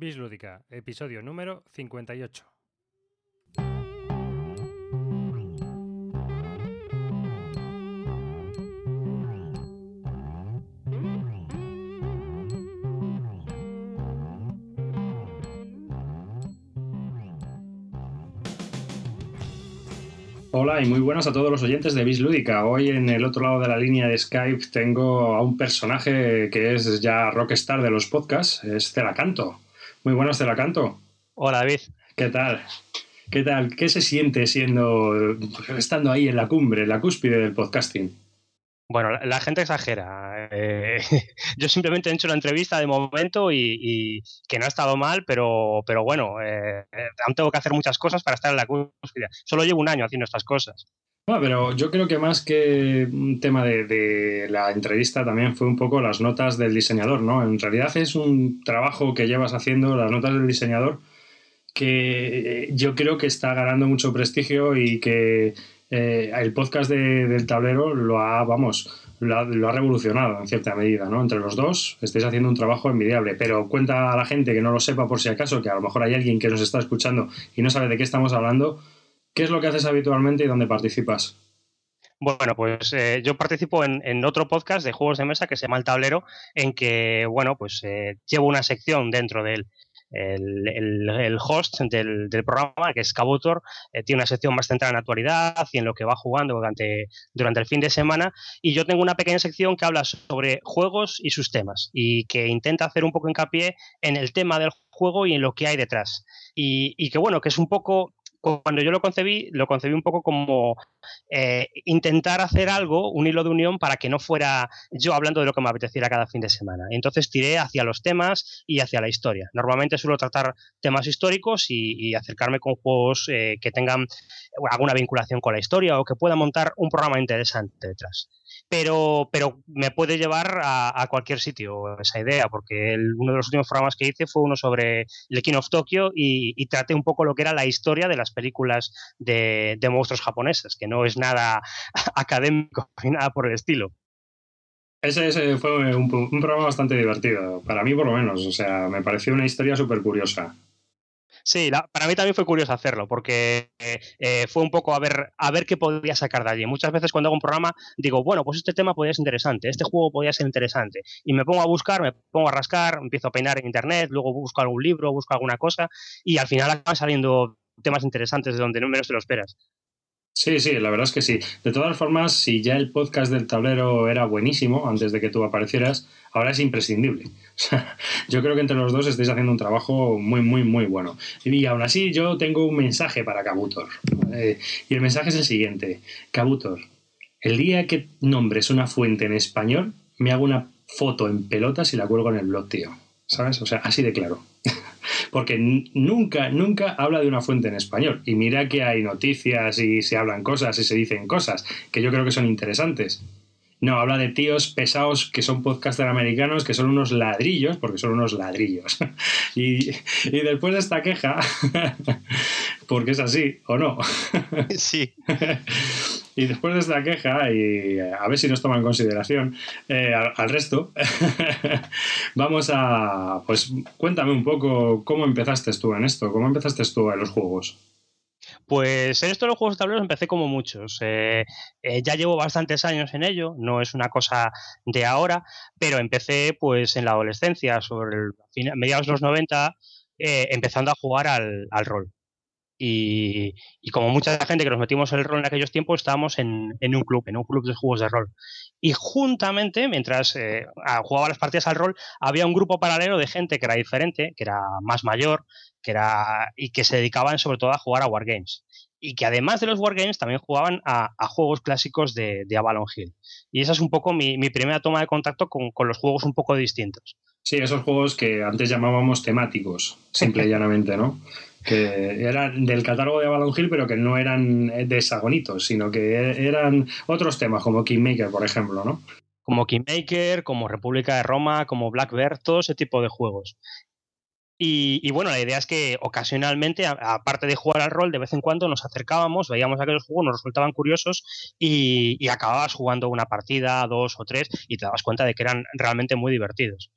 Bislúdica, episodio número 58. Hola y muy buenas a todos los oyentes de Bislúdica. Hoy en el otro lado de la línea de Skype tengo a un personaje que es ya rockstar de los podcasts, es Celacanto. Muy buenas, Celacanto. Hola, David. ¿Qué tal? ¿Qué tal? ¿Qué se siente siendo estando ahí en la cumbre, en la cúspide del podcasting? Bueno, la, gente exagera. Eh, yo simplemente he hecho una entrevista de momento y, que no ha estado mal, pero, pero bueno, eh, aún tengo que hacer muchas cosas para estar en la cúspide. Solo llevo un año haciendo estas cosas. Pero yo creo que más que un tema de, de, la entrevista también fue un poco las notas del diseñador, ¿no? En realidad es un trabajo que llevas haciendo, las notas del diseñador, que yo creo que está ganando mucho prestigio y que eh, el podcast del tablero lo ha, vamos, lo ha, revolucionado en cierta medida, ¿no? Entre los dos estáis haciendo un trabajo envidiable, pero cuenta a la gente que no lo sepa por si acaso, que a lo mejor hay alguien que nos está escuchando y no sabe de qué estamos hablando, ¿qué es lo que haces habitualmente y dónde participas? Bueno, pues eh, yo participo en, otro podcast de juegos de mesa que se llama El Tablero, en que, bueno, pues eh, llevo una sección dentro de él el, host del, programa, que es Cabutor, eh, tiene una sección más centrada en actualidad y en lo que va jugando durante, durante el fin de semana. Y yo tengo una pequeña sección que habla sobre juegos y sus temas y que intenta hacer un poco hincapié en el tema del juego y en lo que hay detrás. Y, y que bueno, que es un poco cuando yo lo concebí, lo concebí un poco como eh, intentar hacer algo, un hilo de unión, para que no fuera yo hablando de lo que me apeteciera cada fin de semana. Entonces tiré hacia los temas y hacia la historia. Normalmente suelo tratar temas históricos y, acercarme con juegos eh, que tengan alguna vinculación con la historia o que pueda montar un programa interesante detrás pero, pero me puede llevar a, cualquier sitio esa idea, porque uno de los últimos programas que hice fue uno sobre el King of Tokyo y, traté un poco lo que era la historia de las películas de, monstruos japoneses, que no es nada académico ni nada por el estilo. Ese, fue un, un, programa bastante divertido, para mí por lo menos, o sea, me pareció una historia súper curiosa. Sí, para mí también fue curioso hacerlo, porque eh, fue un poco a ver, a ver qué podía sacar de allí. Muchas veces cuando hago un programa digo, bueno, pues este tema podría ser interesante, este juego podría ser interesante. Y me pongo a buscar, me pongo a rascar, empiezo a peinar en internet, luego busco algún libro, busco alguna cosa, y al final acaban saliendo temas interesantes de donde no menos te lo esperas. Sí, sí, la verdad es que sí. De todas formas, si ya el podcast del tablero era buenísimo antes de que tú aparecieras, ahora es imprescindible. yo creo que entre los dos estáis haciendo un trabajo muy, muy, muy bueno. Y aún así, yo tengo un mensaje para Cabutor. Y el mensaje es el siguiente. Cabutor, el día que nombres una fuente en español, me hago una foto en pelotas y la cuelgo en el blog, tío. ¿Sabes? O sea, así de claro porque nunca, nunca habla de una fuente en español. Y mira que hay noticias y se hablan cosas y se dicen cosas que yo creo que son interesantes. No, habla de tíos pesados que son podcaster americanos, que son unos ladrillos, porque son unos ladrillos. y, y después de esta queja, porque es así, ¿o no? sí. Y después de esta queja, y a ver si nos toma en consideración eh, al, resto, vamos a. Pues cuéntame un poco cómo empezaste tú en esto, cómo empezaste tú en los juegos. Pues en esto de los juegos de tableros empecé como muchos. Eh, eh, ya llevo bastantes años en ello, no es una cosa de ahora, pero empecé pues en la adolescencia, sobre el, mediados de los 90, empezando a jugar al rol. Y, como mucha gente que nos metimos en el rol en aquellos tiempos, estábamos en, un club, en un club de juegos de rol. Y juntamente, mientras eh, jugaba las partidas al rol, había un grupo paralelo de gente que era diferente, que era más mayor, que era y que se dedicaban sobre todo a jugar a wargames. Y que además de los wargames también jugaban a, juegos clásicos de, Avalon Hill. Y esa es un poco mi, primera toma de contacto con, con los juegos un poco distintos. Sí, esos juegos que antes llamábamos temáticos, simple y llanamente, ¿no? Que eran del catálogo de Avalon Hill, pero que no eran de Sagonitos, sino que eran otros temas, como Kingmaker, por ejemplo, ¿no? Como Kingmaker, como República de Roma, como Black Bear, todo ese tipo de juegos. Y, bueno, la idea es que ocasionalmente, aparte de jugar al rol, de vez en cuando nos acercábamos, veíamos aquellos juegos, nos resultaban curiosos y, y acababas jugando una partida, dos o tres, y te dabas cuenta de que eran realmente muy divertidos.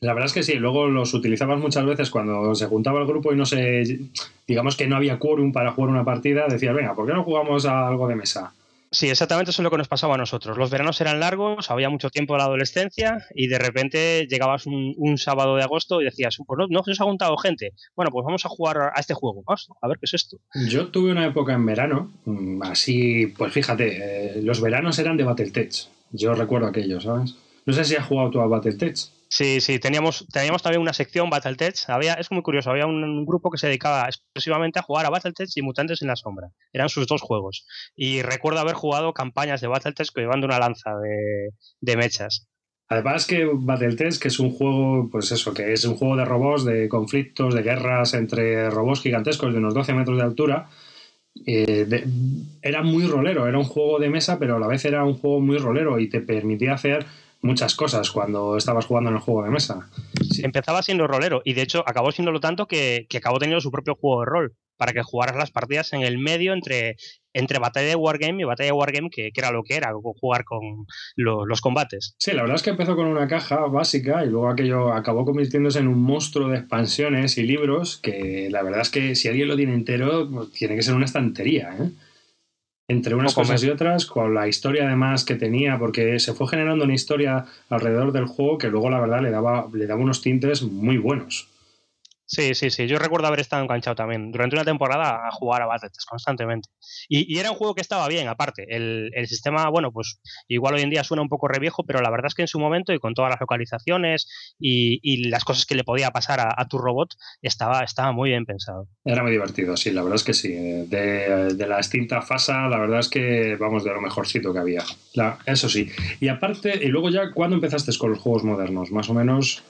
La verdad es que sí, luego los utilizabas muchas veces cuando se juntaba el grupo y no se, digamos que no había quórum para jugar una partida, decías, venga, ¿por qué no jugamos a algo de mesa? Sí, exactamente eso es lo que nos pasaba a nosotros. Los veranos eran largos, había mucho tiempo de la adolescencia y de repente llegabas un, sábado de agosto y decías, pues no, no se ha juntado gente. Bueno, pues vamos a jugar a este juego. Vamos a ver qué es esto. Yo tuve una época en verano, mm, así, pues fíjate, eh, los veranos eran de Battletech. Yo recuerdo aquello, ¿sabes? No sé si has jugado tú a Battletech. Sí, sí, teníamos, teníamos también una sección Battletech. Había, es muy curioso, había un, grupo que se dedicaba exclusivamente a jugar a Battletech y Mutantes en la Sombra. Eran sus dos juegos. Y recuerdo haber jugado campañas de Battletech llevando una lanza de, mechas. Además que Battletech, que es un juego, pues eso, que es un juego de robots, de conflictos, de guerras entre robots gigantescos de unos 12 metros de altura, eh, era muy rolero, era un juego de mesa, pero a la vez era un juego muy rolero y te permitía hacer muchas cosas cuando estabas jugando en el juego de mesa. Empezaba siendo rolero y de hecho acabó siendo tanto que, que, acabó teniendo su propio juego de rol para que jugaras las partidas en el medio entre, entre batalla de Wargame y batalla de Wargame, que, que era lo que era, jugar con los combates. Sí, la verdad es que empezó con una caja básica y luego aquello acabó convirtiéndose en un monstruo de expansiones y libros que la verdad es que si alguien lo tiene entero, pues, tiene que ser una estantería, ¿eh? Entre unas cosas y otras, con la historia además que tenía, porque se fue generando una historia alrededor del juego que luego la verdad le daba, le daba unos tintes muy buenos. Sí, sí, sí. Yo recuerdo haber estado enganchado también durante una temporada a jugar a Battletech constantemente. Y, era un juego que estaba bien, aparte. El, sistema, bueno, pues igual hoy en día suena un poco reviejo, pero la verdad es que en su momento y con todas las localizaciones y, las cosas que le podía pasar a, tu robot, estaba, estaba muy bien pensado. Era muy divertido, sí, la verdad es que sí. De, la extinta FASA, la verdad es que vamos de lo mejorcito que había. eso sí. Y aparte, y luego ya, ¿cuándo empezaste con los juegos modernos? Más o menos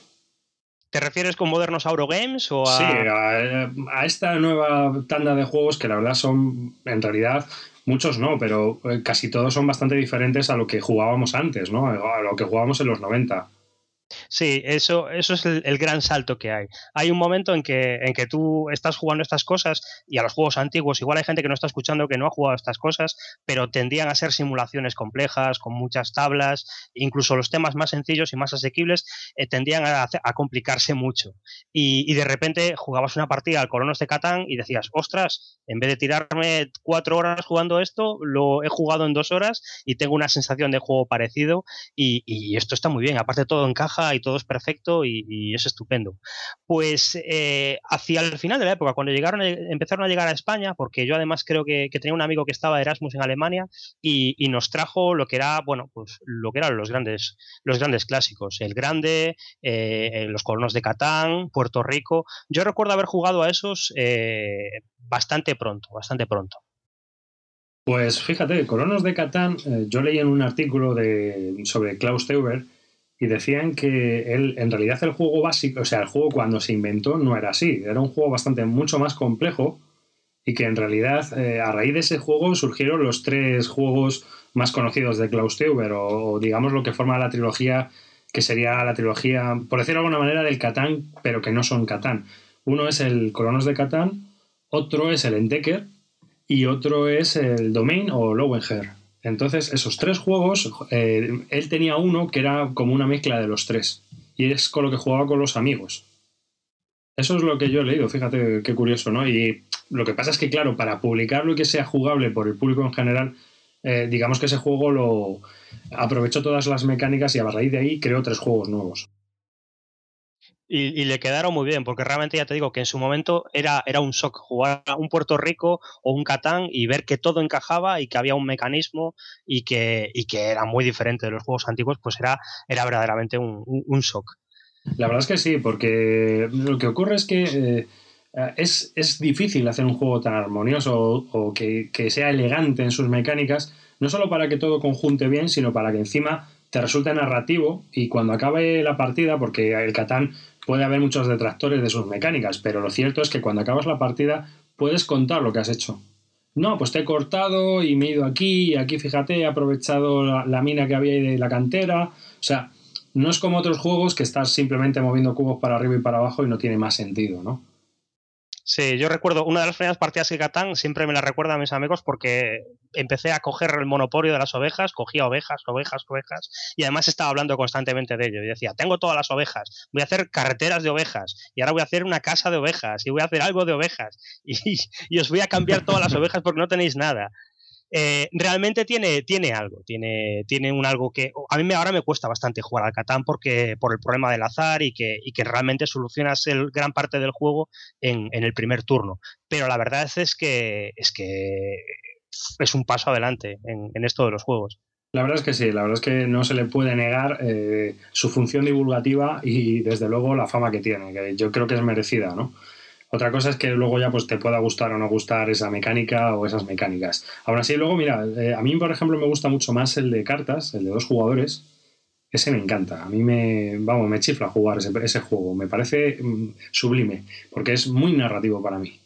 ¿Te refieres con modernos Eurogames o a...? Sí, a, esta nueva tanda de juegos que la verdad son, en realidad, muchos no, pero eh, casi todos son bastante diferentes a lo que jugábamos antes, ¿no? A lo que jugábamos en los 90. Sí, eso, eso es el, gran salto que hay. Hay un momento en que, en que tú estás jugando estas cosas y a los juegos antiguos, igual hay gente que no está escuchando que no ha jugado estas cosas, pero tendían a ser simulaciones complejas, con muchas tablas, incluso los temas más sencillos y más asequibles eh, tendían a, complicarse mucho. Y, y, de repente jugabas una partida al Colonos de Catán y decías, ostras, en vez de tirarme cuatro horas jugando esto, lo he jugado en dos horas y tengo una sensación de juego parecido y, y esto está muy bien. Aparte todo encaja y todo es perfecto y, es estupendo. Pues eh, hacia el final de la época, cuando llegaron, eh, empezaron a llegar a España, porque yo además creo que, tenía un amigo que estaba de Erasmus en Alemania y, nos trajo lo que era, bueno, pues lo que eran los grandes, los grandes clásicos, el Grande, eh, los colonos de Catán, Puerto Rico. Yo recuerdo haber jugado a esos bastante pronto, bastante pronto. Pues fíjate, Colonos de Catán, yo leí en un artículo de, sobre Klaus Teuber y decían que él, en realidad el juego básico, o sea, el juego cuando se inventó no era así, era un juego bastante mucho más complejo y que en realidad eh, a raíz de ese juego surgieron los tres juegos más conocidos de Klaus Teuber o, digamos lo que forma la trilogía que sería la trilogía, por decirlo de alguna manera, del Catán, pero que no son Catán. Uno es el Colonos de Catán, otro es el Endecker y otro es el Domain o Lowenher. Entonces, esos tres juegos, eh, él tenía uno que era como una mezcla de los tres. Y es con lo que jugaba con los amigos. Eso es lo que yo he leído, fíjate qué curioso, ¿no? Y lo que pasa es que, claro, para publicarlo y que sea jugable por el público en general, eh, digamos que ese juego lo aprovechó todas las mecánicas y a raíz de ahí creó tres juegos nuevos. Y, le quedaron muy bien, porque realmente ya te digo que en su momento era, era un shock jugar a un Puerto Rico o un Catán y ver que todo encajaba y que había un mecanismo y que, y que era muy diferente de los juegos antiguos, pues era, era verdaderamente un, un, shock. La verdad es que sí, porque lo que ocurre es que eh, es, es, difícil hacer un juego tan armonioso o, que, que sea elegante en sus mecánicas, no solo para que todo conjunte bien, sino para que encima te resulte narrativo y cuando acabe la partida, porque el Catán puede haber muchos detractores de sus mecánicas, pero lo cierto es que cuando acabas la partida puedes contar lo que has hecho. No, pues te he cortado y me he ido aquí y aquí fíjate, he aprovechado la, mina que había ahí de la cantera. O sea, no es como otros juegos que estás simplemente moviendo cubos para arriba y para abajo y no tiene más sentido, ¿no? Sí, yo recuerdo una de las primeras partidas de Catán, siempre me la recuerda a mis amigos porque empecé a coger el monopolio de las ovejas, cogía ovejas, ovejas, ovejas, y además estaba hablando constantemente de ello. Y decía, tengo todas las ovejas, voy a hacer carreteras de ovejas, y ahora voy a hacer una casa de ovejas, y voy a hacer algo de ovejas, y, y os voy a cambiar todas las ovejas porque no tenéis nada. Eh, realmente tiene, tiene algo, tiene, tiene un algo que a mí me, ahora me cuesta bastante jugar al Catán porque por el problema del azar y que, y que realmente solucionas el, gran parte del juego en, en, el primer turno. Pero la verdad es que es, que es un paso adelante en, en esto de los juegos. La verdad es que sí, la verdad es que no se le puede negar eh, su función divulgativa y desde luego la fama que tiene, que yo creo que es merecida, ¿no? Otra cosa es que luego ya pues te pueda gustar o no gustar esa mecánica o esas mecánicas. Aún así, luego, mira, eh, a mí, por ejemplo, me gusta mucho más el de cartas, el de dos jugadores. Ese me encanta. A mí me, vamos, me chifla jugar ese, ese juego. Me parece mm, sublime, porque es muy narrativo para mí.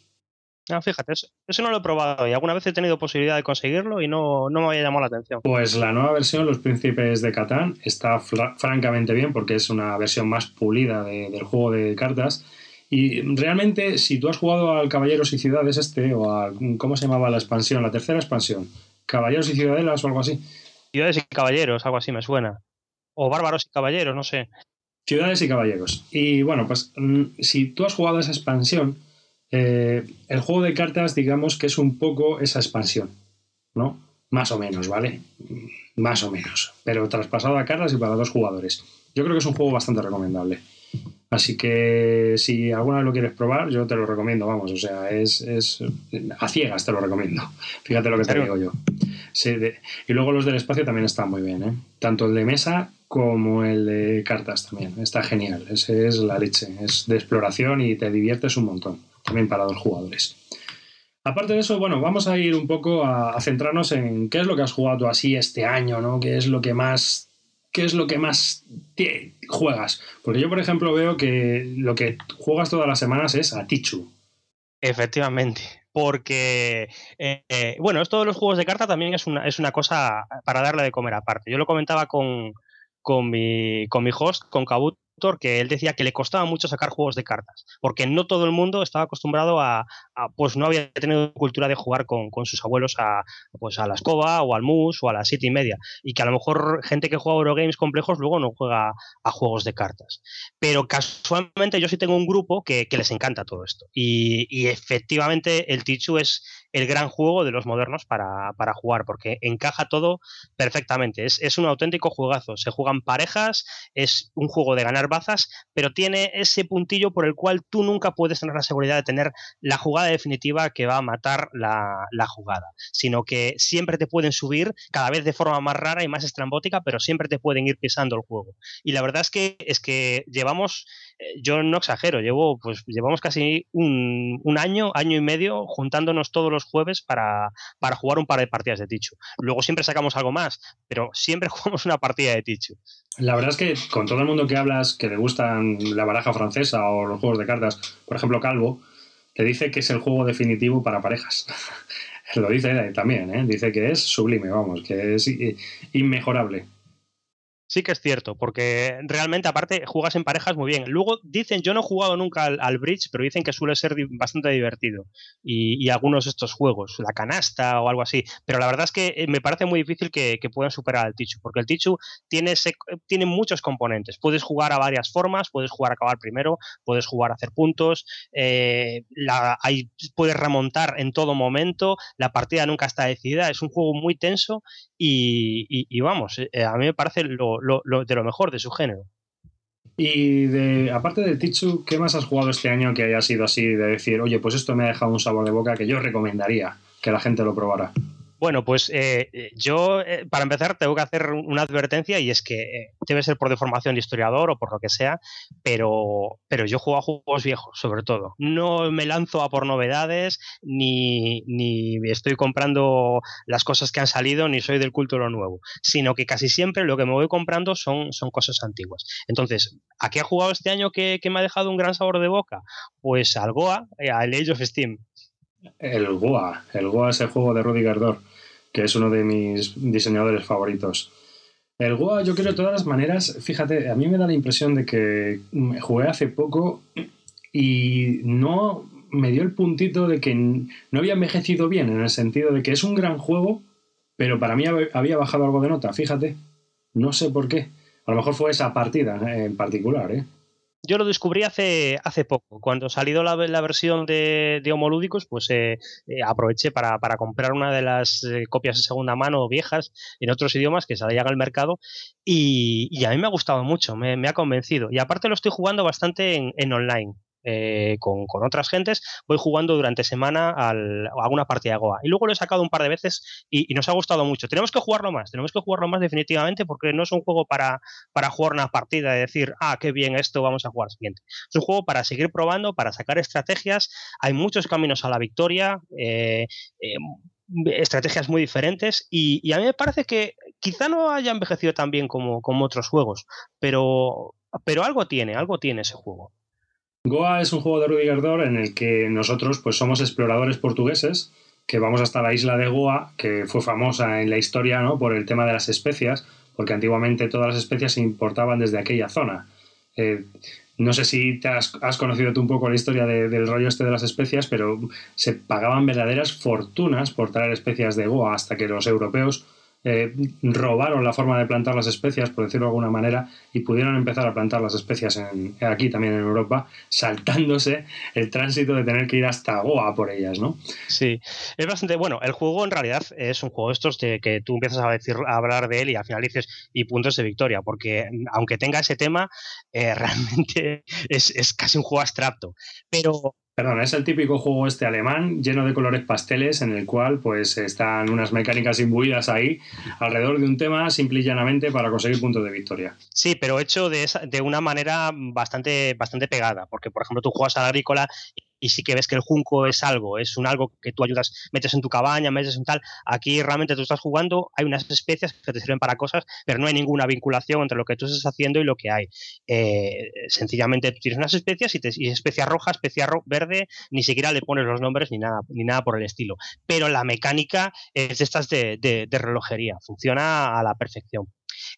Ah, fíjate, eso, eso, no lo he probado y alguna vez he tenido posibilidad de conseguirlo y no, no me había llamado la atención. Pues la nueva versión, Los Príncipes de Catán, está francamente bien porque es una versión más pulida de, del juego de cartas y realmente, si tú has jugado al Caballeros y Ciudades este, o a, ¿cómo se llamaba la expansión? La tercera expansión. Caballeros y Ciudadelas o algo así. Ciudades y Caballeros, algo así me suena. O Bárbaros y Caballeros, no sé. Ciudades y Caballeros. Y bueno, pues mm, si tú has jugado esa expansión, eh, el juego de cartas, digamos que es un poco esa expansión, ¿no? Más o menos, ¿vale? Más o menos. Pero traspasado a cartas y para dos jugadores. Yo creo que es un juego bastante recomendable. Así que si alguna vez lo quieres probar, yo te lo recomiendo, vamos, o sea, es, es a ciegas te lo recomiendo. Fíjate lo que te digo yo. Sí, y luego los del espacio también están muy bien, ¿eh? Tanto el de mesa como el de cartas también. Está genial. Ese es la leche. Es de exploración y te diviertes un montón. También para dos jugadores. Aparte de eso, bueno, vamos a ir un poco a, a centrarnos en qué es lo que has jugado así este año, ¿no? ¿Qué es lo que más qué es lo que más juegas. Porque yo, por ejemplo, veo que lo que juegas todas las semanas es a Tichu. Efectivamente, porque, eh, eh, bueno, esto de los juegos de carta también es una, es una cosa para darle de comer aparte. Yo lo comentaba con, con, mi, con mi host, con Kabut, que él decía que le costaba mucho sacar juegos de cartas, porque no todo el mundo estaba acostumbrado a, pues no había tenido cultura de jugar con, con, sus abuelos a, pues a la escoba o al mus o a la siete y media, y que a lo mejor gente que juega Eurogames complejos luego no juega a juegos de cartas. Pero casualmente yo sí tengo un grupo que, les encanta todo esto, y, y efectivamente el Tichu es el gran juego de los modernos para, para jugar, porque encaja todo perfectamente. Es, es, un auténtico juegazo. Se juegan parejas, es un juego de ganar bazas, pero tiene ese puntillo por el cual tú nunca puedes tener la seguridad de tener la jugada definitiva que va a matar la, jugada, sino que siempre te pueden subir, cada vez de forma más rara y más estrambótica, pero siempre te pueden ir pisando el juego. Y la verdad es que, es que llevamos eh, yo no exagero, llevo, pues llevamos casi un, un, año, año y medio juntándonos todos los jueves para, para, jugar un par de partidas de Tichu. Luego siempre sacamos algo más, pero siempre jugamos una partida de Tichu. La verdad es que con todo el mundo que hablas que le gustan la baraja francesa o los juegos de cartas, por ejemplo Calvo, te dice que es el juego definitivo para parejas. Lo dice también, ¿eh? dice que es sublime, vamos, que es inmejorable. Sí que es cierto, porque realmente aparte juegas en parejas muy bien. Luego dicen, yo no he jugado nunca al, bridge, pero dicen que suele ser bastante divertido. Y, algunos de estos juegos, la canasta o algo así. Pero la verdad es que eh, me parece muy difícil que, puedan superar al Tichu, porque el Tichu tiene, tiene muchos componentes. Puedes jugar a varias formas, puedes jugar a acabar primero, puedes jugar a hacer puntos, eh, puedes remontar en todo momento, la partida nunca está decidida, es un juego muy tenso y vamos, eh, a mí me parece lo, de lo mejor de su género. Y de, aparte de Tichu, ¿qué más has jugado este año que haya sido así de decir, oye, pues esto me ha dejado un sabor de boca que yo recomendaría que la gente lo probara? Bueno, pues eh, yo, eh, para empezar, tengo que hacer una advertencia y es que eh, debe ser por deformación de historiador o por lo que sea, pero, pero yo juego a juegos viejos, sobre todo. No me lanzo a por novedades, ni, ni estoy comprando las cosas que han salido, ni soy del culto nuevo, sino que casi siempre lo que me voy comprando son, son cosas antiguas. Entonces, ¿a qué he jugado este año que, que me ha dejado un gran sabor de boca? Pues al Goa, al Age of Steam. El Goa, el Goa es el juego de Rudy Gardor, que es uno de mis diseñadores favoritos. El Goa, yo creo de todas las maneras, fíjate, a mí me da la impresión de que jugué hace poco y no, me dio el puntito de que no había envejecido bien, en el sentido de que es un gran juego, pero para mí había bajado algo de nota, fíjate. No sé por qué. A lo mejor fue esa partida en particular, ¿eh? Yo lo descubrí hace, hace poco. Cuando salió la, la versión de, de Homolúdicos, pues eh, eh, aproveché para, para, comprar una de las eh, copias de segunda mano viejas en otros idiomas que salían al mercado y, a mí me ha gustado mucho, me, me, ha convencido. Y aparte lo estoy jugando bastante en, en online. Eh, con, otras gentes, voy jugando durante semana al, a una partida de Goa. Y luego lo he sacado un par de veces y, nos ha gustado mucho. Tenemos que jugarlo más, tenemos que jugarlo más definitivamente porque no es un juego para, para jugar una partida y decir, ah, qué bien esto, vamos a jugar siguiente. Es un juego para seguir probando, para sacar estrategias. Hay muchos caminos a la victoria. Eh, eh, estrategias muy diferentes y, y, a mí me parece que quizá no haya envejecido tan bien como, como otros juegos, pero, pero algo tiene, algo tiene ese juego. Goa es un juego de Rudy Gerdor en el que nosotros pues somos exploradores portugueses que vamos hasta la isla de Goa, que fue famosa en la historia ¿no? por el tema de las especias, porque antiguamente todas las especias se importaban desde aquella zona. Eh, no sé si has, conocido tú un poco la historia de, del rollo este de las especias, pero se pagaban verdaderas fortunas por traer especias de Goa hasta que los europeos eh, robaron la forma de plantar las especias, por decirlo de alguna manera, y pudieron empezar a plantar las especias en, aquí también en Europa, saltándose el tránsito de tener que ir hasta Goa por ellas, ¿no? Sí, es bastante bueno. El juego en realidad es un juego estos de que tú empiezas a decir a hablar de él y al final dices y puntos de victoria, porque aunque tenga ese tema, eh, realmente es, es casi un juego abstracto. Pero Perdón, es el típico juego este alemán lleno de colores pasteles en el cual pues están unas mecánicas imbuidas ahí alrededor de un tema simple y llanamente para conseguir puntos de victoria. Sí, pero hecho de, esa, de una manera bastante, bastante pegada, porque por ejemplo tú juegas a agrícola y sí que ves que el junco es algo, es un algo que tú ayudas, metes en tu cabaña, metes en tal. Aquí realmente tú estás jugando, hay unas especies que te sirven para cosas, pero no hay ninguna vinculación entre lo que tú estás haciendo y lo que hay. Eh, sencillamente tú tienes unas especies y, especia roja, especia verde, ni siquiera le pones los nombres ni nada, ni nada por el estilo. Pero la mecánica es de estas de, de relojería, funciona a la perfección.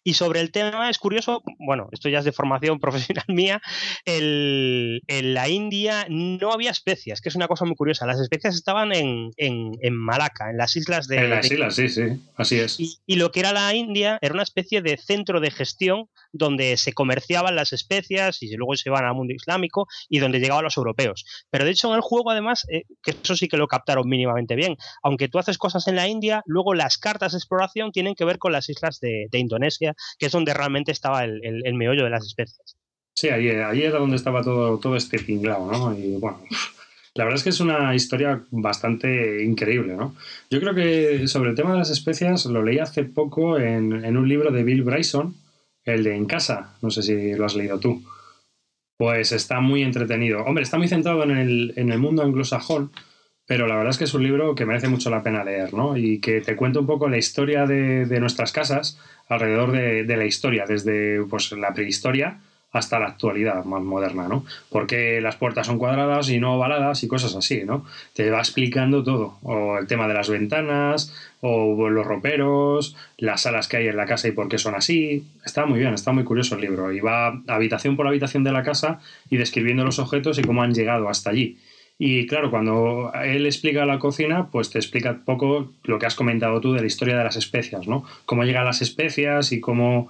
Y sobre el tema es curioso, bueno, esto ya es de formación profesional mía, el, en la India no había especias, que es una cosa muy curiosa. Las especias estaban en, en, en Malaca, en las islas de... En las islas, sí, sí, así es. Y, y, lo que era la India era una especie de centro de gestión donde se comerciaban las especias y luego se iban al mundo islámico y donde llegaban los europeos. Pero de hecho en el juego además, eh, que eso sí que lo captaron mínimamente bien, aunque tú haces cosas en la India, luego las cartas de exploración tienen que ver con las islas de, Indonesia, que es donde realmente estaba el, el, meollo de las especies. Sí, allí, era donde estaba todo, todo este tinglado, ¿no? Y bueno, la verdad es que es una historia bastante increíble, ¿no? Yo creo que sobre el tema de las especias lo leí hace poco en, en un libro de Bill Bryson, el de En Casa, no sé si lo has leído tú. Pues está muy entretenido. Hombre, está muy centrado en el, en el mundo anglosajón, pero la verdad es que es un libro que merece mucho la pena leer, ¿no? Y que te cuenta un poco la historia de, de nuestras casas alrededor de, de, la historia, desde pues, la prehistoria hasta la actualidad más moderna, ¿no? Porque las puertas son cuadradas y no ovaladas y cosas así, ¿no? Te va explicando todo, o el tema de las ventanas, o los roperos, las salas que hay en la casa y por qué son así. Está muy bien, está muy curioso el libro. Y va habitación por habitación de la casa y describiendo los objetos y cómo han llegado hasta allí. Y claro, cuando él explica la cocina, pues te explica poco lo que has comentado tú de la historia de las especias, ¿no? Cómo llegan las especias y cómo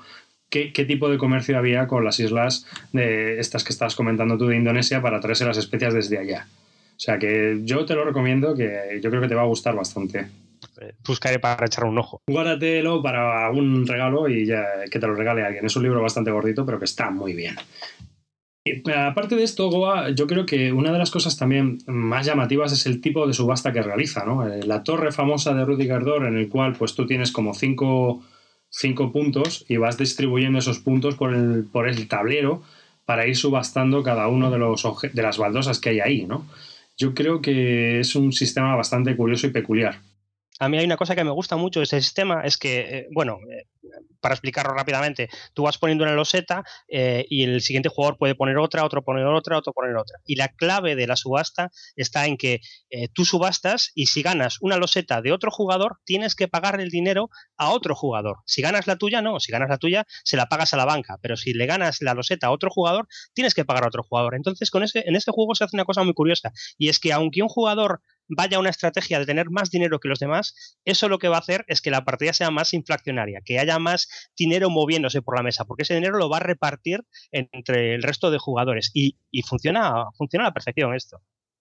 Qué, qué, tipo de comercio había con las islas de estas que estabas comentando tú de Indonesia para traerse las especias desde allá. O sea que yo te lo recomiendo, que yo creo que te va a gustar bastante. Buscaré para echar un ojo. Guárdatelo para algún regalo y ya que te lo regale alguien. Es un libro bastante gordito, pero que está muy bien. Y, aparte de esto, Goa, yo creo que una de las cosas también más llamativas es el tipo de subasta que realiza, ¿no? La torre famosa de Rudy Gardor, en el cual pues tú tienes como cinco cinco puntos y vas distribuyendo esos puntos por el, por el tablero para ir subastando cada uno de, los de las baldosas que hay ahí, ¿no? Yo creo que es un sistema bastante curioso y peculiar. A mí hay una cosa que me gusta mucho de este sistema, es que, eh, bueno, eh, para explicarlo rápidamente, tú vas poniendo una loseta eh, y el siguiente jugador puede poner otra, otro poner otra, otro poner otra. Y la clave de la subasta está en que tú subastas y si ganas una loseta de otro jugador, tienes que pagar el dinero a otro jugador. Si ganas la tuya, no. Si ganas la tuya, se la pagas a la banca. Pero si le ganas la loseta a otro jugador, tienes que pagar a otro jugador. Entonces, con ese, en este juego se hace una cosa muy curiosa. Y es que aunque un jugador vaya una estrategia de tener más dinero que los demás, eso lo que va a hacer es que la partida sea más inflacionaria, que haya más dinero moviéndose por la mesa, porque ese dinero lo va a repartir entre el resto de jugadores y, funciona, funciona a la perfección esto.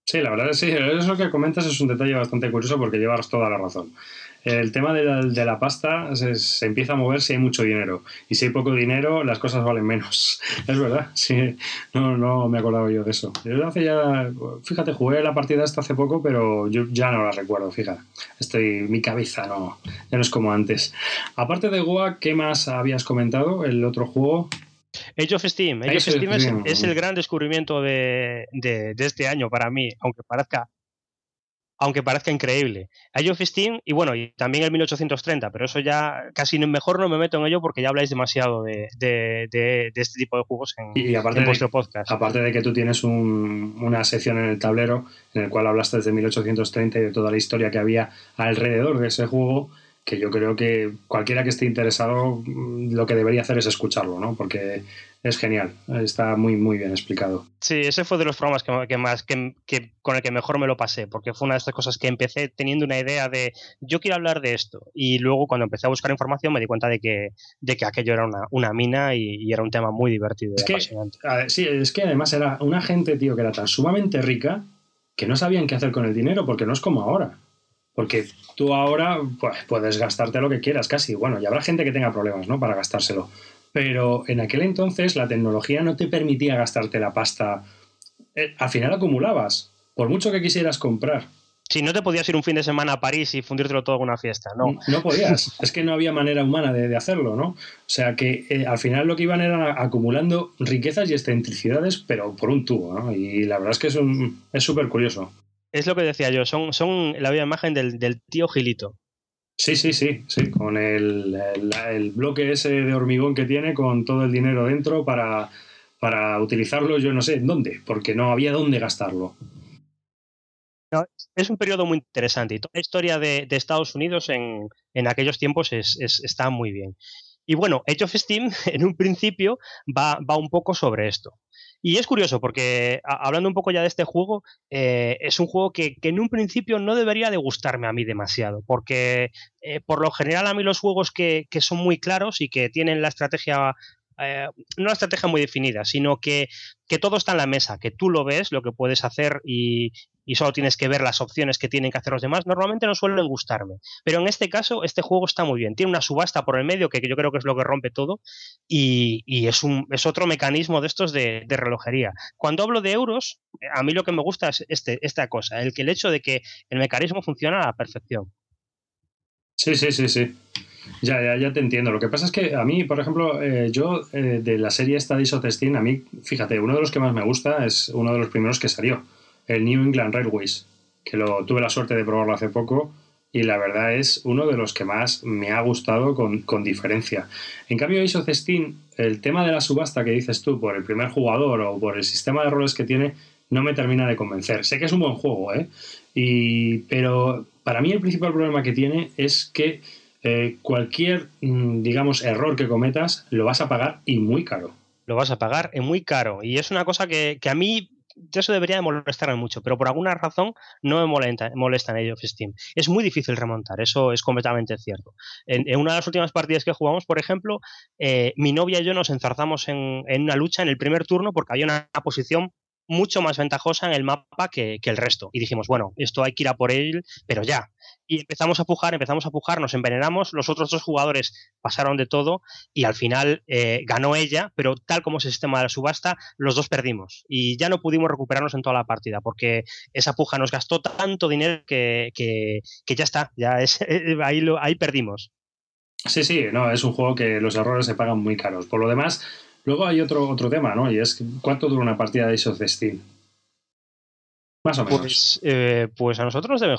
Sí, la verdad es sí, eso que comentas es un detalle bastante curioso porque llevas toda la razón el tema de la, pasta se, empieza a mover si hay mucho dinero. Y si hay poco dinero, las cosas valen menos. Es verdad, sí. No, no me acordaba yo de eso. Yo ya, fíjate, jugué la partida esta hace poco, pero yo ya no la recuerdo, fíjate. Estoy, mi cabeza no, ya no es como antes. Aparte de Goa, ¿qué más habías comentado? El otro juego. Age of Steam. Age, of Steam, es, el gran descubrimiento de, de, este año para mí, aunque parezca aunque parezca increíble. Age of Steam y bueno, y también el 1830, pero eso ya casi mejor no me meto en ello porque ya habláis demasiado de, este tipo de juegos en, vuestro podcast. Aparte de que tú tienes una sección en el tablero en el cual hablaste desde 1830 y de toda la historia que había alrededor de ese juego, que yo creo que cualquiera que esté interesado mm, lo que debería hacer es escucharlo, ¿no? Porque es genial, está muy muy bien explicado. Sí, ese fue de los programas que, más que, con el que mejor me lo pasé, porque fue una de estas cosas que empecé teniendo una idea de yo quiero hablar de esto y luego cuando empecé a buscar información me di cuenta de que, de que aquello era una, mina y, era un tema muy divertido. Es que, sí, es que además era una gente, tío, que era tan sumamente rica que no sabían qué hacer con el dinero porque no es como ahora. Porque tú ahora pues, puedes gastarte lo que quieras, casi. Bueno, y habrá gente que tenga problemas, ¿no? Para gastárselo. Pero en aquel entonces la tecnología no te permitía gastarte la pasta. Eh, al final acumulabas, por mucho que quisieras comprar. Si no te podías ir un fin de semana a París y fundírtelo todo con una fiesta, ¿no? No podías. es que no había manera humana de, hacerlo, ¿no? O sea que eh, al final lo que iban era acumulando riquezas y excentricidades, pero por un tubo, ¿no? Y la verdad es que es súper curioso. Es lo que decía yo, son, son la vida imagen del, tío Gilito. Sí, sí, sí, sí, con el, bloque ese de hormigón que tiene, con todo el dinero dentro para, para utilizarlo, yo no sé dónde, porque no había dónde gastarlo. es un periodo muy interesante y toda la historia de, Estados Unidos en, aquellos tiempos está muy bien. Y bueno, Age of Steam en un principio va, va un poco sobre esto. Y es curioso porque, hablando un poco ya de este juego, eh, es un juego que, en un principio no debería de gustarme a mí demasiado, porque eh, por lo general a mí los juegos que, que, son muy claros y que tienen la estrategia eh, no una estrategia muy definida, sino que, que, todo está en la mesa, que tú lo ves, lo que puedes hacer y, y, solo tienes que ver las opciones que tienen que hacer los demás, normalmente no suelen gustarme. Pero en este caso, este juego está muy bien. Tiene una subasta por el medio, que yo creo que es lo que rompe todo, y, y es, un, es otro mecanismo de estos de, de, relojería. Cuando hablo de euros, a mí lo que me gusta es este, esta cosa, el, el hecho de que el mecanismo funciona a la perfección. Sí, sí, sí, sí. Ya, ya, ya te entiendo. Lo que pasa es que a mí, por ejemplo, eh, yo eh, de la serie of Steam, a mí, fíjate, uno de los que más me gusta es uno de los primeros que salió, el New England Railways, que lo tuve la suerte de probarlo hace poco y la verdad es uno de los que más me ha gustado con, con diferencia. En cambio, Ace of Steam, el tema de la subasta que dices tú por el primer jugador o por el sistema de roles que tiene, no me termina de convencer. Sé que es un buen juego, ¿eh? Y, pero para mí el principal problema que tiene es que eh, cualquier, mm, digamos, error que cometas lo vas a pagar y muy caro. Lo vas a pagar y muy caro. Y es una cosa que, a mí eso debería de molestarme mucho, pero por alguna razón no me molesta, molesta en Steam. Es muy difícil remontar, eso es completamente cierto. En, una de las últimas partidas que jugamos, por ejemplo, eh, mi novia y yo nos enzarzamos en, una lucha en el primer turno porque había una posición mucho más ventajosa en el mapa que, el resto. Y dijimos, bueno, esto hay que ir a por él, pero ya. Y empezamos a pujar, empezamos a pujar, nos envenenamos, los otros dos jugadores pasaron de todo y al final eh, ganó ella, pero tal como es el sistema de la subasta, los dos perdimos. Y ya no pudimos recuperarnos en toda la partida, porque esa puja nos gastó tanto dinero que, que, ya está, ya ahí, lo, ahí perdimos. Sí, sí, no, es un juego que los errores se pagan muy caros. Por lo demás, Luego hay otro, otro tema, ¿no? Y es cuánto dura una partida de Ace of Steam. Más o menos. Pues, eh, pues a nosotros debe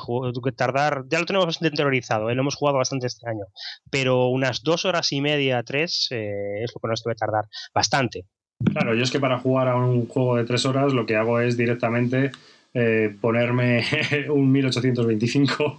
tardar, ya lo tenemos bastante interiorizado, ¿eh? lo hemos jugado bastante este año, pero unas dos horas y media, tres, eh, es lo que nos debe tardar bastante. Claro, yo es que para jugar a un juego de tres horas lo que hago es directamente ponerme un 1825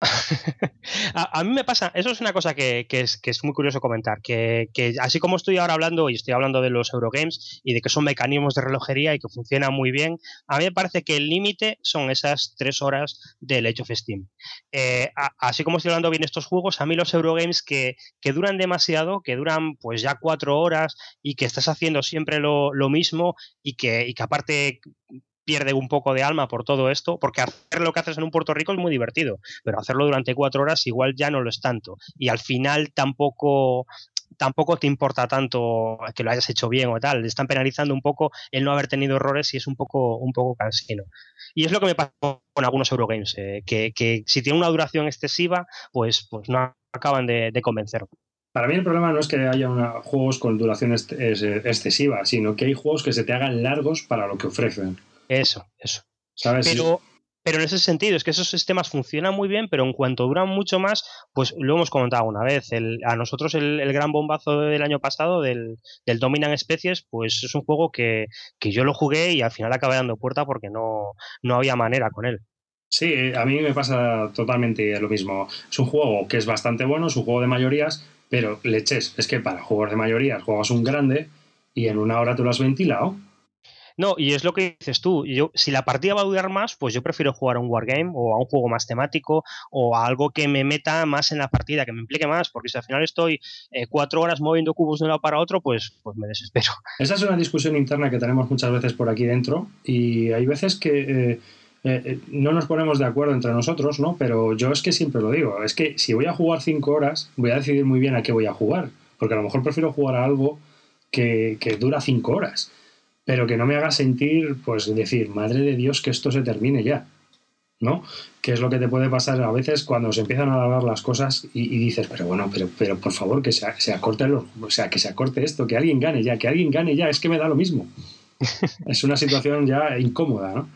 a, mí me pasa, eso es una cosa que, es, muy curioso comentar, que, así como estoy ahora hablando y estoy hablando de los Eurogames y de que son mecanismos de relojería y que funcionan muy bien, a mí me parece que el límite son esas tres horas del Age of Steam. Eh, así como estoy hablando bien de estos juegos, a mí los Eurogames que, duran demasiado, que duran pues ya cuatro horas y que estás haciendo siempre lo, mismo y que, y que aparte pierde un poco de alma por todo esto, porque hacer lo que haces en un Puerto Rico es muy divertido, pero hacerlo durante cuatro horas igual ya no lo es tanto. Y al final tampoco tampoco te importa tanto que lo hayas hecho bien o tal. Le están penalizando un poco el no haber tenido errores y es un poco, un poco cansino. Y es lo que me pasa con algunos Eurogames, eh, que, si tiene una duración excesiva, pues, pues no acaban de, de convencer. Para mí el problema no es que haya juegos con duración excesiva, sino que hay juegos que se te hagan largos para lo que ofrecen. Eso, eso. Pero, pero en ese sentido, es que esos sistemas funcionan muy bien, pero en cuanto duran mucho más, pues lo hemos comentado una vez. a nosotros el, gran bombazo del año pasado del, del Dominant Especies, pues es un juego que, yo lo jugué y al final acabé dando puerta porque no, no había manera con él. Sí, a mí me pasa totalmente lo mismo. Es un juego que es bastante bueno, es un juego de mayorías, pero leches, es que para juegos de mayorías juegas un grande y en una hora tú lo has ventilado. No, y es lo que dices tú. Yo, si la partida va a durar más, pues yo prefiero jugar a un wargame o a un juego más temático o a algo que me meta más en la partida, que me implique más, porque si al final estoy eh, cuatro horas moviendo cubos de un lado para otro, pues, pues me desespero. Esa es una discusión interna que tenemos muchas veces por aquí dentro y hay veces que... Eh, eh, no nos ponemos de acuerdo entre nosotros, ¿no? Pero yo es que siempre lo digo, es que si voy a jugar cinco horas, voy a decidir muy bien a qué voy a jugar, porque a lo mejor prefiero jugar a algo que, que dura cinco horas pero que no me haga sentir, pues decir, madre de Dios, que esto se termine ya, ¿no? Que es lo que te puede pasar a veces cuando se empiezan a alargar las cosas y, dices, pero bueno, pero, pero por favor, que se, se acorte los, o sea, que se acorte esto, que alguien gane ya, que alguien gane ya, es que me da lo mismo. es una situación ya incómoda, ¿no?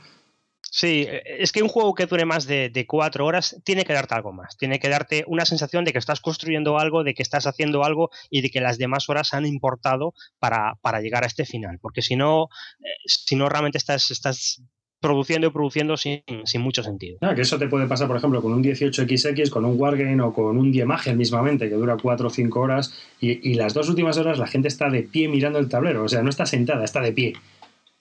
Sí, e, es que un juego que dure más de, cuatro horas tiene que darte algo más. Tiene que darte una sensación de que estás construyendo algo, de que estás haciendo algo y de que las demás horas han importado para, llegar a este final. Porque si no, eh, si no realmente estás, estás produciendo y produciendo sin, mucho sentido. Ah, que eso te puede pasar, por ejemplo, con un 18XX, con un Wargame o con un Diemagen mismamente, que dura cuatro o cinco horas, y, y, las dos últimas horas la gente está de pie mirando el tablero, o sea, no está sentada, está de pie.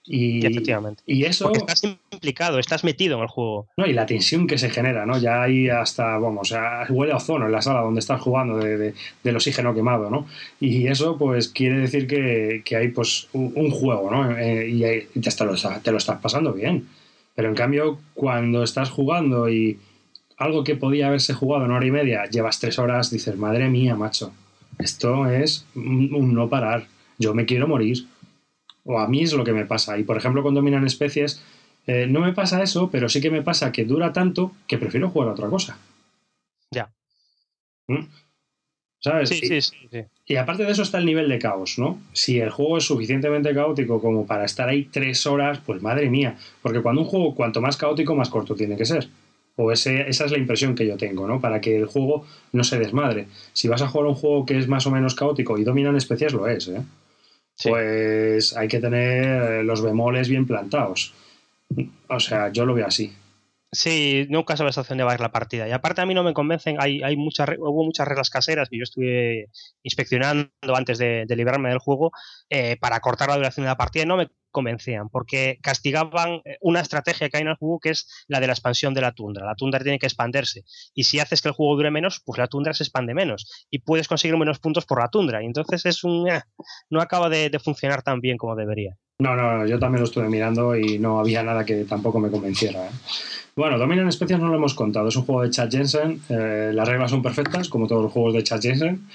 Y, Efectivamente. Y eso. Porque estás implicado, estás metido en el juego. No, y la tensión que se genera, ¿no? Ya hay hasta, vamos, huele a ozono en la sala donde estás jugando de, del oxígeno quemado, ¿no? Y eso, pues, quiere decir que, hay, pues, un, juego, ¿no? Eh, y, te, lo, te lo estás pasando bien. Pero en cambio, cuando estás jugando y algo que podía haberse jugado en hora y media, llevas tres horas, dices, madre mía, macho, esto es un no parar. Yo me quiero morir. O a mí es lo que me pasa. Y por ejemplo, con Dominan Especies, eh, no me pasa eso, pero sí que me pasa que dura tanto que prefiero jugar a otra cosa. Ya. ¿Mm? ¿Sabes? Sí, sí, sí, Y aparte de eso está el nivel de caos, ¿no? Si el juego es suficientemente caótico como para estar ahí tres horas, pues madre mía. Porque cuando un juego, cuanto más caótico, más corto tiene que ser. O ese, esa es la impresión que yo tengo, ¿no? Para que el juego no se desmadre. Si vas a jugar un juego que es más o menos caótico y Dominan Especies lo es, ¿eh? Pues hay que tener los bemoles bien plantados. O sea, yo lo veo así. Sí, nunca sabes hacia dónde va a ir la partida. Y aparte a mí no me convencen, hay, hay muchas, hubo muchas reglas caseras que yo estuve inspeccionando antes de, librarme del juego eh, para cortar la duración de la partida no me convencían, porque castigaban eh, una estrategia que hay en el juego que es la de la expansión de la tundra. La tundra tiene que expandirse y si haces que el juego dure menos, pues la tundra se expande menos y puedes conseguir menos puntos por la tundra. Y entonces es un... Eh, no acaba de, funcionar tan bien como debería. No, no, yo también lo estuve mirando y no había nada que tampoco me convenciera. ¿eh? Bueno, Dominion Especias no lo hemos contado, es un juego de Chad Jensen, las reglas son perfectas, como todos los juegos de Chad Jensen,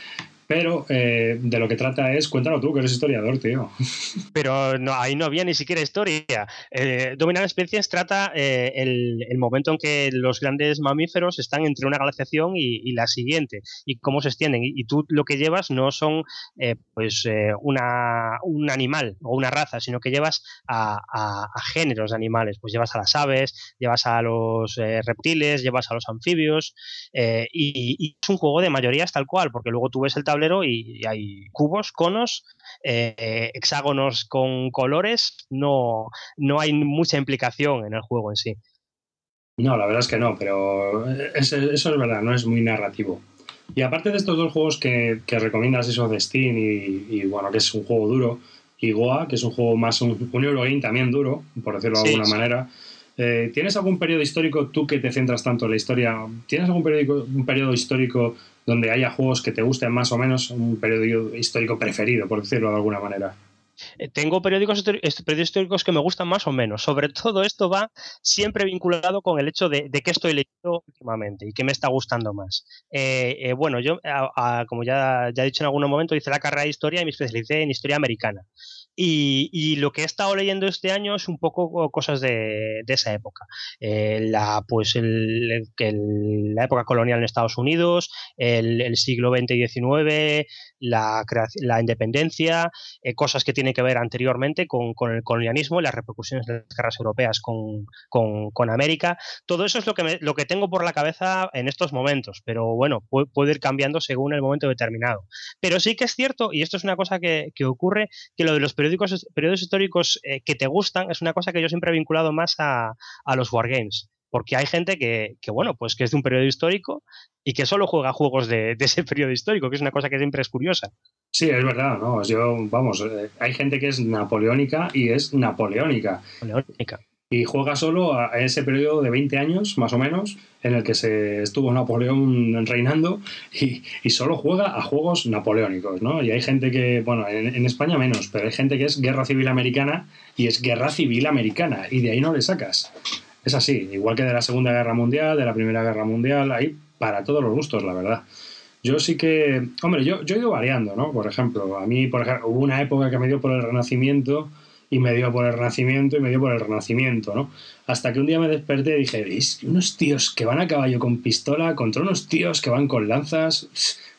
pero eh, de lo que trata es, cuéntalo tú, que eres historiador, tío. Pero no, ahí no había ni siquiera historia. Eh, Dominant Species trata eh, el, momento en que los grandes mamíferos están entre una glaciación y, la siguiente, y cómo se extienden. Y, tú lo que llevas no son pues una, un animal o una raza, sino que llevas a, géneros de animales. Pues llevas a las aves, llevas a los reptiles, llevas a los anfibios, y, y es un juego de mayorías tal cual, porque luego tú ves el tablero y, hay cubos, conos, eh, hexágonos con colores, no, no hay mucha implicación en el juego en sí. No, la verdad es que no, pero eso es verdad, no es muy narrativo. Y aparte de estos dos juegos que, recomiendas, eso de Steam y, bueno, que es un juego duro, y Goa, que es un juego más, un, un Eurogame también duro, por decirlo de alguna manera, eh, ¿Tienes algún periodo histórico, tú que te centras tanto en la historia, ¿tienes algún un periodo histórico donde haya juegos que te gusten más o menos, un periodo histórico preferido, por decirlo de alguna manera? Eh, tengo periódicos, periódicos históricos que me gustan más o menos. Sobre todo esto va siempre vinculado con el hecho de, qué estoy leyendo últimamente y qué me está gustando más. Eh, bueno, yo, como ya, ya he dicho en algún momento, hice la carrera de historia y me especialicé en historia americana. Y, lo que he estado leyendo este año es un poco cosas de, esa época. Eh, la, pues el, la época colonial en Estados Unidos, el, siglo XX y XIX, la, la independencia, eh, cosas que tienen que ver anteriormente con, el colonialismo y las repercusiones de las guerras europeas con, con, América. Todo eso es lo que, lo que tengo por la cabeza en estos momentos, pero bueno, puede, ir cambiando según el momento determinado. Pero sí que es cierto, y esto es una cosa que, que ocurre, que lo de los periódicos, periodos históricos eh, que te gustan es una cosa que yo siempre he vinculado más a, a los wargames. Porque hay gente que, que, bueno, pues que es de un periodo histórico y que solo juega juegos de, de, ese periodo histórico, que es una cosa que siempre es curiosa. Sí, es verdad, ¿no? Yo, vamos, eh, hay gente que es napoleónica y es napoleónica. Napoleónica y juega solo a ese periodo de 20 años, más o menos, en el que se estuvo Napoleón reinando y, solo juega a juegos napoleónicos, ¿no? Y hay gente que, bueno, en, España menos, pero hay gente que es guerra civil americana y es guerra civil americana y de ahí no le sacas. Es así, igual que de la Segunda Guerra Mundial, de la Primera Guerra Mundial, hay para todos los gustos, la verdad. Yo sí que, hombre, yo, yo he ido variando, ¿no? Por ejemplo, a mí, por ejemplo, hubo una época que me dio por el Renacimiento y me dio por el Renacimiento y me dio por el Renacimiento, ¿no? Hasta que un día me desperté y dije. Unos tíos que van a caballo con pistola contra unos tíos que van con lanzas,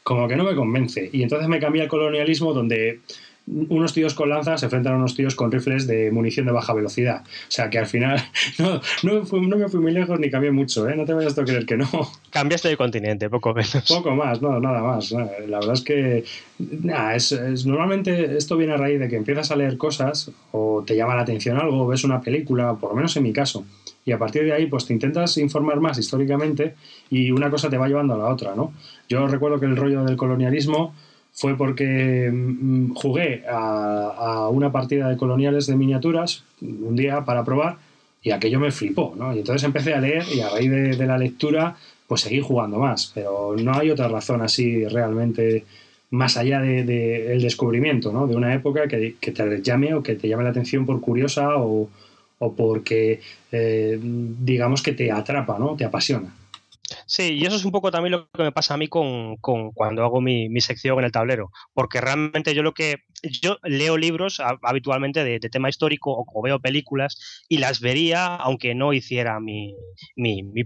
como que no me convence. Y entonces me cambié al colonialismo donde unos tíos con lanzas se enfrentan a unos tíos con rifles de munición de baja velocidad. O sea que al final no, no, me fui muy lejos ni cambié mucho, ¿eh? No te vayas a creer que no. Cambiaste de continente, poco menos. Poco más, no, nada más. La verdad es que es, normalmente esto viene a raíz de que empiezas a leer cosas o te llama la atención algo, ves una película, por lo menos en mi caso, y a partir de ahí pues te intentas informar más históricamente y una cosa te va llevando a la otra, ¿no? Yo recuerdo que el rollo del colonialismo fue porque mm, jugué a, una partida de coloniales de miniaturas un día para probar y aquello me flipó, ¿no? Y entonces empecé a leer y a raíz de, la lectura pues seguí jugando más, pero no hay otra razón así realmente más allá del de, descubrimiento, ¿no? De una época que, te llame o que te llame la atención por curiosa o, porque eh, digamos que te atrapa, ¿no? Te apasiona. Sí, y eso es un poco también lo que me pasa a mí con, cuando hago mi, sección en el tablero, porque realmente yo lo que yo leo libros habitualmente de, tema histórico o, veo películas y las vería aunque no hiciera mi,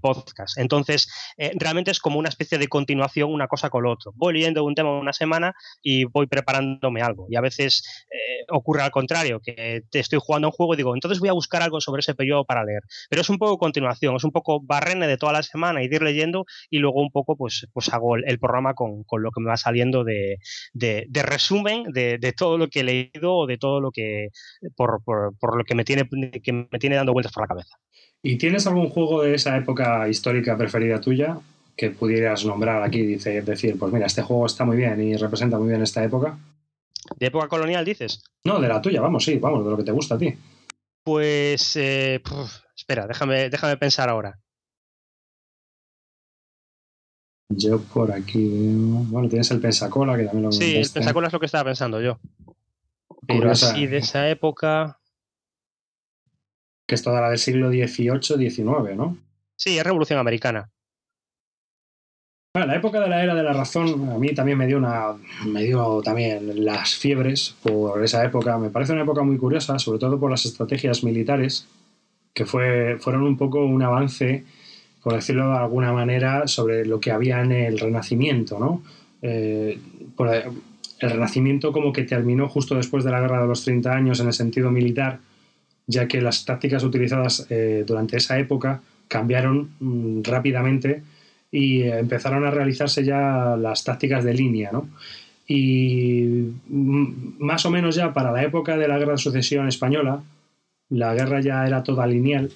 podcast. Entonces, eh, realmente es como una especie de continuación una cosa con lo otro. Voy leyendo un tema una semana y voy preparándome algo. Y a veces eh, ocurre al contrario, que te estoy jugando un juego y digo, entonces voy a buscar algo sobre ese periodo para leer. Pero es un poco continuación, es un poco barrene de toda la semana y ir leyendo y luego un poco pues, pues hago el, programa con, lo que me va saliendo de, resumen de, de todo lo que he leído o de todo lo que por, lo que me tiene que me tiene dando vueltas por la cabeza. ¿Y tienes algún juego de esa época histórica preferida tuya que pudieras nombrar aquí y decir, pues mira, este juego está muy bien y representa muy bien esta época? ¿De época colonial dices? No, de la tuya, vamos, sí, vamos, de lo que te gusta a ti. Pues, eh, espera, déjame, déjame pensar ahora. Yo por aquí Bueno, tienes el Pensacola, que también lo Sí, el Pensacola es lo que estaba pensando yo. Pero así de esa época. Que es toda la del siglo XVIII, XIX, ¿no? Sí, es Revolución Americana. Bueno, la época de la era de la razón a mí también me dio una me dio también las fiebres por esa época. Me parece una época muy curiosa, sobre todo por las estrategias militares que fue, fueron un poco un avance, por decirlo de alguna manera, sobre lo que había en el Renacimiento, ¿no? Eh, el Renacimiento como que terminó justo después de la Guerra de los 30 años en el sentido militar, ya que las tácticas utilizadas eh, durante esa época cambiaron mm, rápidamente y empezaron a realizarse ya las tácticas de línea, ¿no? Y mm, más o menos ya para la época de la Guerra de Sucesión Española, la guerra ya era toda lineal.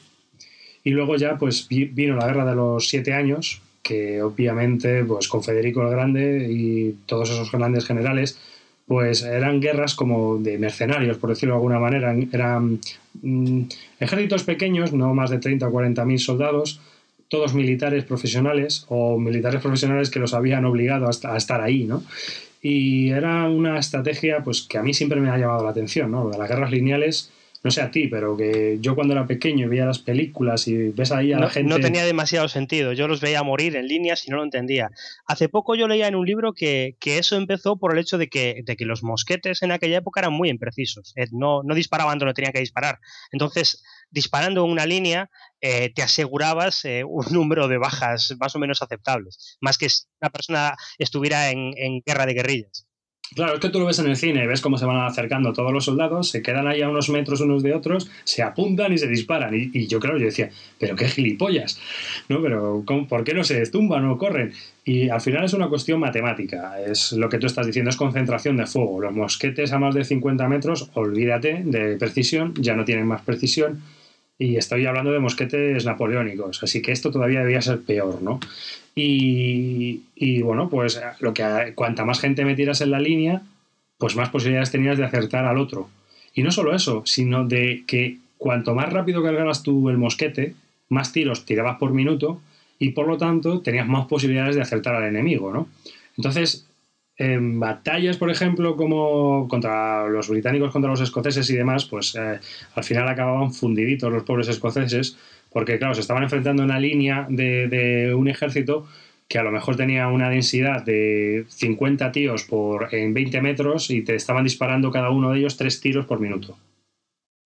Y luego ya pues vino la Guerra de los Siete Años, que obviamente pues con Federico el Grande y todos esos grandes generales pues eran guerras como de mercenarios, por decirlo de alguna manera. Eran mm, ejércitos pequeños, no más de 30 o 40 mil soldados, todos militares profesionales o militares profesionales que los habían obligado a, estar ahí, ¿no? Y era una estrategia pues que a mí siempre me ha llamado la atención, ¿no? de las guerras lineales, no sé a ti, pero que yo cuando era pequeño veía las películas y ves ahí a la gente... No tenía demasiado sentido, yo los veía morir en líneas y no lo entendía. Hace poco yo leía en un libro que, eso empezó por el hecho de que, de que, los mosquetes en aquella época eran muy imprecisos, eh, no, no disparaban donde tenían que disparar. Entonces, disparando en una línea, eh, te asegurabas eh, un número de bajas más o menos aceptables, más que si una persona estuviera en, guerra de guerrillas. Claro, es que tú lo ves en el cine ves cómo se van acercando todos los soldados, se quedan ahí a unos metros unos de otros, se apuntan y se disparan. Y, yo creo, yo decía, pero qué gilipollas, ¿no? Pero ¿por qué no se tumban o corren? Y al final es una cuestión matemática, es lo que tú estás diciendo, es concentración de fuego. Los mosquetes a más de 50 metros, olvídate de precisión, ya no tienen más precisión y estoy hablando de mosquetes napoleónicos, así que esto todavía debía ser peor, ¿no? Y, bueno, pues lo que cuanta más gente metieras en la línea, pues más posibilidades tenías de acertar al otro. Y no solo eso, sino de que cuanto más rápido cargabas tú el mosquete, más tiros tirabas por minuto y por lo tanto tenías más posibilidades de acertar al enemigo, ¿no? Entonces, en batallas, por ejemplo, como contra los británicos, contra los escoceses y demás, pues eh, al final acababan fundiditos los pobres escoceses, porque claro, se estaban enfrentando en una línea de, un ejército que a lo mejor tenía una densidad de 50 tíos por en 20 metros y te estaban disparando cada uno de ellos tres tiros por minuto.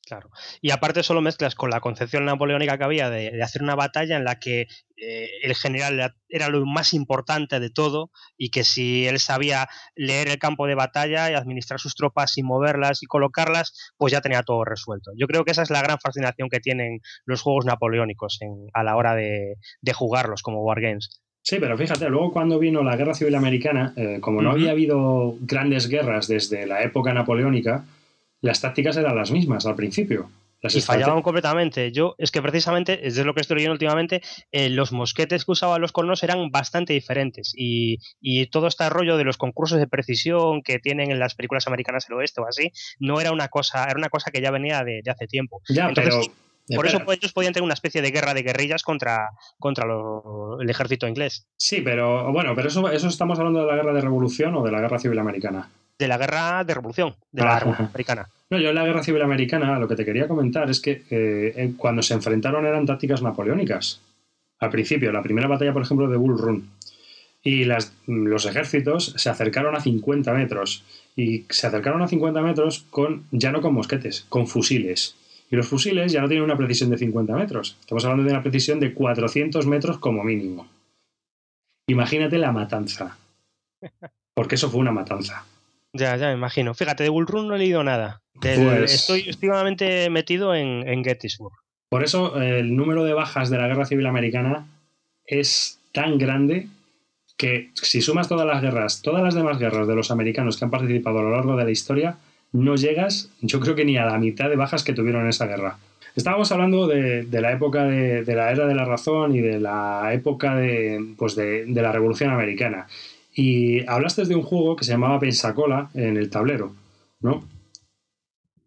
Claro. Y aparte solo mezclas con la concepción napoleónica que había de, hacer una batalla en la que eh, el general era lo más importante de todo y que si él sabía leer el campo de batalla y administrar sus tropas y moverlas y colocarlas, pues ya tenía todo resuelto. Yo creo que esa es la gran fascinación que tienen los juegos napoleónicos a la hora de, jugarlos como wargames. Sí, pero fíjate, luego cuando vino la Guerra Civil Americana, eh, como no había habido grandes guerras desde la época napoleónica, las tácticas eran las mismas al principio. y fallaban completamente. Yo, es que precisamente, es de lo que estoy leyendo últimamente, eh, los mosquetes que usaban los colonos eran bastante diferentes. Y, todo este rollo de los concursos de precisión que tienen en las películas americanas del oeste o así, no era una cosa, era una cosa que ya venía de, hace tiempo. Ya, pero. Por eso ellos podían tener una especie de guerra de guerrillas contra, contra el ejército inglés. Sí, pero bueno, pero eso, eso estamos hablando de la guerra de revolución o de la guerra civil americana de la guerra de revolución, de la Revolución Americana. No, yo en la guerra civil americana lo que te quería comentar es que eh, cuando se enfrentaron eran tácticas napoleónicas. Al principio, la primera batalla, por ejemplo, de Bull Run. Y las, los ejércitos se acercaron a 50 metros. Y se acercaron a 50 metros con, ya no con mosquetes, con fusiles. Y los fusiles ya no tienen una precisión de 50 metros. Estamos hablando de una precisión de 400 metros como mínimo. Imagínate la matanza. Porque eso fue una matanza. Ya, ya me imagino. Fíjate, de Bullrun no he leído nada. Pues estoy activamente metido en, Gettysburg. Por eso el número de bajas de la Guerra Civil Americana es tan grande que si sumas todas las guerras, todas las demás guerras de los americanos que han participado a lo largo de la historia, no llegas, yo creo que ni a la mitad de bajas que tuvieron en esa guerra. Estábamos hablando de, la época de, la era de la razón y de la época de, pues de la Revolución Americana. Y hablaste de un juego que se llamaba Pensacola en el tablero, ¿no?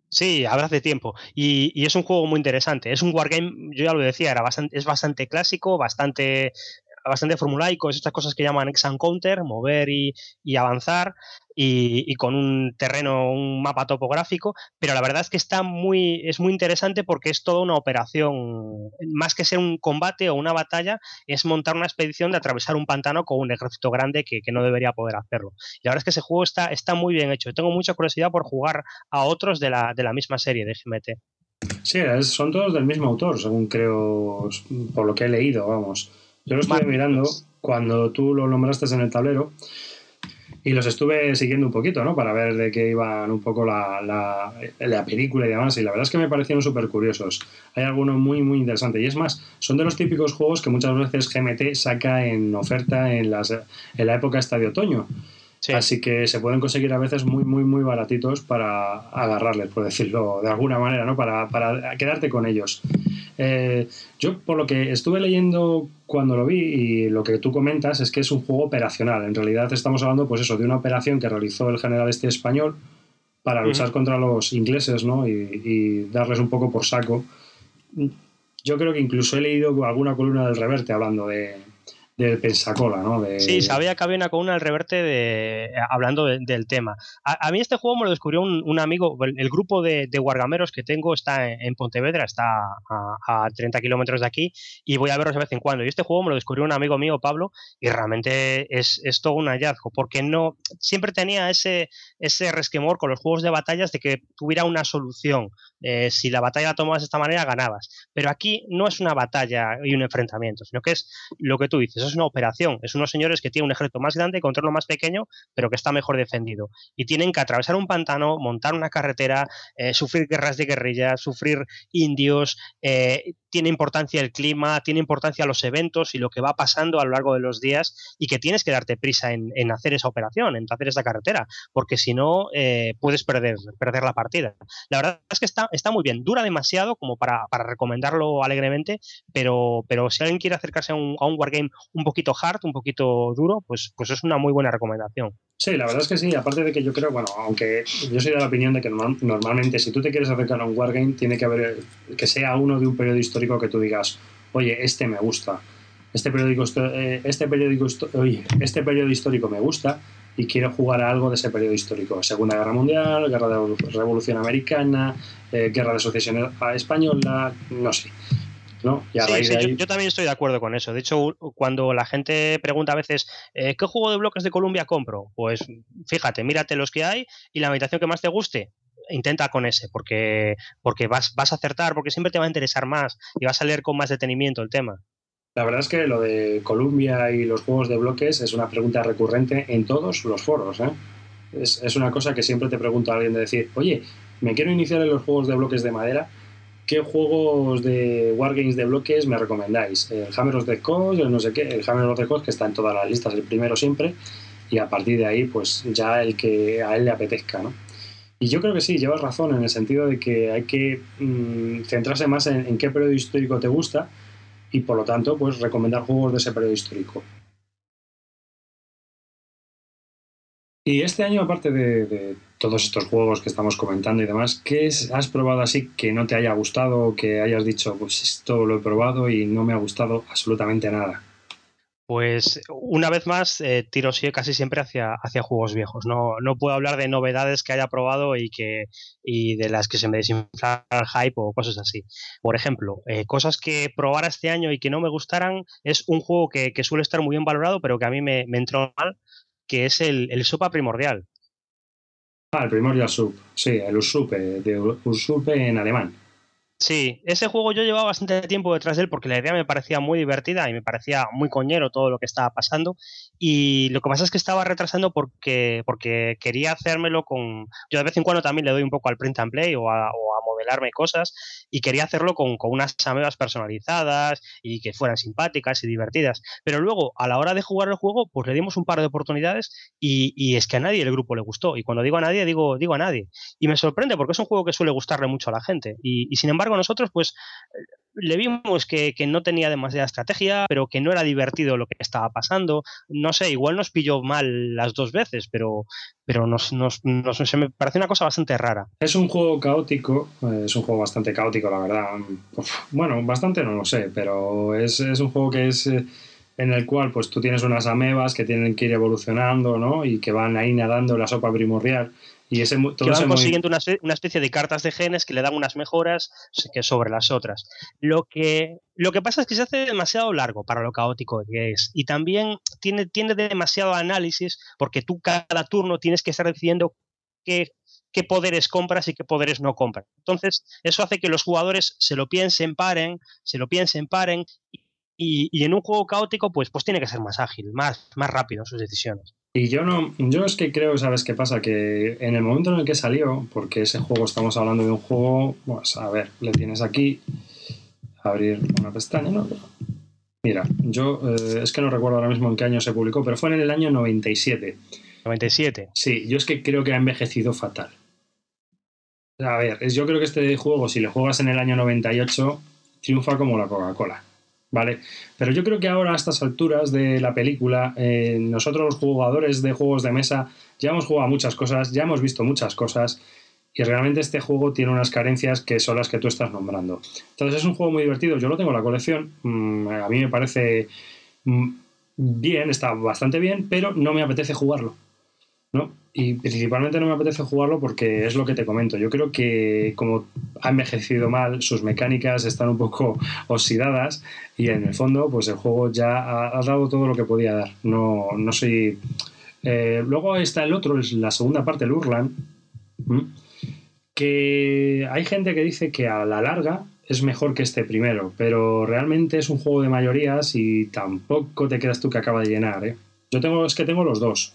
Sí, hablas de tiempo. Y, es un juego muy interesante. Es un wargame, yo ya lo decía, era bastante, es bastante clásico, bastante bastante formulaicos, estas cosas que llaman ex and counter, mover y, y avanzar, y, con un terreno, un mapa topográfico, pero la verdad es que está muy, es muy interesante porque es toda una operación, más que ser un combate o una batalla, es montar una expedición de atravesar un pantano con un ejército grande que, no debería poder hacerlo. Y la verdad es que ese juego está, está muy bien hecho. Tengo mucha curiosidad por jugar a otros de la, de la misma serie de GMT. Sí, son todos del mismo autor, según creo, por lo que he leído, vamos. Yo lo estuve mirando cuando tú lo nombraste en el tablero y los estuve siguiendo un poquito, ¿no? Para ver de qué iban un poco la, la, película y demás. Y la verdad es que me parecieron súper curiosos. Hay algunos muy, muy interesantes. Y es más, son de los típicos juegos que muchas veces GMT saca en oferta en, las, en la época esta de otoño. Así que se pueden conseguir a veces muy, muy, muy baratitos para agarrarles, por decirlo de alguna manera, ¿no? Para, para quedarte con ellos. Eh, yo, por lo que estuve leyendo cuando lo vi y lo que tú comentas es que es un juego operacional. En realidad estamos hablando, pues eso, de una operación que realizó el general este español para luchar contra los ingleses, ¿no? y darles un poco por saco. Yo creo que incluso he leído alguna columna del Reverte hablando de, del Pensacola, ¿no? Sí, sabía que había una columna al reverte de, hablando del tema. A, mí este juego me lo descubrió un, amigo, el, grupo de, de, Wargameros que tengo está en, Pontevedra, está a, 30 kilómetros de aquí y voy a verlos de vez en cuando. Y este juego me lo descubrió un amigo mío, Pablo, y realmente es, todo un hallazgo, porque no siempre tenía ese, ese resquemor con los juegos de batallas de que tuviera una solución. Eh, si la batalla la tomabas de esta manera, ganabas. Pero aquí no es una batalla y un enfrentamiento, sino que es lo que tú dices es una operación. Es unos señores que tienen un ejército más grande contra uno más pequeño, pero que está mejor defendido. Y tienen que atravesar un pantano, montar una carretera, eh, sufrir guerras de guerrilla, sufrir indios. Eh, tiene importancia el clima, tiene importancia los eventos y lo que va pasando a lo largo de los días y que tienes que darte prisa en, hacer esa operación, en hacer esa carretera, porque si no eh, puedes perder, perder la partida. La verdad es que está, está muy bien. Dura demasiado como para, recomendarlo alegremente, pero, pero si alguien quiere acercarse a un, a un wargame un poquito hard, un poquito duro, pues, pues es una muy buena recomendación. Sí, la verdad es que sí. Aparte de que yo creo, bueno, aunque yo soy de la opinión de que normalmente si tú te quieres acercar a un wargame, tiene que haber que sea uno de un periodo histórico que tú digas, oye, este me gusta, este periódico, eh, este periódico, oye, este periodo histórico me gusta y quiero jugar a algo de ese periodo histórico. Segunda Guerra Mundial, Guerra de Revolución Americana, eh, Guerra de Asociación Española, no sé yo, también estoy de acuerdo con eso. De hecho, cuando la gente pregunta a veces, eh, ¿qué juego de bloques de Columbia compro? Pues fíjate, mírate los que hay y la meditación que más te guste, intenta con ese, porque, porque vas, vas a acertar, porque siempre te va a interesar más y vas a leer con más detenimiento el tema. La verdad es que lo de Columbia y los juegos de bloques es una pregunta recurrente en todos los foros. ¿eh? Es, es, una cosa que siempre te pregunta alguien de decir, oye, me quiero iniciar en los juegos de bloques de madera, ¿qué juegos de Wargames de bloques me recomendáis? El Hammer of the Coast, el no sé qué, el Hammer of the Coast que está en todas las listas, el primero siempre, y a partir de ahí, pues ya el que a él le apetezca, ¿no? Y yo creo que sí, llevas razón en el sentido de que hay que mm, centrarse más en, en, qué periodo histórico te gusta y por lo tanto, pues recomendar juegos de ese periodo histórico. Y este año, aparte de, todos estos juegos que estamos comentando y demás, ¿qué has probado así que no te haya gustado o que hayas dicho, pues esto lo he probado y no me ha gustado absolutamente nada? Pues una vez más eh, tiro casi siempre hacia, hacia juegos viejos. No, no puedo hablar de novedades que haya probado y que y de las que se me desinfla el hype o cosas así. Por ejemplo, eh, cosas que probara este año y que no me gustaran es un juego que, suele estar muy bien valorado, pero que a mí me, me entró mal, que es el, el sopa primordial. Ah, el primordial sub, sí, el Usupe, de Usupe en alemán. Sí, ese juego yo llevaba bastante tiempo detrás de él porque la idea me parecía muy divertida y me parecía muy coñero todo lo que estaba pasando. Y lo que pasa es que estaba retrasando porque, porque quería hacérmelo con. Yo de vez en cuando también le doy un poco al print and play o a, modelarme cosas y quería hacerlo con, unas amebas personalizadas y que fueran simpáticas y divertidas. Pero luego, a la hora de jugar el juego, pues le dimos un par de oportunidades y, es que a nadie el grupo le gustó. Y cuando digo a nadie, digo, digo a nadie. Y me sorprende porque es un juego que suele gustarle mucho a la gente. y sin embargo, nosotros pues le vimos que, no tenía demasiada estrategia, pero que no era divertido lo que estaba pasando. No sé, igual nos pilló mal las dos veces, pero, pero nos, nos, se me parece una cosa bastante rara. Es un juego caótico, eh, es un juego bastante caótico, la verdad. bueno, bastante no lo sé, pero es, un juego que es... Eh, en el cual pues tú tienes unas amebas que tienen que ir evolucionando, ¿no? Y que van ahí nadando en la sopa primordial. Y ese, todo que van consiguiendo una, una, especie de cartas de genes que le dan unas mejoras que sobre las otras. Lo que, lo que pasa es que se hace demasiado largo para lo caótico que es. Y también tiene, tiene demasiado análisis porque tú cada turno tienes que estar decidiendo qué, qué poderes compras y qué poderes no compras. Entonces, eso hace que los jugadores se lo piensen, paren, se lo piensen, paren y, en un juego caótico, pues, pues tiene que ser más ágil, más, más rápido en sus decisiones. Y yo no, yo es que creo, ¿sabes qué pasa? Que en el momento en el que salió, porque ese juego estamos hablando de un juego, pues a ver, le tienes aquí, abrir una pestaña, ¿no? Mira, yo eh, es que no recuerdo ahora mismo en qué año se publicó, pero fue en el año 97. 97. Sí, yo es que creo que ha envejecido fatal. A ver, yo creo que este juego, si le juegas en el año 98, triunfa como la Coca-Cola. ¿Vale? Pero yo creo que ahora a estas alturas de la película, eh, nosotros los jugadores de juegos de mesa ya hemos jugado muchas cosas, ya hemos visto muchas cosas y realmente este juego tiene unas carencias que son las que tú estás nombrando. Entonces es un juego muy divertido, yo lo tengo en la colección, mm, a mí me parece mm, bien, está bastante bien, pero no me apetece jugarlo. ¿no? Y principalmente no me apetece jugarlo porque es lo que te comento. Yo creo que como ha envejecido mal, sus mecánicas están un poco oxidadas y en el fondo, pues el juego ya ha, dado todo lo que podía dar. No, no soy. Eh, luego está el otro, es la segunda parte, el Urlan, que hay gente que dice que a la larga es mejor que este primero, pero realmente es un juego de mayorías y tampoco te quedas tú que acaba de llenar. ¿eh? Yo tengo, es que tengo los dos.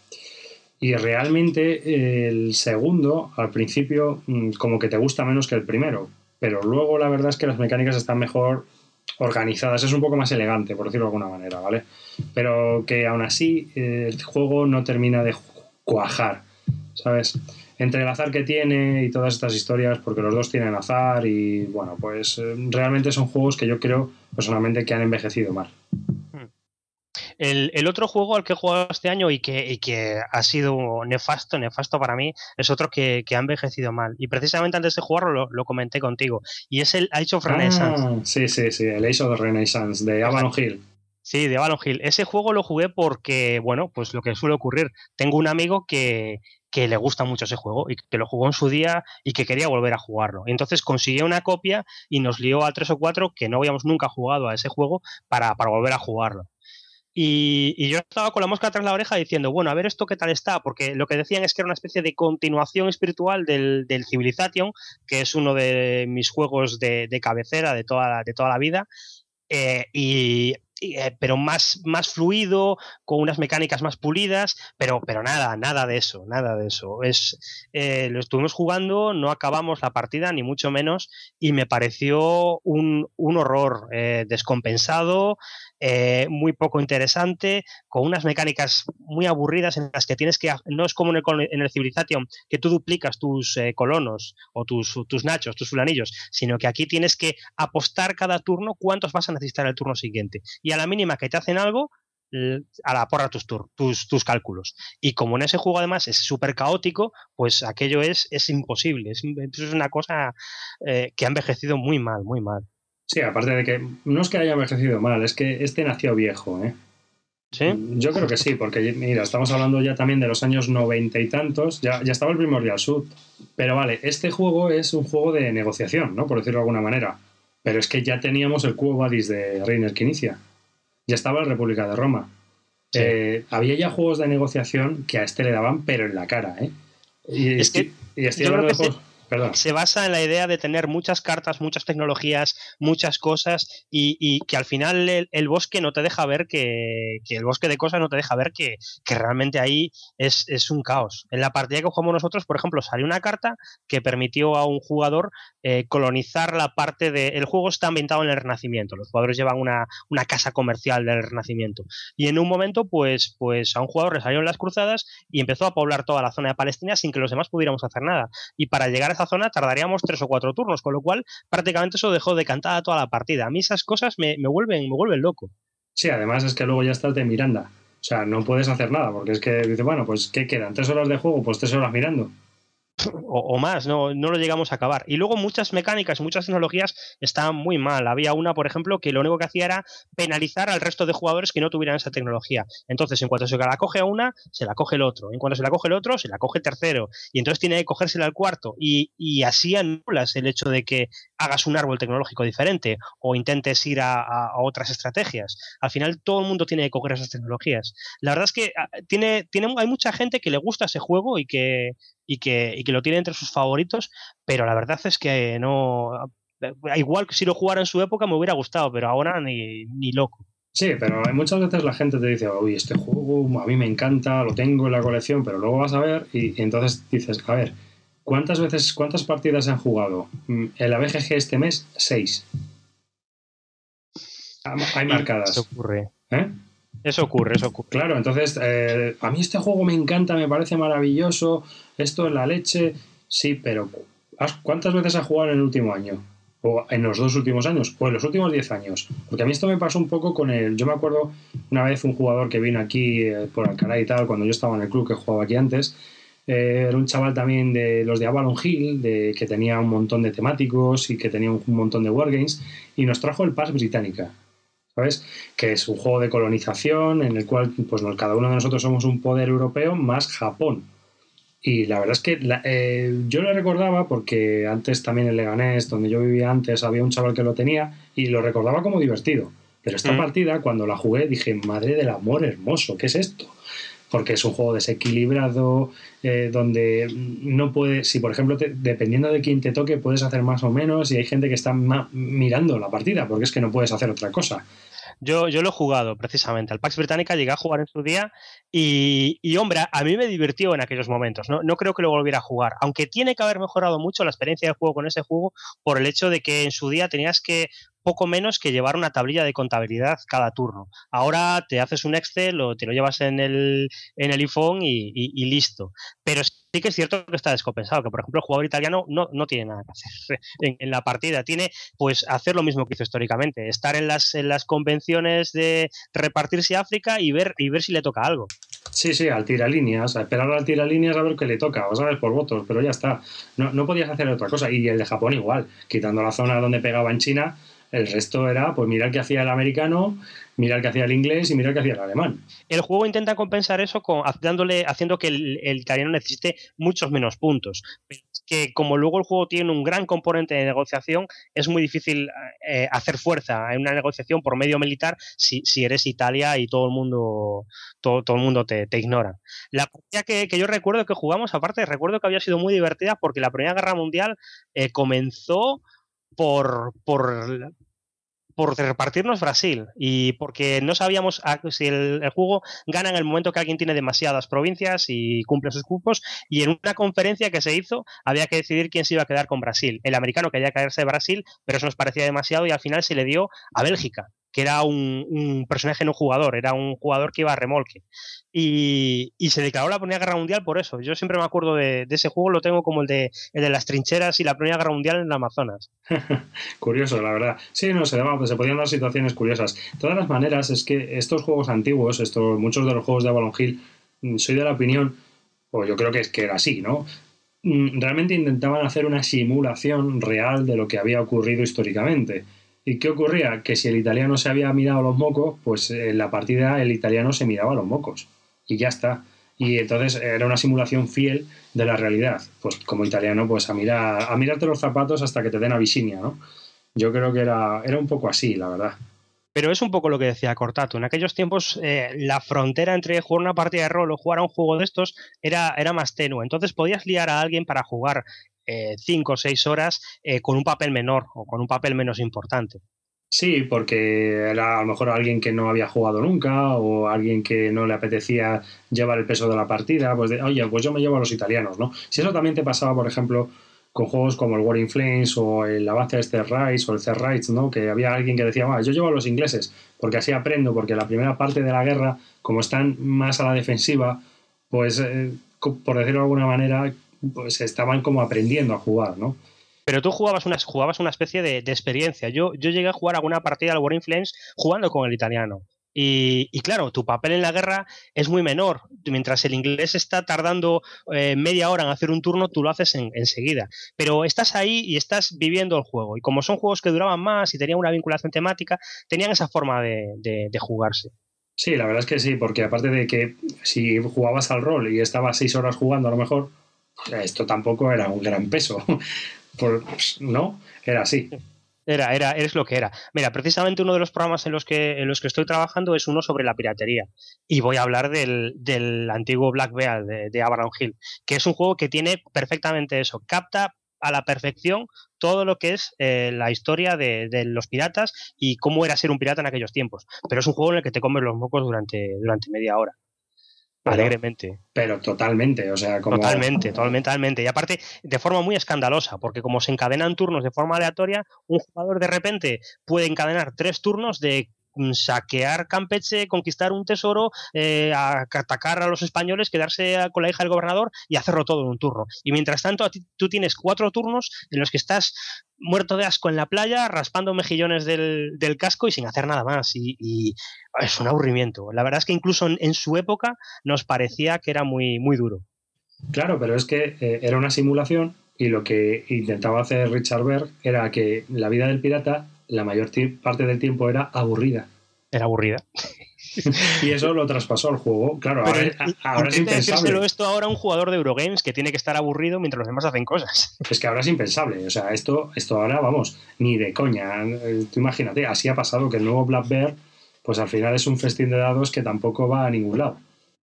Y realmente el segundo, al principio, mm, como que te gusta menos que el primero. Pero luego la verdad es que las mecánicas están mejor organizadas. Es un poco más elegante, por decirlo de alguna manera, ¿vale? Pero que aún así el juego no termina de cuajar, ¿sabes? Entre el azar que tiene y todas estas historias, porque los dos tienen azar y bueno, pues eh, realmente son juegos que yo creo personalmente que han envejecido mal. El, otro juego al que he jugado este año y que, que, ha sido nefasto, nefasto para mí, es otro que, ha envejecido mal. Y precisamente antes de jugarlo lo, comenté contigo. Y es el Age of ah, Renaissance. sí, sí, sí, el Age of Renaissance de Avalon Hill. Sí, de Avalon Hill. Ese juego lo jugué porque, bueno, pues lo que suele ocurrir. Tengo un amigo que, que le gusta mucho ese juego y que lo jugó en su día y que quería volver a jugarlo. Entonces consiguió una copia y nos lió a tres o cuatro que no habíamos nunca jugado a ese juego para, para volver a jugarlo. Y, yo estaba con la mosca tras la oreja diciendo, bueno, a ver esto qué tal está, porque lo que decían es que era una especie de continuación espiritual del, del Civilization, que es uno de mis juegos de, cabecera de toda, de toda la vida. Eh, y pero más, más fluido, con unas mecánicas más pulidas, pero, pero nada, nada de eso, nada de eso. Es, eh, lo estuvimos jugando, no acabamos la partida, ni mucho menos, y me pareció un, un horror eh, descompensado, muy poco interesante, con unas mecánicas muy aburridas en las que tienes que, no es como en el, en el Civilization, que tú duplicas tus colonos o tus, tus nachos, tus fulanillos, sino que aquí tienes que apostar cada turno cuántos vas a necesitar el turno siguiente y a la mínima que te hacen algo, a la porra tus, tus, tus cálculos. Y como en ese juego además es súper caótico, pues aquello es, es imposible. Es, es una cosa eh, que ha envejecido muy mal, muy mal. Sí, aparte de que no es que haya envejecido mal, es que este nació viejo, ¿eh? ¿Sí? Yo creo que sí, porque mira, estamos hablando ya también de los años noventa y tantos, ya, ya estaba el Primordial Sud. Pero vale, este juego es un juego de negociación, ¿no? Por decirlo de alguna manera. Pero es que ya teníamos el Cubo Badis de Reiner que inicia ya estaba la República de Roma. Eh, había ya juegos de negociación que a este le daban, pero en la cara, ¿eh? Y, es que y estoy hablando de juegos se basa en la idea de tener muchas cartas, muchas tecnologías, muchas cosas y, que al final el, bosque no te deja ver que, el bosque de cosas no te deja ver que, realmente ahí es, un caos. En la partida que jugamos nosotros, por ejemplo, salió una carta que permitió a un jugador eh, colonizar la parte de... El juego está ambientado en el Renacimiento, los jugadores llevan una, casa comercial del Renacimiento y en un momento pues, pues a un jugador le salieron las cruzadas y empezó a poblar toda la zona de Palestina sin que los demás pudiéramos hacer nada. Y para llegar a esa zona tardaríamos tres o cuatro turnos, con lo cual prácticamente eso dejó de cantar toda la partida. A mí esas cosas me, vuelven, me vuelven loco. Sí, además es que luego ya estás de Miranda. O sea, no puedes hacer nada, porque es que dice, bueno, pues ¿qué quedan? ¿Tres horas de juego? Pues tres horas mirando. O, más, no, no lo llegamos a acabar. Y luego muchas mecánicas, muchas tecnologías estaban muy mal. Había una, por ejemplo, que lo único que hacía era penalizar al resto de jugadores que no tuvieran esa tecnología. Entonces, en cuanto se la coge a una, se la coge el otro. En cuanto se la coge el otro, se la coge el tercero. Y entonces tiene que cogérsela al cuarto. Y, y así anulas el hecho de que hagas un árbol tecnológico diferente o intentes ir a, a, otras estrategias. Al final, todo el mundo tiene que coger esas tecnologías. La verdad es que ah, tiene, tiene, hay mucha gente que le gusta ese juego y que, y que, y que lo tiene entre sus favoritos, pero la verdad es que no. Igual que si lo jugara en su época me hubiera gustado, pero ahora ni, ni loco. Sí, pero hay muchas veces la gente te dice, uy, este juego a mí me encanta, lo tengo en la colección, pero luego vas a ver y, y entonces dices, a ver, ¿cuántas veces, cuántas partidas han jugado? Mm, en la BGG este mes, seis. Hay marcadas. Eso ocurre. ¿Eh? Eso ocurre, eso ocurre. Claro, entonces, eh, a mí este juego me encanta, me parece maravilloso, esto es la leche, sí, pero ¿cuántas veces has jugado en el último año? O en los dos últimos años, o en los últimos diez años. Porque a mí esto me pasó un poco con el. Yo me acuerdo una vez un jugador que vino aquí eh, por Alcalá y tal, cuando yo estaba en el club que jugaba aquí antes. Eh, era un chaval también de los de Avalon Hill, de, que tenía un montón de temáticos y que tenía un, un montón de wargames, y nos trajo el Pass Británica. ¿Sabes? Que es un juego de colonización en el cual pues, cada uno de nosotros somos un poder europeo más Japón. Y la verdad es que la, eh, yo lo recordaba porque antes también en Leganés, donde yo vivía antes, había un chaval que lo tenía y lo recordaba como divertido. Pero esta mm. partida, cuando la jugué, dije, madre del amor hermoso, ¿qué es esto? Porque es un juego desequilibrado, eh, donde no puedes, si por ejemplo, te, dependiendo de quién te toque, puedes hacer más o menos y hay gente que está mirando la partida, porque es que no puedes hacer otra cosa. Yo, yo lo he jugado precisamente. Al Pax Británica llegué a jugar en su día y, y, hombre, a mí me divirtió en aquellos momentos. ¿no? no creo que lo volviera a jugar. Aunque tiene que haber mejorado mucho la experiencia de juego con ese juego por el hecho de que en su día tenías que poco menos que llevar una tablilla de contabilidad cada turno. Ahora te haces un Excel o te lo llevas en el, en el iPhone y, listo. Pero sí que es cierto que está descompensado, que por ejemplo el jugador italiano no, no tiene nada que hacer en, la partida, tiene pues hacer lo mismo que hizo históricamente, estar en las, en las convenciones de repartirse África y ver, y ver si le toca algo. Sí, sí, al tiralíneas, a esperar al tiralíneas a ver qué le toca, a ver por votos, pero ya está. No, no podías hacer otra cosa. Y el de Japón igual, quitando la zona donde pegaba en China, el resto era, pues mirar qué hacía el americano, mirar qué hacía el inglés y mirar qué hacía el alemán. El juego intenta compensar eso con, dándole, haciendo que el, el italiano necesite muchos menos puntos. Que como luego el juego tiene un gran componente de negociación, es muy difícil eh, hacer fuerza en una negociación por medio militar si, si eres Italia y todo el mundo, todo, todo el mundo te, te, ignora. La partida que, que, yo recuerdo que jugamos, aparte, recuerdo que había sido muy divertida porque la Primera Guerra Mundial eh, comenzó por, por, por repartirnos Brasil y porque no sabíamos si el, juego gana en el momento que alguien tiene demasiadas provincias y cumple sus cupos y en una conferencia que se hizo había que decidir quién se iba a quedar con Brasil. El americano quería caerse de Brasil, pero eso nos parecía demasiado y al final se le dio a Bélgica que era un, personaje no jugador, era un jugador que iba a remolque. Y, se declaró la Primera Guerra Mundial por eso. Yo siempre me acuerdo de, ese juego, lo tengo como el de, el de las trincheras y la Primera Guerra Mundial en Amazonas. Curioso, la verdad. Sí, no, se, se podían dar situaciones curiosas. De todas las maneras, es que estos juegos antiguos, estos, muchos de los juegos de Avalon Hill, mm, soy de la opinión, o yo creo que es que era así, ¿no? Mm, realmente intentaban hacer una simulación real de lo que había ocurrido históricamente ¿Y qué ocurría? Que si el italiano se había mirado los mocos, pues en la partida el italiano se miraba los mocos. Y ya está. Y entonces era una simulación fiel de la realidad. Pues como italiano, pues a, mirar, a mirarte los zapatos hasta que te den avisinia, ¿no? Yo creo que era, era un poco así, la verdad. Pero es un poco lo que decía Cortato. En aquellos tiempos eh, la frontera entre jugar una partida de rol o jugar a un juego de estos era, era más tenue. Entonces podías liar a alguien para jugar eh, cinco o seis horas eh, con un papel menor o con un papel menos importante. Sí, porque era a lo mejor alguien que no había jugado nunca o alguien que no le apetecía llevar el peso de la partida, pues oye, pues yo me llevo a los italianos, ¿no? Si eso también te pasaba, por ejemplo, con juegos como el War in Flames o el avance de Star Rise o el Third Rights, ¿no? Que había alguien que decía, ah, yo llevo a los ingleses, porque así aprendo, porque la primera parte de la guerra, como están más a la defensiva, pues, eh, por decirlo de alguna manera, pues estaban como aprendiendo a jugar, ¿no? Pero tú jugabas una, jugabas una especie de, de experiencia. Yo, yo llegué a jugar alguna partida al War in Flames jugando con el italiano. Y, claro, tu papel en la guerra es muy menor. Mientras el inglés está tardando eh, media hora en hacer un turno, tú lo haces enseguida. Pero estás ahí y estás viviendo el juego. Y como son juegos que duraban más y tenían una vinculación temática, tenían esa forma de, jugarse. Sí, la verdad es que sí, porque aparte de que si jugabas al rol y estabas seis horas jugando a lo mejor, esto tampoco era un gran peso. Pues, no, era así. Era, era, es lo que era. Mira, precisamente uno de los programas en los que, en los que estoy trabajando es uno sobre la piratería. Y voy a hablar del, del antiguo Black Bear de, de Abraham Hill, que es un juego que tiene perfectamente eso. Capta a la perfección todo lo que es eh, la historia de, de, los piratas y cómo era ser un pirata en aquellos tiempos. Pero es un juego en el que te comes los mocos durante, durante media hora alegremente. Pero totalmente, o sea, como... Totalmente, totalmente. Y aparte, de forma muy escandalosa, porque como se encadenan turnos de forma aleatoria, un jugador de repente puede encadenar tres turnos de saquear Campeche, conquistar un tesoro, eh, atacar a los españoles, quedarse con la hija del gobernador y hacerlo todo en un turno. Y mientras tanto, tú tienes cuatro turnos en los que estás muerto de asco en la playa, raspando mejillones del, casco y sin hacer nada más. Y, es un aburrimiento. La verdad es que incluso en, su época nos parecía que era muy, muy duro. Claro, pero es que eh, era una simulación y lo que intentaba hacer Richard Berg era que la vida del pirata la mayor parte del tiempo era aburrida. Era aburrida. y eso lo traspasó al juego. Claro, ahora, es impensable. esto ahora a un jugador de Eurogames que tiene que estar aburrido mientras los demás hacen cosas. Es que ahora es impensable. O sea, esto, esto ahora, vamos, ni de coña. Tú imagínate, así ha pasado que el nuevo Black Bear, pues al final es un festín de dados que tampoco va a ningún lado.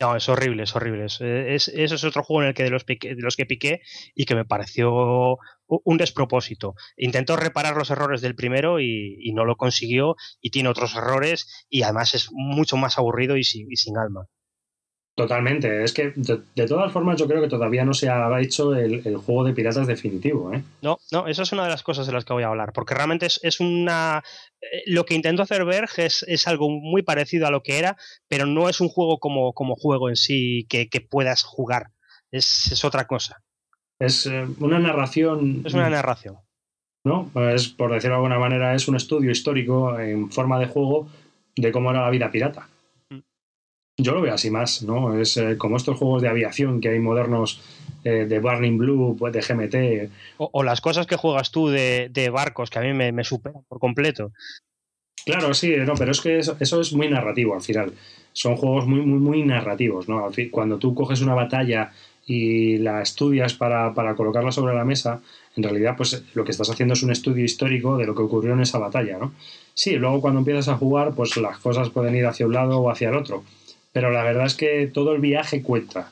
No, es horrible, es horrible. Es, eso es otro juego en el que de los, de los que piqué y que me pareció un despropósito. Intentó reparar los errores del primero y, no lo consiguió y tiene otros errores y además es mucho más aburrido y sin alma. Totalmente. Es que, de, todas formas, yo creo que todavía no se ha hecho el, juego de piratas definitivo. ¿eh? No, no, eso es una de las cosas de las que voy a hablar, porque realmente es, una... Eh, lo que intentó hacer Berg es, algo muy parecido a lo que era, pero no es un juego como, como juego en sí que, puedas jugar. Es, otra cosa. Es eh, una narración... Es una narración. ¿No? Es, por decirlo de alguna manera, es un estudio histórico en forma de juego de cómo era la vida pirata. Yo lo veo así más, ¿no? Es eh, como estos juegos de aviación que hay modernos eh, de Burning Blue, pues, de GMT. O, las cosas que juegas tú de, barcos, que a mí me, superan por completo. Claro, sí, no, pero es que eso, es muy narrativo al final. Son juegos muy, muy, muy narrativos, ¿no? Cuando tú coges una batalla y la estudias para, para colocarla sobre la mesa, en realidad, pues lo que estás haciendo es un estudio histórico de lo que ocurrió en esa batalla, ¿no? Sí, luego cuando empiezas a jugar, pues las cosas pueden ir hacia un lado o hacia el otro pero la verdad es que todo el viaje cuenta.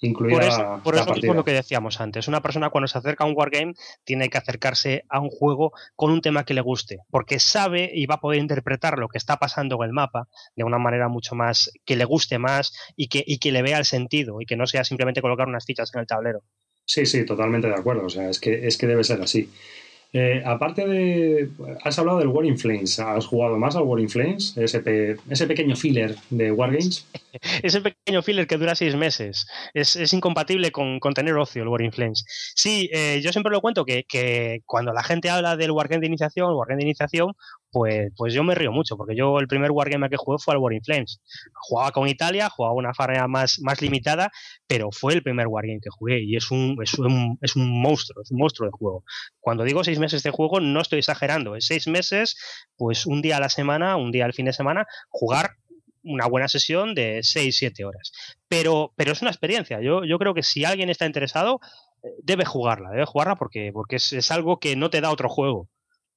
Incluida por eso, por eso es lo que decíamos antes. Una persona cuando se acerca a un wargame tiene que acercarse a un juego con un tema que le guste, porque sabe y va a poder interpretar lo que está pasando en el mapa de una manera mucho más que le guste más y que, y que le vea el sentido y que no sea simplemente colocar unas fichas en el tablero. Sí, sí, totalmente de acuerdo. O sea, es que, es que debe ser así. Eh, aparte de. Has hablado del War in Flames. ¿Has jugado más al War in Flames? Ese, ese pequeño filler de Wargames. ese pequeño filler que dura seis meses. Es, incompatible con, tener ocio el War in Flames. Sí, eh, yo siempre lo cuento que, que, cuando la gente habla del Wargame de iniciación, Wargame de iniciación, pues, pues yo me río mucho, porque yo el primer Wargame que jugué fue al War in Flames. Jugaba con Italia, jugaba una farea más, más limitada, pero fue el primer Wargame que jugué y es un, es, un, es un monstruo, es un monstruo de juego. Cuando digo seis meses de juego, no estoy exagerando, es seis meses, pues un día a la semana, un día al fin de semana, jugar una buena sesión de 6-7 horas. Pero, pero es una experiencia. Yo, yo creo que si alguien está interesado, eh, debe jugarla, debe jugarla porque, porque es, es algo que no te da otro juego.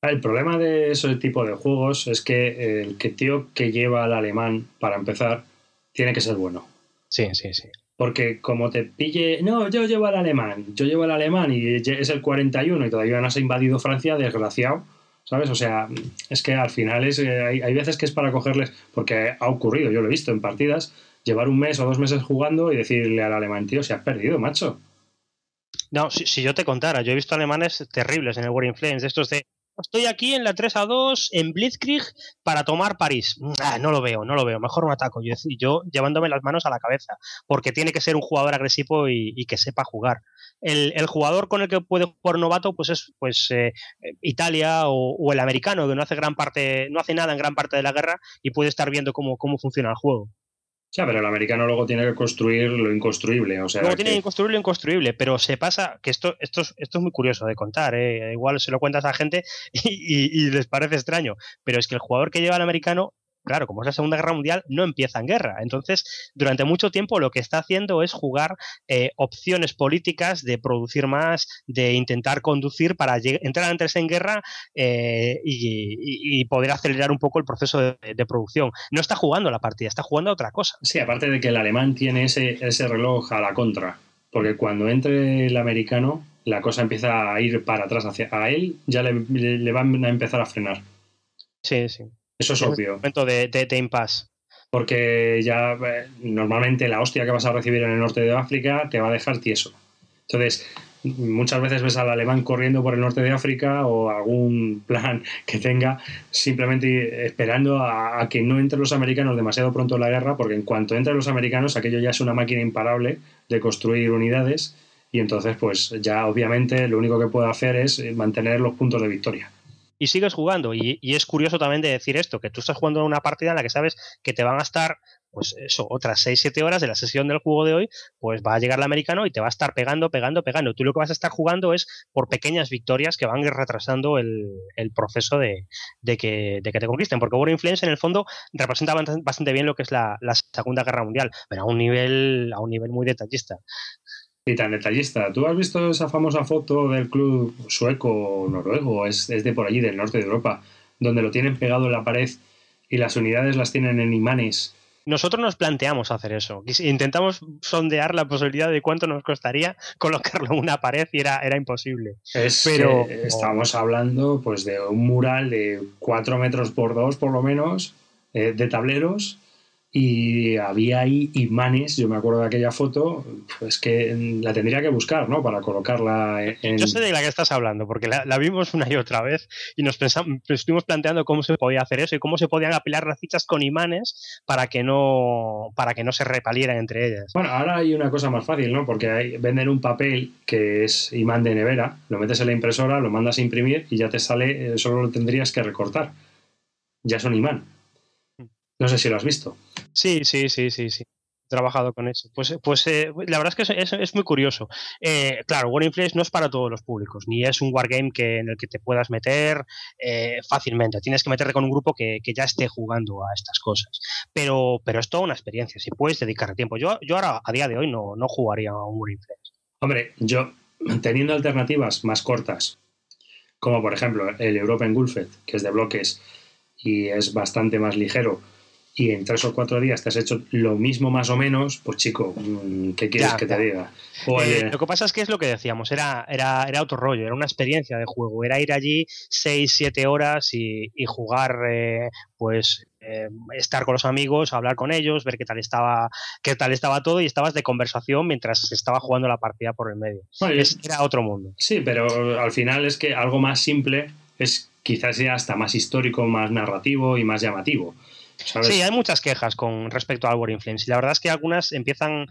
El problema de ese tipo de juegos es que el que tío que lleva al alemán, para empezar, tiene que ser bueno. Sí, sí, sí. Porque como te pille, no, yo llevo al alemán, yo llevo al alemán y es el 41 y todavía no has invadido Francia, desgraciado, ¿sabes? O sea, es que al final es, eh, hay, hay veces que es para cogerles, porque ha ocurrido, yo lo he visto en partidas, llevar un mes o dos meses jugando y decirle al alemán, tío, se has perdido, macho. No, si, si, yo te contara, yo he visto alemanes terribles en el War in Flames, de estos de Estoy aquí en la 3 a 2 en Blitzkrieg para tomar París. Ah, no lo veo, no lo veo. Mejor no ataco. Yo, llevándome las manos a la cabeza. Porque tiene que ser un jugador agresivo y, que sepa jugar. el, jugador con el que puede jugar novato pues es pues eh, Italia o, el americano que no hace gran parte no hace nada en gran parte de la guerra y puede estar viendo cómo, cómo funciona el juego ya, pero el americano luego tiene que construir lo inconstruible. O sea, luego tiene que construir lo inconstruible, pero se pasa, que esto, esto, es, esto es muy curioso de contar, ¿eh? igual se lo cuentas a la gente y, les parece extraño, pero es que el jugador que lleva al americano claro, como es la Segunda Guerra Mundial, no empieza en guerra. Entonces, durante mucho tiempo lo que está haciendo es jugar eh, opciones políticas de producir más, de intentar conducir para entrar antes en guerra eh, y, poder acelerar un poco el proceso de, producción. No está jugando la partida, está jugando a otra cosa. Sí, aparte de que el alemán tiene ese, ese reloj a la contra, porque cuando entre el americano, la cosa empieza a ir para atrás hacia a él, ya le, le van a empezar a frenar. Sí, sí. Eso es obvio. momento de, de, impasse. Porque ya eh, normalmente la hostia que vas a recibir en el norte de África te va a dejar tieso. Entonces, muchas veces ves al alemán corriendo por el norte de África o algún plan que tenga, simplemente esperando a, que no entren los americanos demasiado pronto en la guerra, porque en cuanto entren los americanos, aquello ya es una máquina imparable de construir unidades y entonces, pues ya obviamente lo único que puede hacer es mantener los puntos de victoria y sigues jugando. Y, es curioso también de decir esto, que tú estás jugando una partida en la que sabes que te van a estar, pues eso, otras 6-7 horas de la sesión del juego de hoy, pues va a llegar el americano y te va a estar pegando, pegando, pegando. Tú lo que vas a estar jugando es por pequeñas victorias que van retrasando el, proceso de, que, te conquisten. Porque War Influence en el fondo representa bastante bien lo que es la, la Segunda Guerra Mundial, pero a un nivel, a un nivel muy detallista y tan detallista. ¿Tú has visto esa famosa foto del club sueco noruego? Es, es, de por allí, del norte de Europa, donde lo tienen pegado en la pared y las unidades las tienen en imanes. Nosotros nos planteamos hacer eso. Intentamos sondear la posibilidad de cuánto nos costaría colocarlo en una pared y era, era imposible. Pero estamos hablando pues de un mural de 4 metros por 2 por lo menos, eh, de tableros y había ahí imanes, yo me acuerdo de aquella foto, pues que la tendría que buscar, ¿no? Para colocarla en... Yo sé de la que estás hablando, porque la, vimos una y otra vez y nos pensamos, estuvimos planteando cómo se podía hacer eso y cómo se podían apilar las fichas con imanes para que no para que no se repalieran entre ellas. Bueno, ahora hay una cosa más fácil, ¿no? Porque hay, venden un papel que es imán de nevera, lo metes en la impresora, lo mandas a imprimir y ya te sale, eh, solo lo tendrías que recortar. Ya es un imán. No sé si lo has visto. Sí, sí, sí, sí, sí. He trabajado con eso. Pues, pues eh, la verdad es que es, es, muy curioso. Eh, claro, War Influence no es para todos los públicos, ni es un wargame que, en el que te puedas meter eh, fácilmente. Tienes que meterte con un grupo que, ya esté jugando a estas cosas. Pero, pero es toda una experiencia, si puedes dedicarle tiempo. Yo, yo ahora, a día de hoy, no, no jugaría a un War Influence. Hombre, yo, teniendo alternativas más cortas, como por ejemplo el Europa Engulfed, que es de bloques y es bastante más ligero, y en tres o cuatro días te has hecho lo mismo más o menos, pues chico, mm, ¿qué quieres que te diga? Eh, lo que pasa es que es lo que decíamos, era, era, era otro rollo, era una experiencia de juego, era ir allí seis, siete horas y, jugar, eh, pues eh, estar con los amigos, hablar con ellos, ver qué tal estaba, qué tal estaba todo y estabas de conversación mientras se estaba jugando la partida por el medio. era otro mundo. Sí, pero al final es que algo más simple es quizás ya hasta más histórico, más narrativo y más llamativo. Sí, hay muchas quejas con respecto al War Influence. Y la verdad es que algunas empiezan,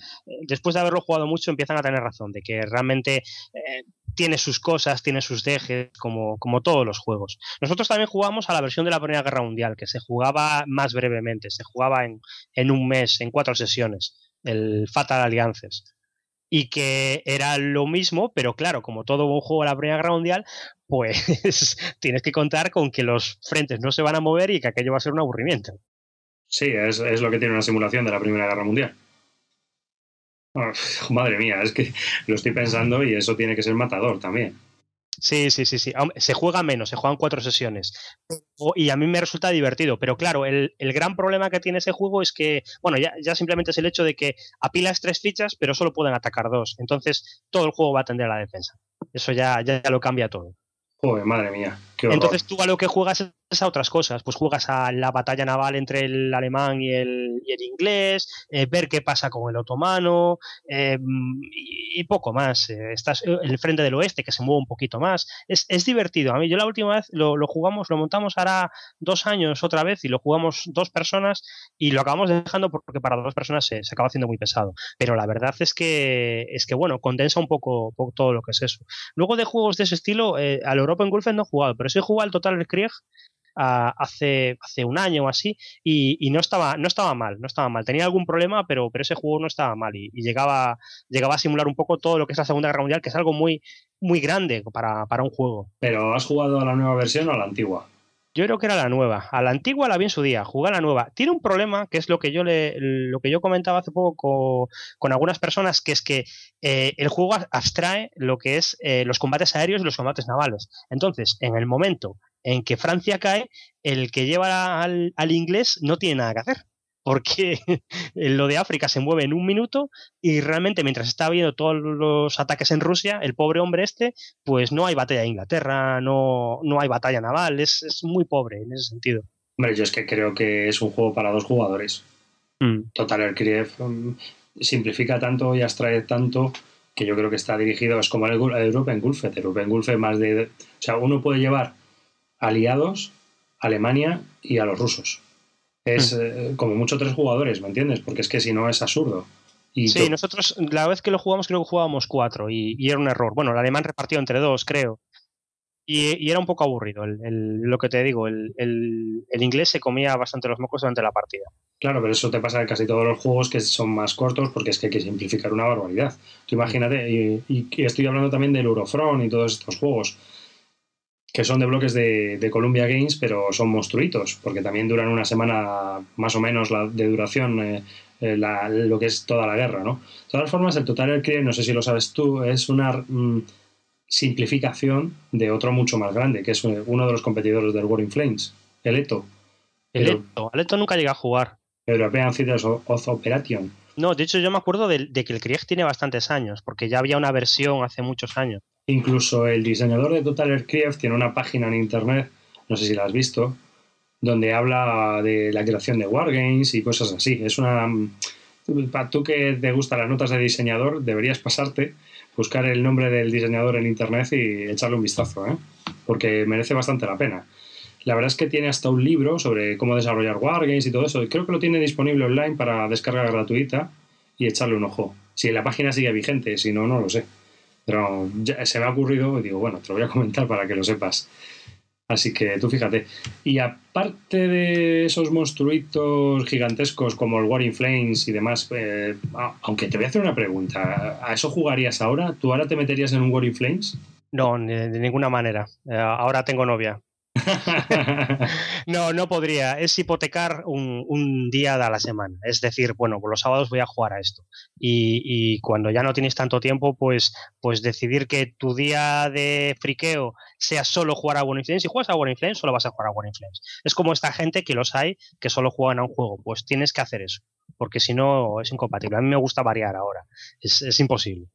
después de haberlo jugado mucho, empiezan a tener razón, de que realmente eh, tiene sus cosas, tiene sus dejes, como, como todos los juegos. Nosotros también jugamos a la versión de la Primera Guerra Mundial, que se jugaba más brevemente, se jugaba en, en un mes, en cuatro sesiones, el Fatal Alliances y que era lo mismo, pero claro, como todo buen juego de la Primera Guerra Mundial, pues tienes que contar con que los frentes no se van a mover y que aquello va a ser un aburrimiento. Sí, es, lo que tiene una simulación de la Primera Guerra Mundial. madre mía, es que lo estoy pensando y eso tiene que ser matador también. Sí, sí, sí, sí. Se juega menos, se juegan cuatro sesiones. Y a mí me resulta divertido. Pero claro, el, gran problema que tiene ese juego es que, bueno, ya, ya, simplemente es el hecho de que apilas tres fichas, pero solo pueden atacar dos. Entonces, todo el juego va a atender a la defensa. Eso ya, ya, lo cambia todo. Madre mía. Entonces tú a lo que juegas es a otras cosas, pues juegas a la batalla naval entre el alemán y el, inglés, eh, ver qué pasa con el otomano eh, y, poco más. Eh, estás el frente del oeste que se mueve un poquito más. Es, es divertido. A mí yo la última vez lo, lo, jugamos, lo montamos ahora dos años otra vez y lo jugamos dos personas y lo acabamos dejando porque para dos personas se, se acaba haciendo muy pesado. Pero la verdad es que es que bueno, condensa un poco, poco todo lo que es eso. Luego de juegos de ese estilo, al Europa en Golfen no he jugado, pero sí he jugado al Total Krieg hace, hace un año o así y, no, estaba, no estaba mal, no estaba mal. Tenía algún problema, pero, pero ese juego no estaba mal y, llegaba, llegaba a simular un poco todo lo que es la Segunda Guerra Mundial, que es algo muy, muy grande para, para un juego. ¿Pero has jugado a la nueva versión o a la antigua? Yo creo que era la nueva. A la antigua la vi en su día, jugué a la nueva. Tiene un problema, que es lo que yo le, lo que yo comentaba hace poco con, algunas personas, que es que eh, el juego abstrae lo que es eh, los combates aéreos y los combates navales. Entonces, en el momento en que Francia cae, el que lleva al, al inglés no tiene nada que hacer porque lo de África se mueve en un minuto y realmente mientras está habiendo todos los ataques en Rusia, el pobre hombre este, pues no hay batalla de Inglaterra, no, no hay batalla naval, es, es, muy pobre en ese sentido. Hombre, yo es que creo que es un juego para dos jugadores. Mm. Total Air um, simplifica tanto y abstrae tanto que yo creo que está dirigido, es como el, el European Gulf, el European Gulf más de... O sea, uno puede llevar aliados, Alemania y a los rusos es hmm. eh, como mucho tres jugadores, ¿me entiendes? Porque es que si no es absurdo. Y sí, nosotros la vez que lo jugamos creo que jugábamos cuatro y, era un error. Bueno, el alemán repartió entre dos, creo. Y, era un poco aburrido, lo que te digo, el, inglés se comía bastante los mocos durante la partida. Claro, pero eso te pasa en casi todos los juegos que son más cortos porque es que hay que simplificar una barbaridad. Tú imagínate, y, y estoy hablando también del Eurofront y todos estos juegos que son de bloques de, Columbia Games, pero son monstruitos, porque también duran una semana más o menos la, de duración eh, eh, lo que es toda la guerra, ¿no? De todas formas, el Total Air no sé si lo sabes tú, es una mm, simplificación de otro mucho más grande, que es uno de los competidores del War in Flames, el ETO. El ETO, el ETO nunca llega a jugar. European Theaters of Operation. No, de hecho yo me acuerdo de, de que el Krieg tiene bastantes años, porque ya había una versión hace muchos años. Incluso el diseñador de Total Aircraft tiene una página en internet, no sé si la has visto, donde habla de la creación de wargames y cosas así. Es una. Para tú que te gustan las notas de diseñador, deberías pasarte, buscar el nombre del diseñador en internet y echarle un vistazo, ¿eh? porque merece bastante la pena. La verdad es que tiene hasta un libro sobre cómo desarrollar wargames y todo eso. Creo que lo tiene disponible online para descarga gratuita y echarle un ojo. Si la página sigue vigente, si no, no lo sé. Pero ya se me ha ocurrido y digo, bueno, te lo voy a comentar para que lo sepas. Así que tú fíjate. Y aparte de esos monstruitos gigantescos como el War in Flames y demás, eh, aunque te voy a hacer una pregunta, ¿a eso jugarías ahora? ¿Tú ahora te meterías en un War in Flames? No, de ninguna manera. Eh, ahora tengo novia. no, no podría. Es hipotecar un, día a la semana. Es decir, bueno, pues los sábados voy a jugar a esto. Y, cuando ya no tienes tanto tiempo, pues, pues decidir que tu día de friqueo sea solo jugar a One Influence. Si juegas a One Influence, solo vas a jugar a One Influence. Es como esta gente que los hay que solo juegan a un juego. Pues tienes que hacer eso. Porque si no, es incompatible. A mí me gusta variar ahora. Es, imposible.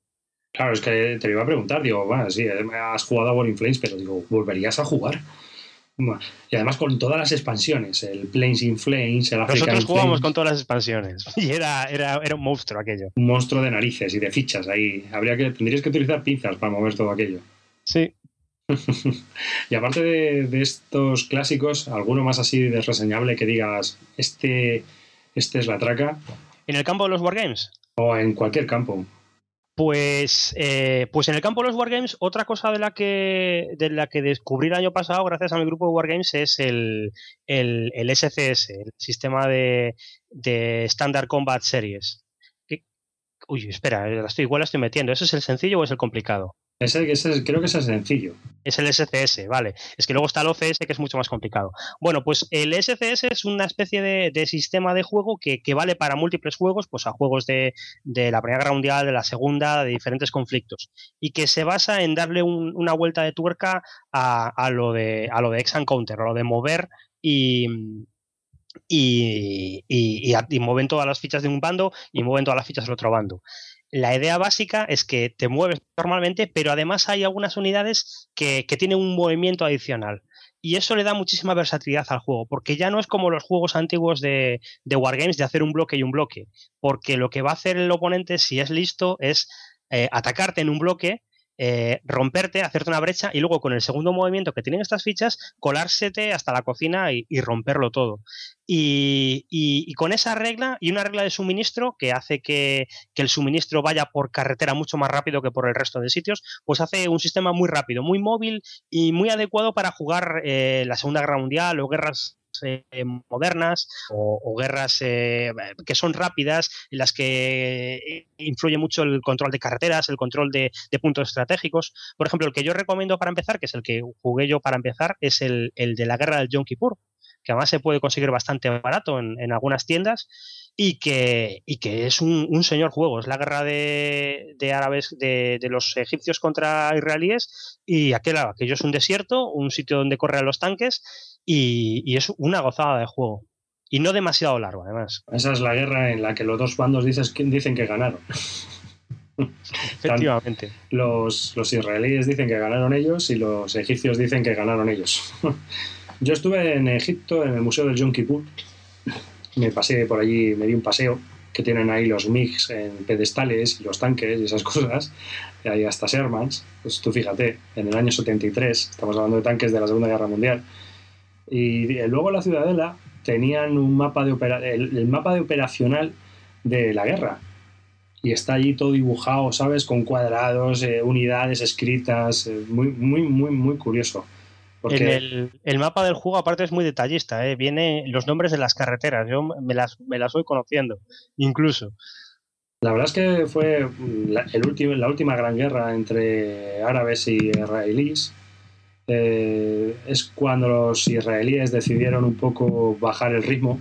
Claro, es que te iba a preguntar, digo, bueno, sí, has jugado a War Flames, pero digo, ¿volverías a jugar? Y además con todas las expansiones, el Planes in Flames, el African Nosotros jugamos con todas las expansiones y era, era, era, un monstruo aquello. Un monstruo de narices y de fichas ahí. Habría que, tendrías que utilizar pinzas para mover todo aquello. Sí. y aparte de, estos clásicos, ¿alguno más así desreseñable que digas, este, este es la traca? ¿En el campo de los Wargames? O en cualquier campo. Pues, eh, pues en el campo de los Wargames, otra cosa de la que de la que descubrí el año pasado, gracias a mi grupo de Wargames, es el, el, SCS, el sistema de, de Standard Combat Series. Uy, espera, estoy, igual la estoy metiendo. ¿Ese es el sencillo o es el complicado? Creo que es sencillo. Es el SCS, vale. Es que luego está el OCS que es mucho más complicado. Bueno, pues el SCS es una especie de, sistema de juego que, vale para múltiples juegos, pues a juegos de, la Primera Guerra Mundial, de la Segunda, de diferentes conflictos. Y que se basa en darle una vuelta de tuerca a, lo de, a lo de Ex Counter, a lo de mover y, y, y, y, mueven todas las fichas de un bando y mueven todas las fichas del otro bando. La idea básica es que te mueves normalmente, pero además hay algunas unidades que, que tienen un movimiento adicional. Y eso le da muchísima versatilidad al juego, porque ya no es como los juegos antiguos de, de Wargames de hacer un bloque y un bloque, porque lo que va a hacer el oponente, si es listo, es eh, atacarte en un bloque eh, romperte, hacerte una brecha y luego con el segundo movimiento que tienen estas fichas, colársete hasta la cocina y, romperlo todo. Y, con esa regla y una regla de suministro que hace que, el suministro vaya por carretera mucho más rápido que por el resto de sitios, pues hace un sistema muy rápido, muy móvil y muy adecuado para jugar eh, la Segunda Guerra Mundial o guerras eh, modernas o, guerras eh, que son rápidas, en las que influye mucho el control de carreteras, el control de, puntos estratégicos. Por ejemplo, el que yo recomiendo para empezar, que es el que jugué yo para empezar, es el, de la guerra del Yom Kippur, que además se puede conseguir bastante barato en, algunas tiendas y que, que es un, señor juego. Es la guerra de, árabes, de, los egipcios contra israelíes y aquel, aquello es un desierto, un sitio donde corren los tanques y, es una gozada de juego. Y no demasiado largo, además. Esa es la guerra en la que los dos bandos dices, dicen que ganaron. Efectivamente. Los, los, israelíes dicen que ganaron ellos y los egipcios dicen que ganaron ellos. Yo estuve en Egipto, en el Museo del Yom Kippur. Me pasé por allí, me di un paseo, que tienen ahí los MiGs en pedestales y los tanques y esas cosas. Y hay hasta Shermans. Pues tú fíjate, en el año 73, estamos hablando de tanques de la Segunda Guerra Mundial, y luego la Ciudadela tenían un mapa de el, mapa de operacional de la guerra. Y está allí todo dibujado, ¿sabes? Con cuadrados, eh, unidades escritas. Eh, muy, muy, muy, muy curioso. Porque... el, mapa del juego, aparte, es muy detallista. ¿eh? Viene los nombres de las carreteras. Yo me las, me las voy conociendo, incluso. La verdad es que fue la, el último, la última gran guerra entre árabes y israelíes eh, es cuando los israelíes decidieron un poco bajar el ritmo,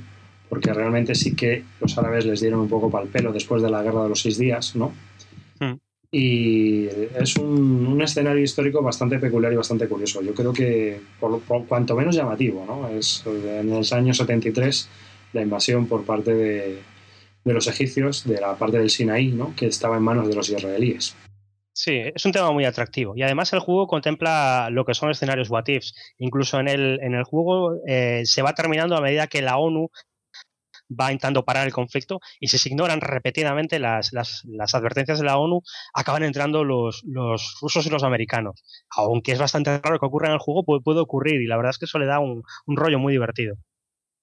porque realmente sí que los árabes les dieron un poco pal pelo después de la guerra de los seis días, ¿no? Hmm. Y es un, escenario histórico bastante peculiar y bastante curioso. Yo creo que, por, cuanto menos llamativo, ¿no? Es en el año 73 la invasión por parte de, de los egipcios de la parte del Sinaí, ¿no? Que estaba en manos de los israelíes. Sí, es un tema muy atractivo. Y además el juego contempla lo que son escenarios what ifs. Incluso en el, en el juego eh, se va terminando a medida que la ONU va intentando parar el conflicto y si se ignoran repetidamente las, las, las advertencias de la ONU, acaban entrando los, los, rusos y los americanos. Aunque es bastante raro que ocurra en el juego, puede, puede ocurrir y la verdad es que eso le da un, un rollo muy divertido.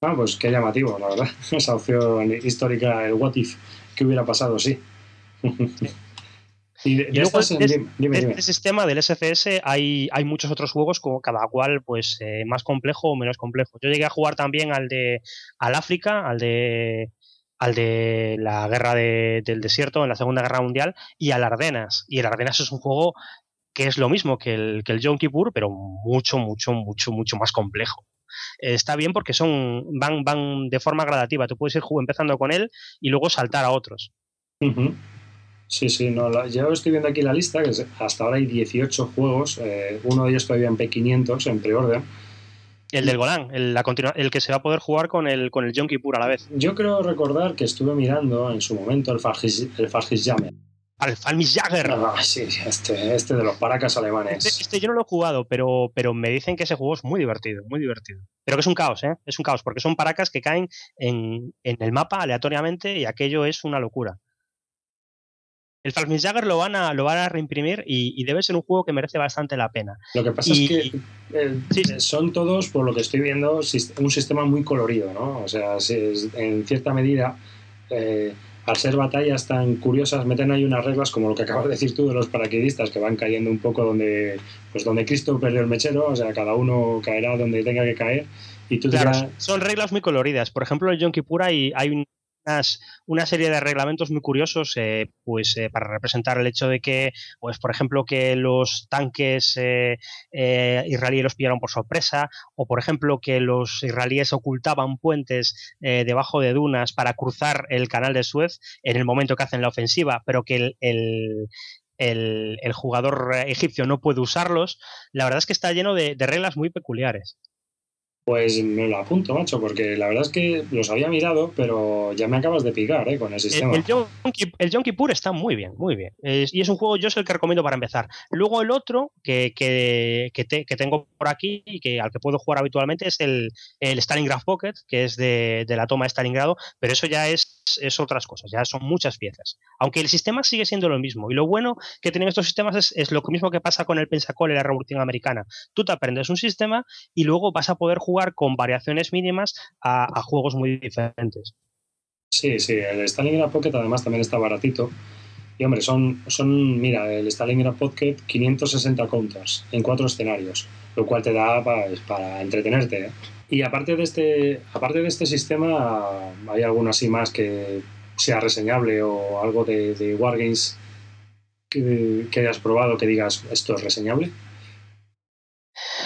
Ah, pues qué llamativo, la verdad. Esa opción histórica, el what if, que hubiera pasado, sí. Y, de, este, sistema del SCS hay, hay muchos otros juegos, como cada cual pues eh, más complejo o menos complejo. Yo llegué a jugar también al de al África, al de al de la guerra del desierto en la Segunda Guerra Mundial y al Ardenas. Y el Ardenas es un juego que es lo mismo que el, que el Yom Kippur, pero mucho, mucho, mucho, mucho más complejo. está bien porque son van, van de forma gradativa. Tú puedes ir empezando con él y luego saltar a otros. Sí, sí, no, yo estoy viendo aquí la lista, que hasta ahora hay 18 juegos, eh, uno de ellos todavía en P500, en preorden. El del Golán, el, la el que se va a poder jugar con el, con el Junkie Pur a la vez. Yo creo recordar que estuve mirando en su momento el Fargis, el Jammer. Al Jagger. Ah, sí, este, este de los paracas alemanes. Este, este, yo no lo he jugado, pero, pero me dicen que ese juego es muy divertido, muy divertido. Pero que es un caos, ¿eh? Es un caos, porque son paracas que caen en, en el mapa aleatoriamente y aquello es una locura. El Jagger lo van a, lo van a reimprimir y, debe ser un juego que merece bastante la pena. Lo que pasa es que eh, son todos, por lo que estoy viendo, un sistema muy colorido, ¿no? O sea, en cierta medida, eh, al ser batallas tan curiosas, meten ahí unas reglas como lo que acabas de decir tú de los paraquedistas, que van cayendo un poco donde, pues donde Cristo perdió el mechero, o sea, cada uno caerá donde tenga que caer. Y tú son reglas muy coloridas. Por ejemplo, en Yom Kippur hay, hay un una serie de reglamentos muy curiosos eh, pues eh, para representar el hecho de que pues por ejemplo que los tanques eh, israelíes los pillaron por sorpresa o por ejemplo que los israelíes ocultaban puentes debajo de dunas para cruzar el canal de Suez en el momento que hacen la ofensiva pero que el, el jugador egipcio no puede usarlos, la verdad es que está lleno de reglas muy peculiares. Pues me lo apunto, macho, porque la verdad es que los había mirado, pero ya me acabas de picar ¿eh? con el sistema. El, el, Pur está muy bien, muy bien. y es un juego, yo es el que recomiendo para empezar. Luego el otro que, que, que, tengo por aquí y que al que puedo jugar habitualmente es el, el Stalingrad Pocket, que es de, de la toma de Stalingrado, pero eso ya es, es, otras cosas, ya son muchas piezas. Aunque el sistema sigue siendo lo mismo. Y lo bueno que tienen estos sistemas es, es lo mismo que pasa con el Pensacol y la Revolución Americana. Tú te aprendes un sistema y luego vas a poder jugar jugar con variaciones mínimas a, juegos muy diferentes. Sí, sí, el Stalingrad Pocket además también está baratito. Y hombre, son, son mira, el Stalingrad Pocket 560 counters en cuatro escenarios, lo cual te da para, entretenerte. ¿eh? Y aparte de, este, aparte de este sistema, ¿hay alguno así más que sea reseñable o algo de, de Wargames que hayas probado que digas esto es reseñable?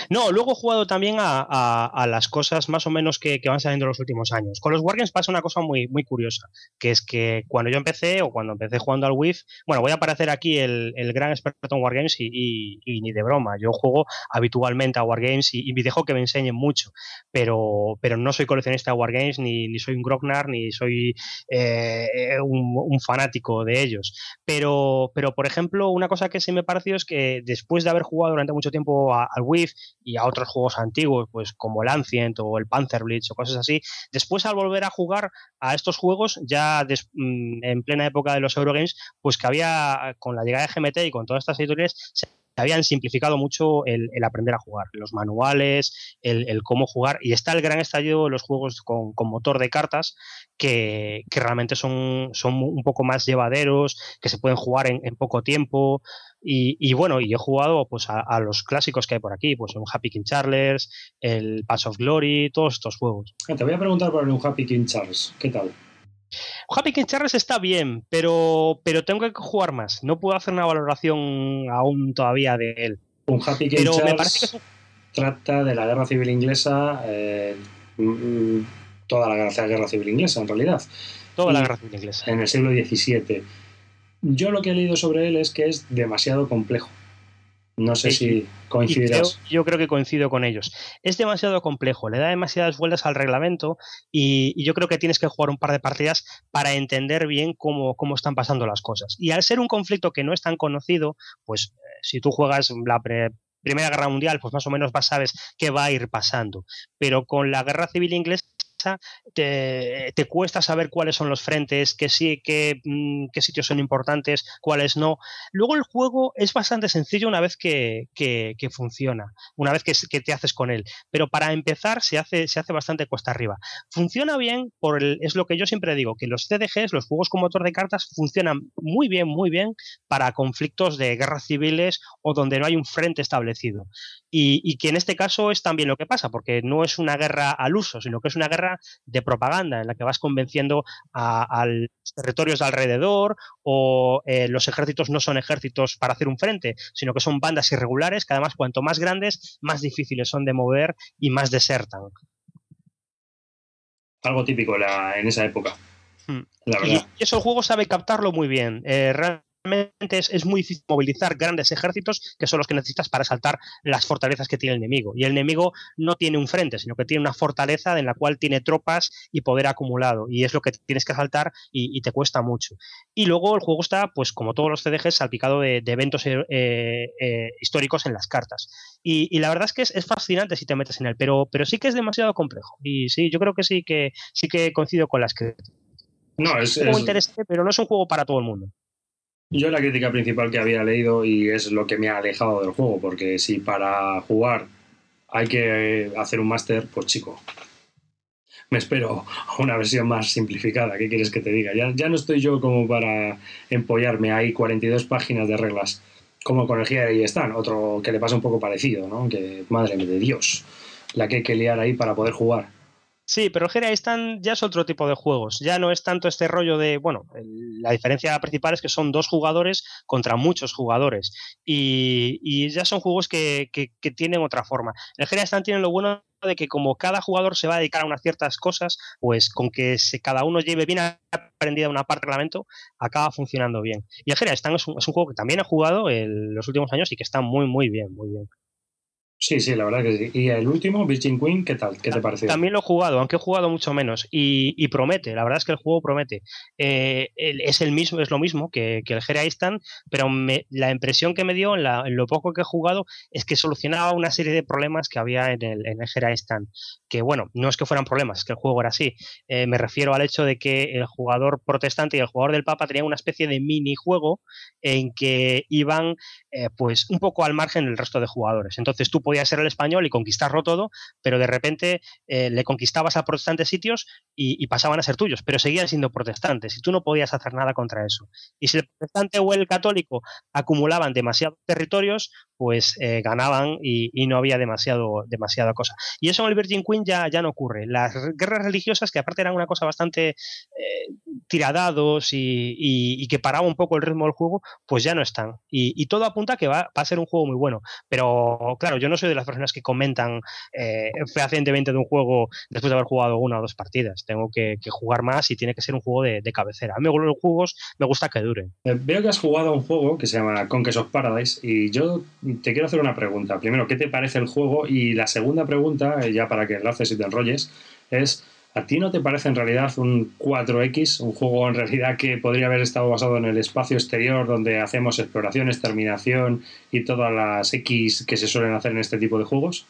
No, luego he jugado también a, las cosas más o menos que, van saliendo en los últimos años. Con los Wargames pasa una cosa muy, muy curiosa, que es que cuando yo empecé o cuando empecé jugando al WIF, bueno, voy a aparecer aquí el, gran experto en Wargames y, ni de broma. Yo juego habitualmente a Wargames y, me dejo que me enseñen mucho, pero, pero no soy coleccionista de Wargames, ni, ni soy un Grognar, ni soy eh, un, fanático de ellos. Pero, pero, por ejemplo, una cosa que sí me pareció es que después de haber jugado durante mucho tiempo al WIF y a otros juegos antiguos, pues como el Ancient o el Panzer Blitz o cosas así. Después, al volver a jugar a estos juegos, ya mm, en plena época de los Eurogames, pues que había, con la llegada de GMT y con todas estas editoriales, se habían simplificado mucho el, aprender a jugar, los manuales, el, cómo jugar, y está el gran estallido de los juegos con, motor de cartas, que, realmente son, son un poco más llevaderos, que se pueden jugar en poco tiempo, y, bueno, y he jugado pues a, los clásicos que hay por aquí, pues un Happy King Charles, el Pass of Glory, todos estos juegos. Ah, te voy a preguntar por un Happy King Charles, ¿qué tal? Happy King Charles está bien, pero, pero tengo que jugar más. No puedo hacer una valoración aún todavía de él. Un Happy King Charles trata de la guerra civil inglesa, eh, mm, toda la guerra civil inglesa en realidad. Toda la guerra civil inglesa. En el siglo XVII. Yo lo que he leído sobre él es que es demasiado complejo. No sé si coincidirás. Yo, creo que coincido con ellos. Es demasiado complejo, le da demasiadas vueltas al reglamento y, yo creo que tienes que jugar un par de partidas para entender bien cómo, cómo, están pasando las cosas. Y al ser un conflicto que no es tan conocido, pues eh, si tú juegas la Primera Guerra Mundial, pues más o menos vas, sabes qué va a ir pasando. Pero con la Guerra Civil Inglesa te, cuesta saber cuáles son los frentes, qué sí, mm, qué, sitios son importantes, cuáles no. Luego el juego es bastante sencillo una vez que, funciona, una vez que, te haces con él. Pero para empezar se hace, bastante cuesta arriba. Funciona bien, es lo que yo siempre digo, que los CDGs, los juegos con motor de cartas, funcionan muy bien, muy bien para conflictos de guerras civiles o donde no hay un frente establecido. Y que en este caso es también lo que pasa, porque no es una guerra al uso, sino que es una guerra de propaganda en la que vas convenciendo a, los territorios de alrededor o eh, los ejércitos no son ejércitos para hacer un frente, sino que son bandas irregulares que además cuanto más grandes, más difíciles son de mover y más desertan. Algo típico en esa época. Hmm. Y, eso el juego sabe captarlo muy bien. Eh, es, muy difícil movilizar grandes ejércitos que son los que necesitas para saltar las fortalezas que tiene el enemigo. Y el enemigo no tiene un frente, sino que tiene una fortaleza en la cual tiene tropas y poder acumulado. Y es lo que tienes que saltar y, te cuesta mucho. Y luego el juego está, pues como todos los CDGs, salpicado de, eventos eh, eh, históricos en las cartas. Y, la verdad es que es, fascinante si te metes en él, pero, pero sí que es demasiado complejo. Y sí, yo creo que sí que sí que coincido con las que no, es, un juego interesante, pero no es un juego para todo el mundo. Yo la crítica principal que había leído y es lo que me ha alejado del juego, porque si para jugar hay que hacer un máster, pues chico, me espero a una versión más simplificada. ¿Qué quieres que te diga? Ya, ya no estoy yo como para empollarme. Hay 42 páginas de reglas, como con el y están. Otro que le pasa un poco parecido, ¿no? Que madre de Dios, la que hay que liar ahí para poder jugar. Sí, pero Gera están ya es otro tipo de juegos. Ya no es tanto este rollo de, bueno, la diferencia principal es que son dos jugadores contra muchos jugadores. Y, ya son juegos que, tienen otra forma. El Gera Stand tiene lo bueno de que como cada jugador se va a dedicar a unas ciertas cosas, pues con que se, cada uno lleve bien aprendida una parte del reglamento, acaba funcionando bien. Y el Gera Stand es un, es un juego que también he jugado en los últimos años y que está muy, muy bien, muy bien. Sí, sí, la verdad que sí. Y el último, Virgin Queen, ¿qué tal? ¿Qué te pareció? También lo he jugado, aunque he jugado mucho menos. Y, promete, la verdad es que el juego promete. Eh, es el mismo, es lo mismo que, el Instant, pero la impresión que me dio en, lo poco que he jugado es que solucionaba una serie de problemas que había en el, en el Instant. Que bueno, no es que fueran problemas, es que el juego era así. Eh, me refiero al hecho de que el jugador protestante y el jugador del Papa tenían una especie de minijuego en que iban eh, pues un poco al margen del resto de jugadores. Entonces tú podías ser el español y conquistarlo todo, pero de repente eh, le conquistabas a protestantes sitios y, pasaban a ser tuyos, pero seguían siendo protestantes y tú no podías hacer nada contra eso. Y si el protestante o el católico acumulaban demasiados territorios, pues eh, ganaban y, no había demasiado, demasiada cosa. Y eso en el Virgin Queen ya, ya no ocurre. Las guerras religiosas, que aparte eran una cosa bastante eh, tiradados y, y, que paraba un poco el ritmo del juego, pues ya no están. Y, todo apunta a que va, a ser un juego muy bueno. Pero claro, yo no soy de las personas que comentan eh, fehacientemente de un juego después de haber jugado una o dos partidas. Tengo que, jugar más y tiene que ser un juego de, cabecera. A mí los juegos me gusta que duren. Eh, veo que has jugado un juego que se llama Conquest of Paradise y yo te quiero hacer una pregunta. Primero, ¿qué te parece el juego? Y la segunda pregunta, eh, ya para que enlaces y te enrolles, es ¿A ti no te parece en realidad un 4X, un juego en realidad que podría haber estado basado en el espacio exterior donde hacemos exploración, terminación y todas las X que se suelen hacer en este tipo de juegos?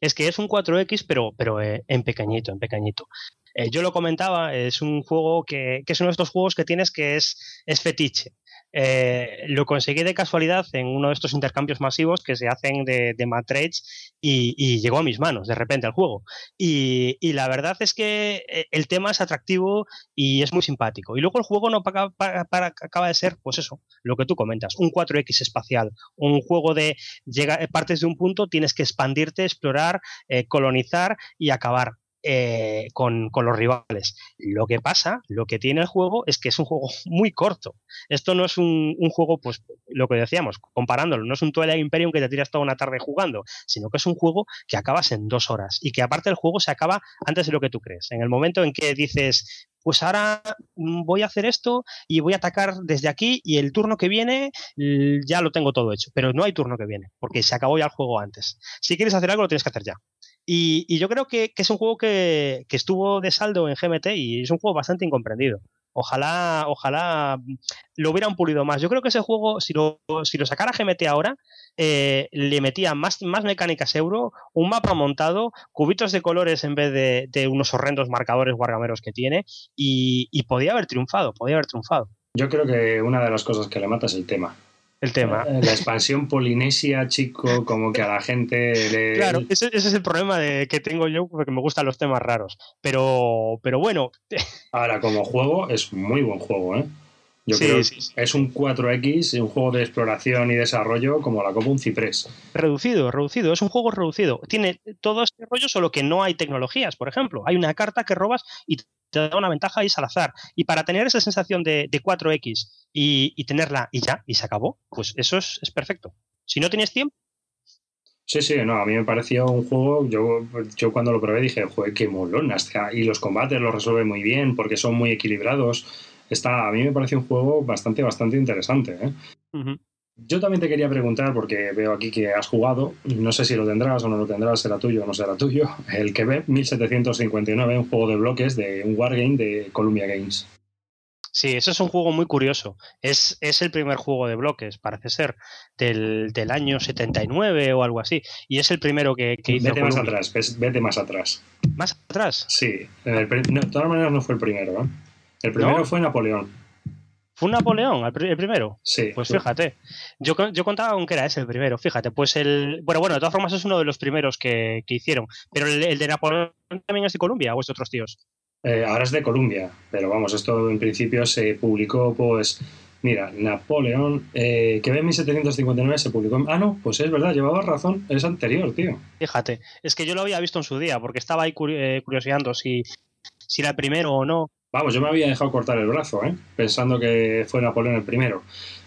Es que es un 4X, pero, pero eh, en pequeñito, en pequeñito. Eh, yo lo comentaba, es un juego que, que, es uno de estos juegos que tienes que es, es fetiche. Eh, lo conseguí de casualidad en uno de estos intercambios masivos que se hacen de, de trades y, llegó a mis manos de repente el juego. Y, la verdad es que eh, el tema es atractivo y es muy simpático. Y luego el juego no para, acaba de ser, pues eso, lo que tú comentas, un 4X espacial, un juego de llega, partes de un punto, tienes que expandirte, explorar, eh, colonizar y acabar. Eh, con, los rivales. Lo que pasa, lo que tiene el juego es que es un juego muy corto. Esto no es un, juego, pues lo que decíamos, comparándolo, no es un Twilight Imperium que te tiras toda una tarde jugando, sino que es un juego que acabas en dos horas y que aparte el juego se acaba antes de lo que tú crees. En el momento en que dices, pues ahora mm, voy a hacer esto y voy a atacar desde aquí y el turno que viene ya lo tengo todo hecho, pero no hay turno que viene, porque se acabó ya el juego antes. Si quieres hacer algo, lo tienes que hacer ya. Y, yo creo que, es un juego que, estuvo de saldo en GMT y es un juego bastante incomprendido. Ojalá, ojalá lo hubieran pulido más. Yo creo que ese juego, si lo, si lo sacara GMT ahora, eh, le metía más, mecánicas euro, un mapa montado, cubitos de colores en vez de, unos horrendos marcadores guargameros que tiene, y, y podía haber triunfado, podía haber triunfado. Yo creo que una de las cosas que le mata es el tema el tema. Eh, la expansión polinesia, chico, como que a la gente le... Claro, ese, es el problema de, que tengo yo, porque me gustan los temas raros. Pero, pero bueno. Ahora, como juego, es muy buen juego, ¿eh? Yo creo que es un 4X, un juego de exploración y desarrollo como la Copa un ciprés. Reducido, reducido, es un juego reducido. Tiene todo este rollo, solo que no hay tecnologías, por ejemplo. Hay una carta que robas y te da una ventaja y es al azar. Y para tener esa sensación de, 4X y, tenerla y ya, y se acabó, pues eso es, perfecto. Si no tienes tiempo, Sí, sí, no, a mí me pareció un juego, yo, yo cuando lo probé dije, joder, qué molón, y los combates los resuelve muy bien porque son muy equilibrados. Está, a mí me pareció un juego bastante, bastante interesante. ¿eh? Yo también te quería preguntar, porque veo aquí que has jugado, no sé si lo tendrás o no lo tendrás, será tuyo o no será tuyo, el que ve 1759, un juego de bloques de un wargame de Columbia Games. Sí, ese es un juego muy curioso. Es, es el primer juego de bloques, parece ser, del, del, año 79 o algo así. Y es el primero que, que hizo. Vete más atrás, vete más atrás. ¿Más atrás? Sí, de todas maneras no fue el primero. ¿eh? El primero fue Napoleón. ¿Fue Napoleón el, primero? Sí. Pues fíjate. Yo, yo contaba con que era ese el primero, fíjate. Pues el. Bueno, bueno, de todas formas es uno de los primeros que, hicieron. Pero el, de Napoleón también es de Colombia o es de otros tíos. Eh, ahora es de Colombia, pero vamos, esto en principio se publicó, pues. Mira, Napoleón, eh, que ve en 1759 se publicó. Ah, no, pues es verdad, llevaba razón, es anterior, tío. Fíjate, es que yo lo había visto en su día, porque estaba ahí eh, curioseando si, si era el primero o no. Vamos, yo me había dejado cortar el brazo, ¿eh? pensando que fue Napoleón el primero.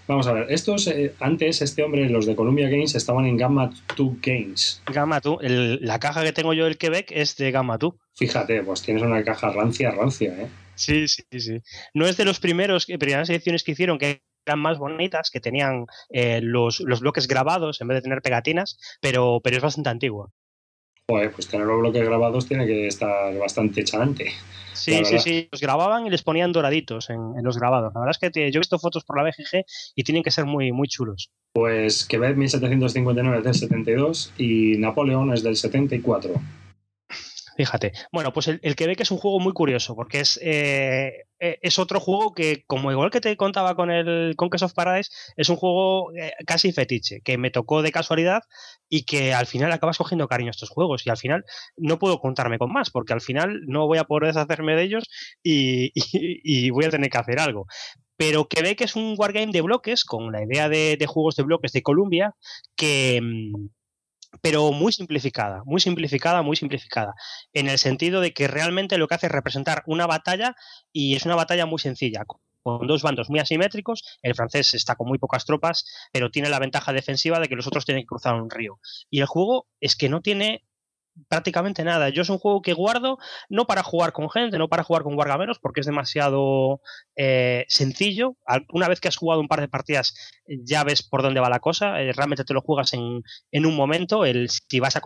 Vamos a ver, estos, eh, antes este hombre, los de Columbia Games, estaban en Gamma 2 Games. Gamma 2, la caja que tengo yo del Quebec es de Gamma 2. Fíjate, pues tienes una caja rancia, rancia, ¿eh? Sí, sí, sí. No es de los primeros, primeras ediciones que hicieron, que eran más bonitas, que tenían eh, los, los, bloques grabados en vez de tener pegatinas, pero, pero es bastante antigua. Pues tener los bloques grabados tiene que estar bastante chanante. Sí, sí, sí. Los grababan y les ponían doraditos en, los grabados. La verdad es que yo he visto fotos por la BGG y tienen que ser muy, muy chulos. Pues Quebec 1759 es del 72 y Napoleón es del 74. Fíjate. Bueno, pues el, el, Quebec es un juego muy curioso porque es, eh, eh, es otro juego que, como igual que te contaba con el Conquest of Paradise, es un juego eh, casi fetiche, que me tocó de casualidad y que al final acabas cogiendo cariño a estos juegos y al final no puedo contarme con más porque al final no voy a poder deshacerme de ellos y, voy a tener que hacer algo pero Quebec es un wargame de bloques con la idea de, de, juegos de bloques de Columbia que, mm, pero muy simplificada, muy simplificada, muy simplificada, en el sentido de que realmente lo que hace es representar una batalla y es una batalla muy sencilla, con dos bandos muy asimétricos, el francés está con muy pocas tropas, pero tiene la ventaja defensiva de que los otros tienen que cruzar un río. Y el juego es que no tiene prácticamente nada. Yo es un juego que guardo no para jugar con gente, no para jugar con guargameros, porque es demasiado eh, sencillo. Una vez que has jugado un par de partidas, ya ves por dónde va la cosa. Eh, realmente te lo juegas en, en un momento. El, si vas a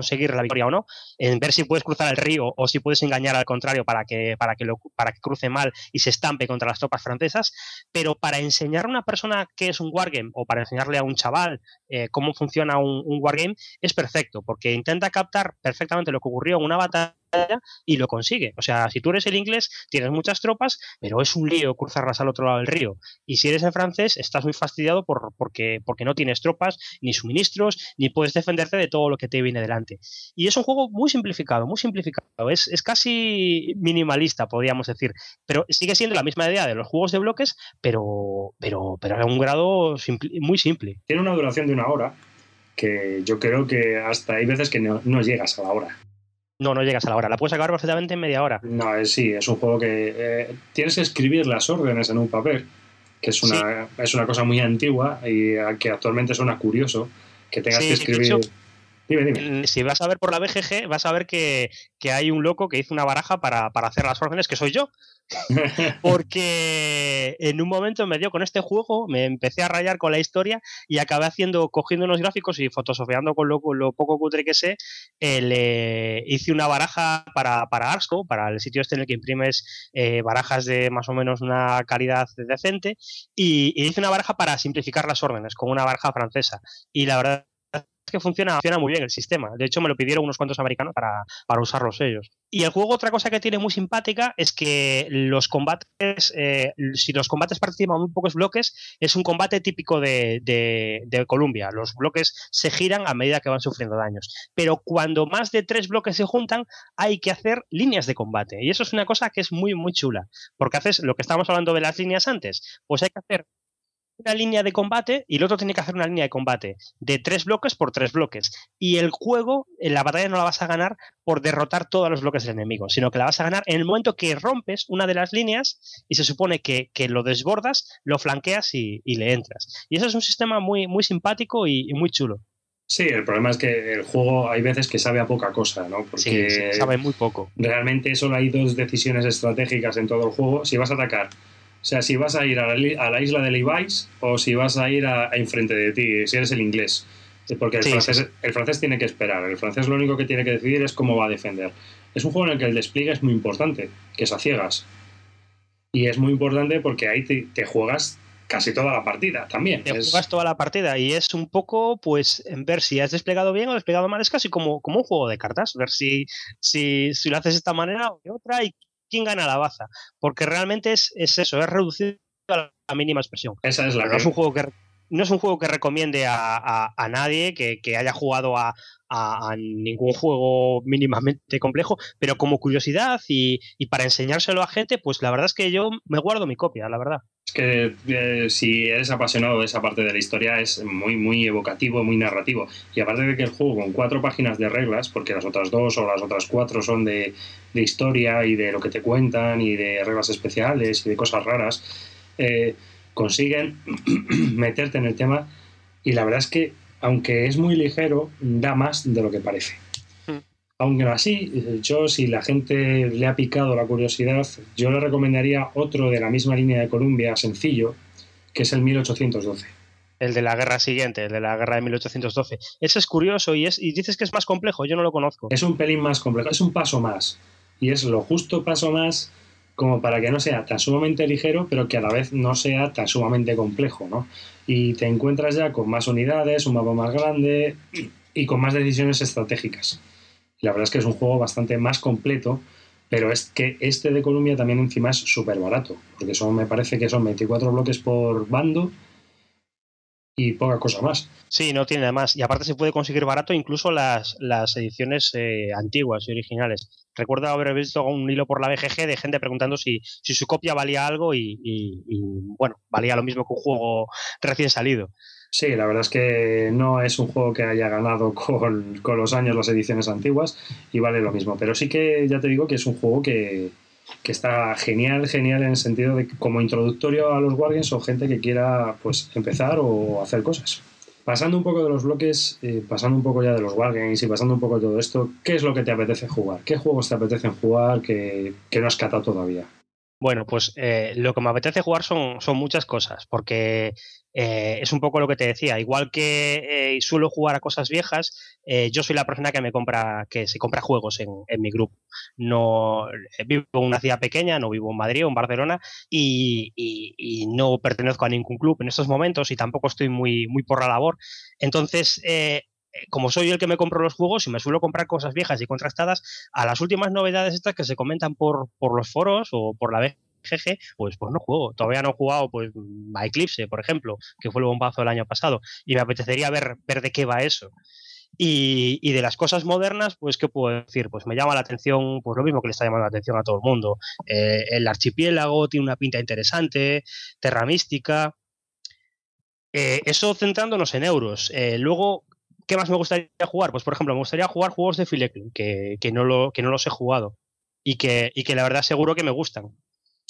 conseguir la victoria o no, en ver si puedes cruzar el río o si puedes engañar al contrario para que, para que, lo, para que cruce mal y se estampe contra las tropas francesas, pero para enseñar a una persona qué es un wargame o para enseñarle a un chaval eh, cómo funciona un, un wargame es perfecto, porque intenta captar perfectamente lo que ocurrió en una batalla y lo consigue. O sea, si tú eres el inglés, tienes muchas tropas, pero es un lío cruzarlas al otro lado del río. Y si eres el francés, estás muy fastidiado por, porque, porque no tienes tropas, ni suministros, ni puedes defenderte de todo lo que te viene delante. Y es un juego muy simplificado, muy simplificado. Es, es casi minimalista, podríamos decir. Pero sigue siendo la misma idea de los juegos de bloques, pero, pero, pero a un grado muy simple. Tiene una duración de una hora, que yo creo que hasta hay veces que no, no llegas a la hora. No, no llegas a la hora. La puedes acabar perfectamente en media hora. No, es, sí, es un juego que eh, tienes que escribir las órdenes en un papel, que es una, sí. es una cosa muy antigua y que actualmente suena curioso que tengas sí, que escribir. Hecho, dime, dime. Si vas a ver por la BGG, vas a ver que, que hay un loco que hizo una baraja para, para hacer las órdenes, que soy yo. porque en un momento me dio con este juego, me empecé a rayar con la historia y acabé haciendo, cogiendo unos gráficos y fotosofiando con lo, con lo poco cutre que sé, eh, le hice una baraja para, para Arsco, para el sitio este en el que imprimes eh, barajas de más o menos una calidad decente, y, y hice una baraja para simplificar las órdenes, con una baraja francesa. Y la verdad que funciona, funciona muy bien el sistema. De hecho, me lo pidieron unos cuantos americanos para, para usarlos ellos. Y el juego, otra cosa que tiene muy simpática es que los combates, eh, si los combates participan muy pocos bloques, es un combate típico de, de, de, Columbia. Los bloques se giran a medida que van sufriendo daños. Pero cuando más de tres bloques se juntan, hay que hacer líneas de combate. Y eso es una cosa que es muy, muy chula. Porque haces lo que estábamos hablando de las líneas antes. Pues hay que hacer una línea de combate y el otro tiene que hacer una línea de combate de tres bloques por tres bloques. Y el juego, en la batalla no la vas a ganar por derrotar todos los bloques del enemigo, sino que la vas a ganar en el momento que rompes una de las líneas y se supone que, que lo desbordas, lo flanqueas y, y, le entras. Y eso es un sistema muy, muy simpático y, y, muy chulo. Sí, el problema es que el juego hay veces que sabe a poca cosa, ¿no? Porque sí, sabe muy poco. Realmente solo hay dos decisiones estratégicas en todo el juego. Si vas a atacar o sea, si vas a ir a la, a la isla de Levi's o si vas a ir a, a, enfrente de ti, si eres el inglés. Porque el, sí, francés, sí. el francés tiene que esperar. El francés lo único que tiene que decidir es cómo va a defender. Es un juego en el que el despliegue es muy importante, que es a ciegas. Y es muy importante porque ahí te, te juegas casi toda la partida también. Te es... juegas toda la partida y es un poco, pues, en ver si has desplegado bien o desplegado mal. Es casi como, como un juego de cartas, ver si, si, si lo haces de esta manera o de otra y quién gana la baza. Porque realmente es, es eso, es reducido a la mínima expresión. Esa es la no es un juego que no es un juego que recomiende a, a, a nadie que, que, haya jugado a, a, ningún juego mínimamente complejo, pero como curiosidad y, y, para enseñárselo a gente, pues la verdad es que yo me guardo mi copia, la verdad. Que eh, si eres apasionado de esa parte de la historia es muy, muy evocativo, muy narrativo. Y aparte de que el juego con cuatro páginas de reglas, porque las otras dos o las otras cuatro son de, de historia y de lo que te cuentan y de reglas especiales y de cosas raras, eh, consiguen meterte en el tema y la verdad es que aunque es muy ligero, da más de lo que parece. Aunque así, yo si la gente le ha picado la curiosidad, yo le recomendaría otro de la misma línea de Columbia, sencillo, que es el 1812. El de la guerra siguiente, el de la guerra de 1812. Ese es curioso y, es, y dices que es más complejo, yo no lo conozco. Es un pelín más complejo, es un paso más. Y es lo justo paso más como para que no sea tan sumamente ligero, pero que a la vez no sea tan sumamente complejo, ¿no? Y te encuentras ya con más unidades, un mapa más grande y con más decisiones estratégicas. La verdad es que es un juego bastante más completo, pero es que este de Columbia también encima es súper barato, porque son, me parece que son 24 bloques por bando y poca cosa más. Sí, no tiene nada más. Y aparte se puede conseguir barato incluso las, las ediciones eh, antiguas y originales. Recuerdo haber visto un hilo por la BGG de gente preguntando si, si su copia valía algo y, bueno, valía lo mismo que un juego recién salido. Sí, la verdad es que no es un juego que haya ganado con, con los años las ediciones antiguas y vale lo mismo. Pero sí que ya te digo que es un juego que, que está genial, genial en el sentido de como introductorio a los Wargames o gente que quiera pues empezar o hacer cosas. Pasando un poco de los bloques, eh, pasando un poco ya de los Wargames y pasando un poco de todo esto, ¿qué es lo que te apetece jugar? ¿Qué juegos te apetecen jugar que, que no has catado todavía? Bueno, pues eh, lo que me apetece jugar son, son muchas cosas, porque eh, es un poco lo que te decía. Igual que eh, suelo jugar a cosas viejas, yo soy la persona que me compra, que se compra juegos en, en mi grupo. No vivo en una ciudad pequeña, no vivo en Madrid o en Barcelona y, y, no pertenezco a ningún club en estos momentos y tampoco estoy muy, muy por la labor. Entonces, eh, como soy el que me compro los juegos y me suelo comprar cosas viejas y contrastadas, a las últimas novedades estas que se comentan por, por los foros o por la BGG, pues, pues no juego. Todavía no he jugado pues, a Eclipse, por ejemplo, que fue el bombazo del año pasado, y me apetecería ver, ver de qué va eso. Y, y, de las cosas modernas, pues, ¿qué puedo decir? Pues me llama la atención, pues lo mismo que le está llamando la atención a todo el mundo. Eh, el archipiélago tiene una pinta interesante, Terra Mística. Eh, eso centrándonos en euros. Eh, luego, ¿Qué más me gustaría jugar? Pues por ejemplo, me gustaría jugar juegos de Phil que, que, no lo, que no los he jugado y que, y que la verdad seguro que me gustan.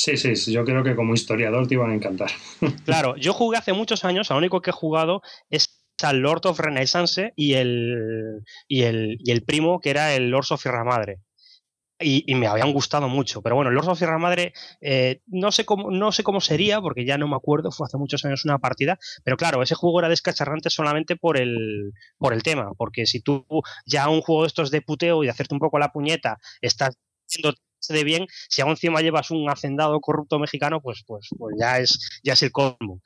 Sí, sí, yo creo que como historiador te iban a encantar. Claro, yo jugué hace muchos años, lo único que he jugado es al Lord of Renaissance y el, y el, y el primo que era el Lord of Sierra Madre y, me habían gustado mucho. Pero bueno, Lords of Sierra Madre eh, no, sé cómo, no sé cómo sería, porque ya no me acuerdo, fue hace muchos años una partida, pero claro, ese juego era descacharrante solamente por el, por el tema, porque si tú ya un juego de estos de puteo y de hacerte un poco la puñeta estás haciendo de bien, si aún encima llevas un hacendado corrupto mexicano, pues, pues, pues ya, es, ya es el colmo.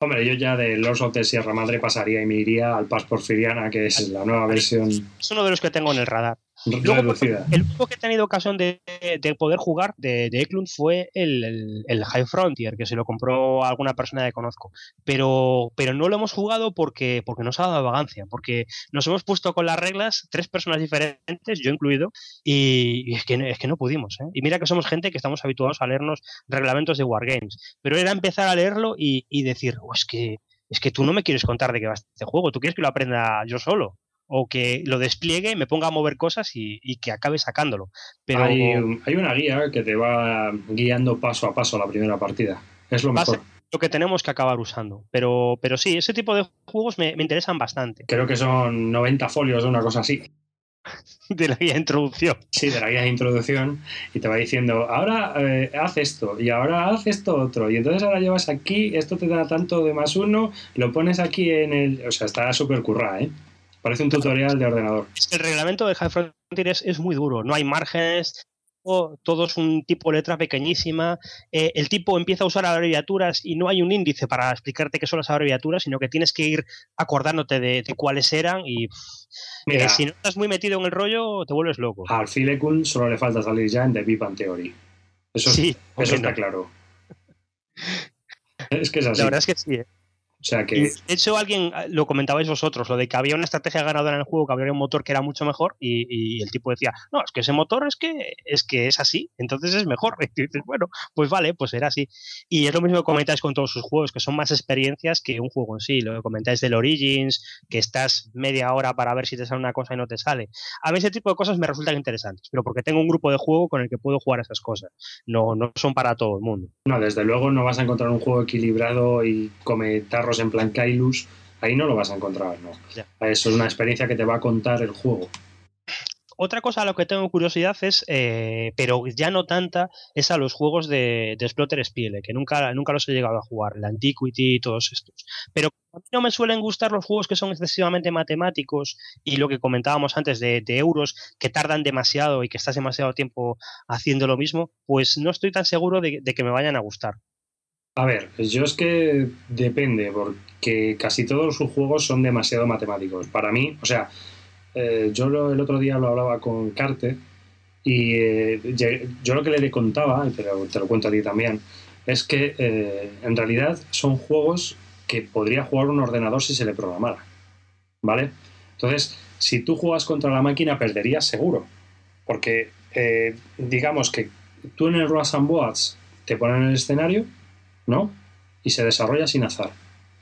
Hombre, yo ya de Lords of the Sierra Madre pasaría y me iría al Paz Porfiriana, que es la nueva versión. Es uno de los que tengo en el radar el único que he tenido ocasión de, poder jugar de, de Eklund fue el, High Frontier, que se lo compró alguna persona que conozco. Pero, pero no lo hemos jugado porque, porque nos ha dado vagancia, porque nos hemos puesto con las reglas, tres personas diferentes, yo incluido, y, es, que, es que no pudimos. ¿eh? Y mira que somos gente que estamos habituados a leernos reglamentos de Wargames. Pero era empezar a leerlo y, decir, oh, es que es que tú no me quieres contar de qué va este juego, tú quieres que lo aprenda yo solo o que lo despliegue, me ponga a mover cosas y, que acabe sacándolo. Pero hay, una guía que te va guiando paso a paso la primera partida. Es lo mejor. Lo que tenemos que acabar usando. Pero, pero sí, ese tipo de juegos me, interesan bastante. Creo que son 90 folios de una cosa así. de la guía de introducción. Sí, de la guía de introducción. Y te va diciendo, ahora eh, haz esto, y ahora haz esto otro. Y entonces ahora llevas aquí, esto te da tanto de más uno, lo pones aquí en el. O sea, está súper currada, ¿eh? Parece un tutorial de ordenador. El reglamento de High Frontier es, muy duro, no hay márgenes, todo es un tipo de letra pequeñísima. Eh, el tipo empieza a usar abreviaturas y no hay un índice para explicarte qué son las abreviaturas, sino que tienes que ir acordándote de, cuáles eran y eh, si no estás muy metido en el rollo, te vuelves loco. Al Filecun solo le falta salir ya en The Big Theory. Eso, sí, eso está claro. Es que es así. La verdad es que sí. ¿eh? O sea que... De hecho, alguien ah, lo comentabais vosotros, lo de que había una estrategia ganadora en el juego, que había un motor que era mucho mejor, y, el tipo decía, no, es que ese motor es que es que es así, entonces es mejor. Y dices, bueno, pues vale, pues era así. Y es lo mismo que comentáis con todos sus juegos, que son más experiencias que un juego en sí. Lo que comentáis del Origins, que estás media hora para ver si te sale una cosa y no te sale. A mí ese tipo de cosas me resultan interesantes, pero porque tengo un grupo de juego con el que puedo jugar esas cosas. No, no son para todo el mundo. No, desde luego no vas a encontrar un juego equilibrado y en plan Kailus, ahí no lo vas a encontrar, ¿no? Eso es una experiencia que te va a contar el juego. otra cosa a lo que tengo curiosidad es, eh, pero ya no tanta, es a los juegos de, de Splotter Spiele, que nunca, nunca los he llegado a jugar, la Antiquity y todos estos. Pero a mí no me suelen gustar los juegos que son excesivamente matemáticos y lo que comentábamos antes de, euros, que tardan demasiado y que estás demasiado tiempo haciendo lo mismo, pues no estoy tan seguro de, de que me vayan a gustar. A ver, yo es que depende, porque casi todos sus juegos son demasiado matemáticos. Para mí, o sea, eh, yo el otro día lo hablaba con Carte y eh, yo lo que le contaba, pero te lo cuento a ti también, es que eh, en realidad son juegos que podría jugar un ordenador si se le programara. ¿Vale? Entonces, si tú juegas contra la máquina, perderías seguro. Porque digamos que tú en el Rush and Boats te ponen el escenario, ¿no? Y se desarrolla sin azar.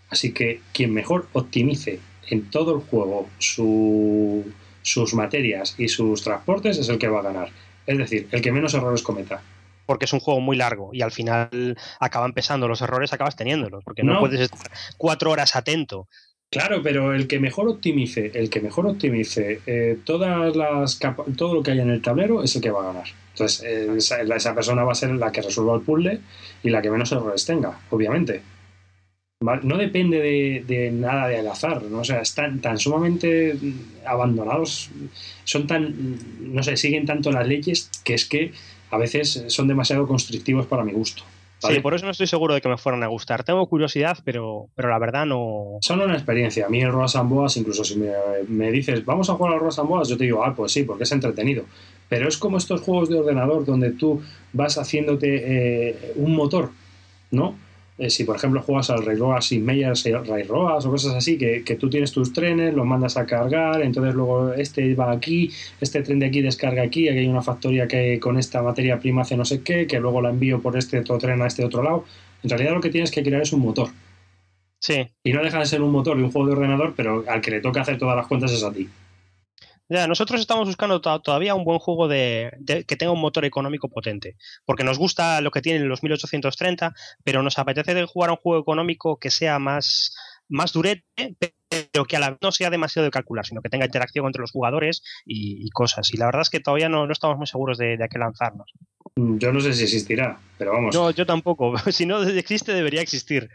Así que quien mejor optimice en todo el juego sus materias y sus transportes es el que va a ganar. Es decir, el que menos errores cometa. Porque es un juego muy largo y al final acaban pesando los errores, acabas teniéndolos, porque no, puedes estar cuatro horas atento. Claro, pero el que mejor optimice, el que mejor optimice eh, todas las todo lo que hay en el tablero es el que va a ganar. Entonces, eh, esa, esa, persona va a ser la que resuelva el puzzle y la que menos errores tenga, obviamente no depende de, nada del azar, ¿no? O sea, están tan sumamente abandonados, son tan, no sé, siguen tanto las leyes que es que a veces son demasiado constrictivos para mi gusto. Sí, por eso no estoy seguro de que me fueran a gustar. Tengo curiosidad, pero, pero la verdad no. Son una experiencia. A mí el Roas Boas, incluso si me, dices, vamos a jugar al Roas Boas, yo te digo, ah, pues sí, porque es entretenido. Pero es como estos juegos de ordenador donde tú vas haciéndote eh, un motor, ¿no? Eh, si por ejemplo juegas al Railroad y Meyers Railroads o cosas así, que, que, tú tienes tus trenes, los mandas a cargar, entonces luego este va aquí, este tren de aquí descarga aquí, aquí hay una factoría que con esta materia prima hace no sé qué, que luego la envío por este otro tren a este otro lado. En realidad lo que tienes que crear es un motor. Sí. Y no deja de ser un motor de un juego de ordenador, pero al que le toca hacer todas las cuentas es a ti. Ya, nosotros estamos buscando todavía un buen juego de, que tenga un motor económico potente, porque nos gusta lo que tienen los 1830, pero nos apetece jugar un juego económico que sea más, más durete, pero que a la vez no sea demasiado de calcular, sino que tenga interacción entre los jugadores y, cosas. Y la verdad es que todavía no, estamos muy seguros de, de, a qué lanzarnos. Mm, yo no sé si existirá, pero vamos. No, yo tampoco. si no existe, debería existir.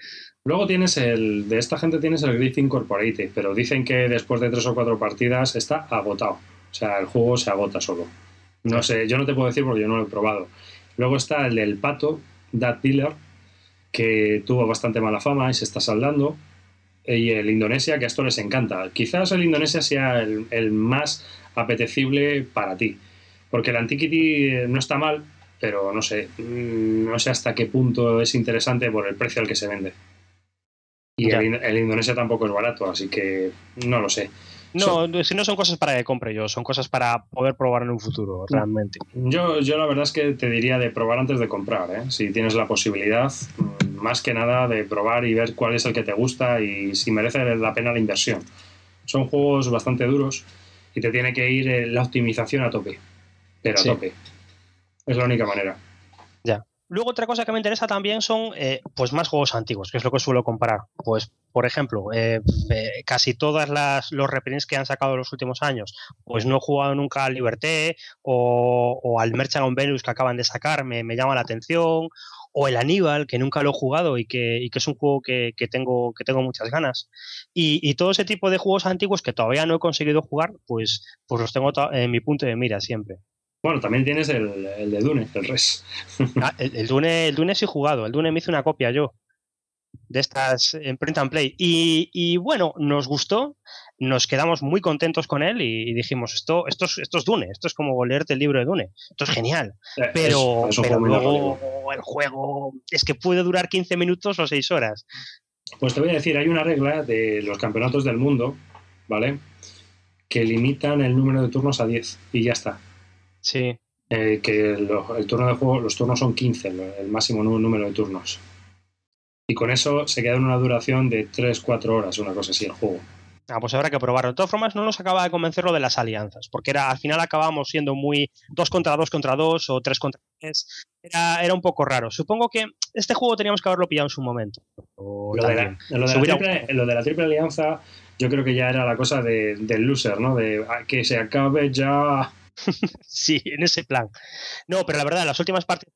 Luego tienes el, de esta gente tienes el Griffin Incorporated, pero dicen que después de tres o cuatro partidas está agotado. O sea, el juego se agota solo. No sé, yo no te puedo decir porque yo no lo he probado. Luego está el del pato, That Dealer, que tuvo bastante mala fama y se está saldando. Y el Indonesia, que a esto les encanta. Quizás el Indonesia sea el, el más apetecible para ti. Porque el Antiquity no está mal, pero no sé, mm, no sé hasta qué punto es interesante por el precio al que se vende. Y el, Indonesia tampoco es barato, así que no lo sé. No, si no son cosas para que compre yo, son cosas para poder probar en un futuro, mm. realmente. Yo, yo la verdad es que te diría de probar antes de comprar, ¿eh? si tienes la posibilidad, mm, más que nada de probar y ver cuál es el que te gusta y si merece la pena la inversión. Son juegos bastante duros y te tiene que ir eh, la optimización a tope, pero a tope. Es la única manera. Ya. Luego otra cosa que me interesa también son eh, pues más juegos antiguos, que es lo que suelo comparar. Pues, por ejemplo, eh, eh, casi todas las los reprints que han sacado en los últimos años, pues no he jugado nunca al Liberté o, al Merchant on Venus que acaban de sacar, me, llama la atención, o el Aníbal, que nunca lo he jugado y que, es un juego que, tengo, que tengo muchas ganas. Y, todo ese tipo de juegos antiguos que todavía no he conseguido jugar, pues, pues los tengo en mi punto de mira siempre. Bueno, también tienes el, de Dune, el Res. Ah, el, Dune, el Dune sí he jugado, el Dune me hice una copia yo de estas en print and play. Y, bueno, nos gustó, nos quedamos muy contentos con él y, dijimos, esto, esto, es, esto es Dune, esto es como leerte el libro de Dune, esto es genial. Eh, pero, luego el juego es que puede durar 15 minutos o 6 horas. Pues te voy a decir, hay una regla de los campeonatos del mundo, ¿vale? Que limitan el número de turnos a 10 y ya está. Sí. Eh, que el turno de juego, los turnos son 15, el máximo número de turnos. Y con eso se queda en una duración de 3-4 horas, una cosa así, el juego. Ah, pues habrá que probarlo. De todas formas, no nos acaba de convencer lo de las alianzas, porque era, al final acabamos siendo muy 2 contra 2 contra 2 o 3 contra 3. Era, era, un poco raro. Supongo que este juego teníamos que haberlo pillado en su momento. Lo de, la, triple, lo de, la, triple, alianza, yo creo que ya era la cosa del loser, ¿no? De ah, que se acabe ya sí, en ese plan. No, pero la verdad, las últimas partidas,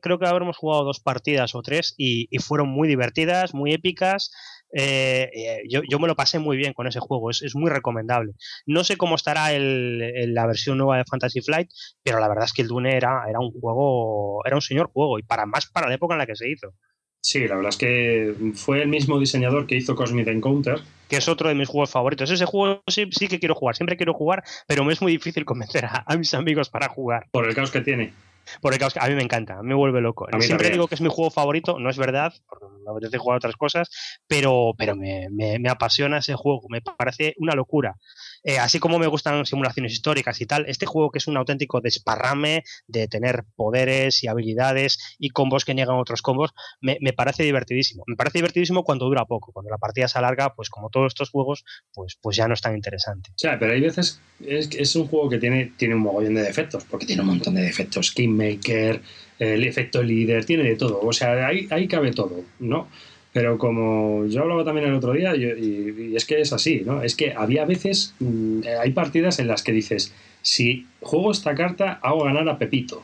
creo que habremos jugado dos partidas o tres y, fueron muy divertidas, muy épicas. Eh, eh, yo, me lo pasé muy bien con ese juego, es, muy recomendable. No sé cómo estará el, la versión nueva de Fantasy Flight, pero la verdad es que el Dune era, era un juego, era un señor juego y para más para la época en la que se hizo. Sí, la verdad es que fue el mismo diseñador que hizo Cosmic Encounter. Que es otro de mis juegos favoritos. Ese juego sí, sí que quiero jugar, siempre quiero jugar, pero me es muy difícil convencer a, mis amigos para jugar. Por el caos que tiene. Por el caos que a mí me encanta, me vuelve loco. Siempre digo que es mi juego favorito, no es verdad, porque me apetece jugar otras cosas, pero, pero me, me apasiona ese juego, me parece una locura. Eh, así como me gustan simulaciones históricas y tal, este juego que es un auténtico desparrame de tener poderes y habilidades y combos que niegan otros combos, me, parece divertidísimo. Me parece divertidísimo cuando dura poco, cuando la partida se alarga, pues como todos estos juegos, pues, pues ya no es tan interesante. O sea, pero hay veces, es, es un juego que tiene, tiene un mogollón de defectos, porque tiene un montón de defectos, Kingmaker, el efecto líder, tiene de todo, o sea, ahí, ahí cabe todo, ¿no? Pero como yo hablaba también el otro día, y, es que es así, ¿no? Es que había veces, mm, hay partidas en las que dices, si juego esta carta, hago ganar a Pepito,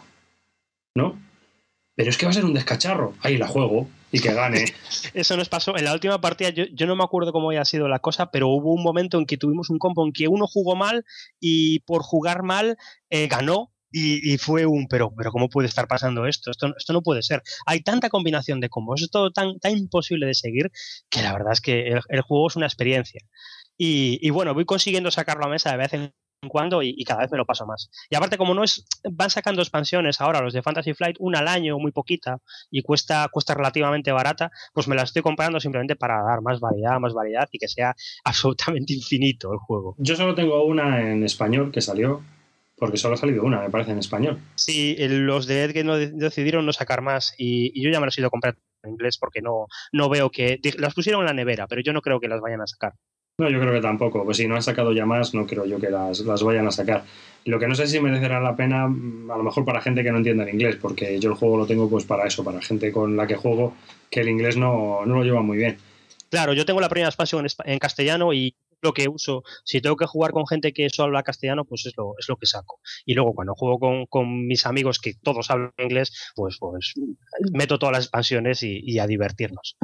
¿no? Pero es que va a ser un descacharro. Ahí la juego y que gane. Eso nos pasó. En la última partida, yo, yo, no me acuerdo cómo había sido la cosa, pero hubo un momento en que tuvimos un combo en que uno jugó mal y por jugar mal eh, ganó y, fue un, pero, pero ¿cómo puede estar pasando esto? esto? No puede ser. Hay tanta combinación de combos, es todo tan, tan imposible de seguir que la verdad es que el, juego es una experiencia. Y, bueno, voy consiguiendo sacarlo a mesa de vez en cuando y, cada vez me lo paso más. Y aparte, como no es, van sacando expansiones ahora los de Fantasy Flight, una al año, muy poquita, y cuesta, cuesta relativamente barata, pues me la estoy comprando simplemente para dar más variedad, más variedad y que sea absolutamente infinito el juego. Yo solo tengo una en español que salió, porque solo ha salido una, me parece, en español. Sí, los de Edge no decidieron no sacar más y, yo ya me los he ido a comprar en inglés porque no, no veo que... Las pusieron en la nevera, pero yo no creo que las vayan a sacar. No, yo creo que tampoco. Pues si no han sacado ya más, no creo yo que las, las vayan a sacar. Lo que no sé si merecerá la pena, mm, a lo mejor para gente que no entienda el inglés, porque yo el juego lo tengo pues para eso, para gente con la que juego que el inglés no, no lo lleva muy bien. Claro, yo tengo la primera expansión en castellano y lo que uso. Si tengo que jugar con gente que solo habla castellano, pues es lo, es lo que saco. Y luego cuando juego con, con mis amigos que todos hablan inglés, pues, pues meto todas las expansiones y, y a divertirnos.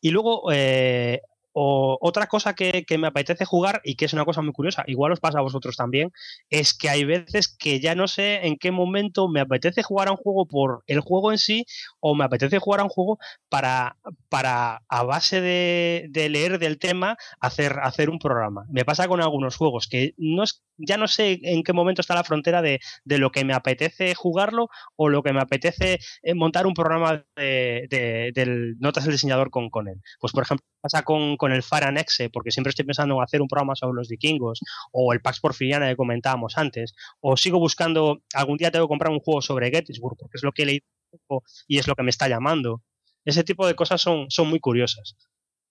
Y luego, eh, o otra cosa que, me apetece jugar y que es una cosa muy curiosa, igual os pasa a vosotros también, es que hay veces que ya no sé en qué momento me apetece jugar a un juego por el juego en sí o me apetece jugar a un juego para, para a base de, leer del tema, hacer, hacer un programa. Me pasa con algunos juegos que no es, ya no sé en qué momento está la frontera de, lo que me apetece jugarlo o lo que me apetece eh, montar un programa de, del notas el diseñador con, con él. Pues por ejemplo, pasa con el Far Anexe, porque siempre estoy pensando en hacer un programa sobre los vikingos, o el Pax Porfiriana que comentábamos antes, o sigo buscando, algún día tengo que comprar un juego sobre Gettysburg, porque es lo que he leído y es lo que me está llamando. Ese tipo de cosas son, son muy curiosas.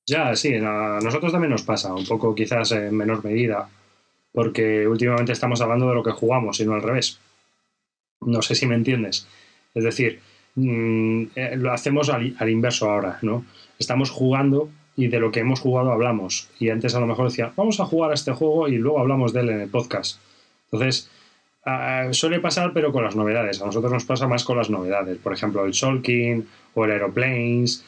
Ya, sí, a nosotros también nos pasa, un poco quizás en menor medida, porque últimamente estamos hablando de lo que jugamos y no al revés. No sé si me entiendes. Es decir, mm, eh, lo hacemos al, al, inverso ahora, ¿no? Estamos jugando y de lo que hemos jugado hablamos. Y antes a lo mejor decía, vamos a jugar a este juego y luego hablamos de él en el podcast. Entonces, suele pasar, pero con las novedades. A nosotros nos pasa más con las novedades. Por ejemplo, el Solking o el Aeroplanes.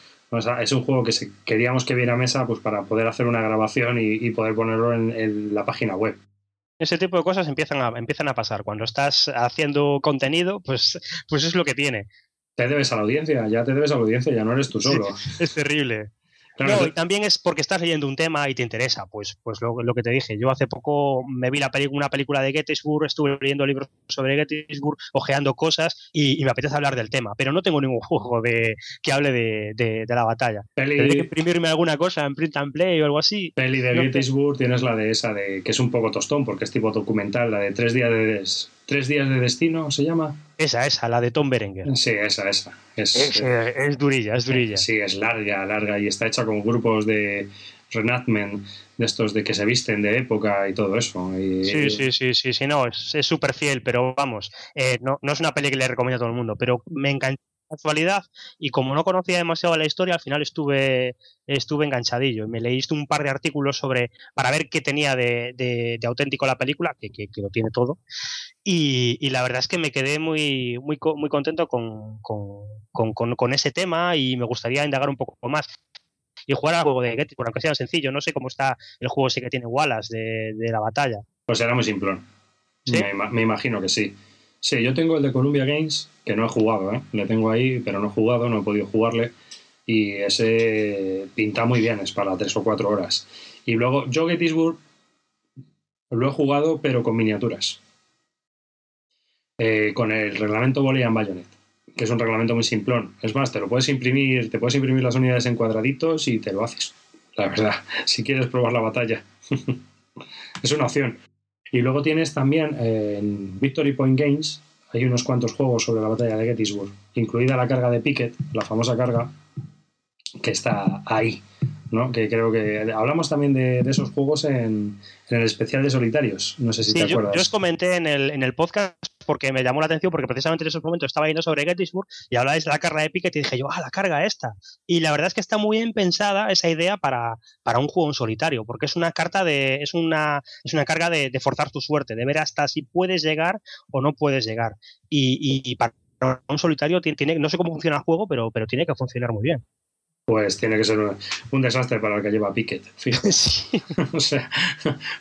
es un juego que queríamos que viera a mesa pues, para poder hacer una grabación y, poder ponerlo en, la página web. Ese tipo de cosas empiezan a, empiezan a pasar. Cuando estás haciendo contenido, pues, pues es lo que tiene. Te debes a la audiencia, ya te debes a la audiencia, ya no eres tú solo. es terrible no, y también es porque estás leyendo un tema y te interesa. Pues, pues lo, que te dije, yo hace poco me vi la una película de Gettysburg, estuve leyendo libros sobre Gettysburg, ojeando cosas y, me apetece hablar del tema, pero no tengo ningún juego de, que hable de, la batalla. Peli... que imprimirme alguna cosa en print and play o algo así. Peli de Gettysburg, tienes la de esa, de que es un poco tostón porque es tipo documental, la de tres días de Tres días de destino se llama. Esa, esa, la de Tom Berenger. Sí, esa, esa. Es, es, durilla, es durilla. Sí, es larga, larga y está hecha con grupos de renatment, de estos de que se visten de época y todo eso. sí, sí, sí, sí, no, es súper fiel, pero vamos, eh, no, no es una peli que le recomiendo a todo el mundo, pero me encanta casualidad y como no conocía demasiado la historia, al final estuve, estuve enganchadillo. Me leíste un par de artículos sobre para ver qué tenía de, de, auténtico la película, que, que, lo tiene todo. Y, y, la verdad es que me quedé muy, muy, muy contento con, con, con, con, ese tema y me gustaría indagar un poco más y jugar al juego de Gettysburg, aunque sea sencillo. No sé cómo está el juego ese que tiene Wallace de, de la batalla. Pues era muy simplón. Me, me, imagino que sí. Sí, yo tengo el de Columbia Games, que no he jugado, ¿eh? Le tengo ahí, pero no he jugado, no he podido jugarle. Y ese pinta muy bien, es para tres o cuatro horas. Y luego, yo Gettysburg lo he jugado, pero con miniaturas. Eh, con el reglamento Volley and Bayonet, que es un reglamento muy simplón. Es más, te lo puedes imprimir, te puedes imprimir las unidades en cuadraditos y te lo haces. La verdad, si quieres probar la batalla. es una opción. Y luego tienes también eh, en Victory Point Games, hay unos cuantos juegos sobre la batalla de Gettysburg, incluida la carga de Pickett, la famosa carga, que está ahí. ¿no? Que creo que hablamos también de, esos juegos en, el especial de solitarios. No sé si te acuerdas. Yo, os comenté en el, en el podcast porque me llamó la atención porque precisamente en esos momentos estaba yendo sobre Gettysburg y hablabais de la carga Pickett y dije yo, ah, la carga esta. Y la verdad es que está muy bien pensada esa idea para, para un juego en solitario, porque es una carta de, es una, es una carga de, forzar tu suerte, de ver hasta si puedes llegar o no puedes llegar. Y, y, para un solitario tiene, no sé cómo funciona el juego, pero, pero tiene que funcionar muy bien pues tiene que ser un, desastre para el que lleva Piquet. Sí. o sea,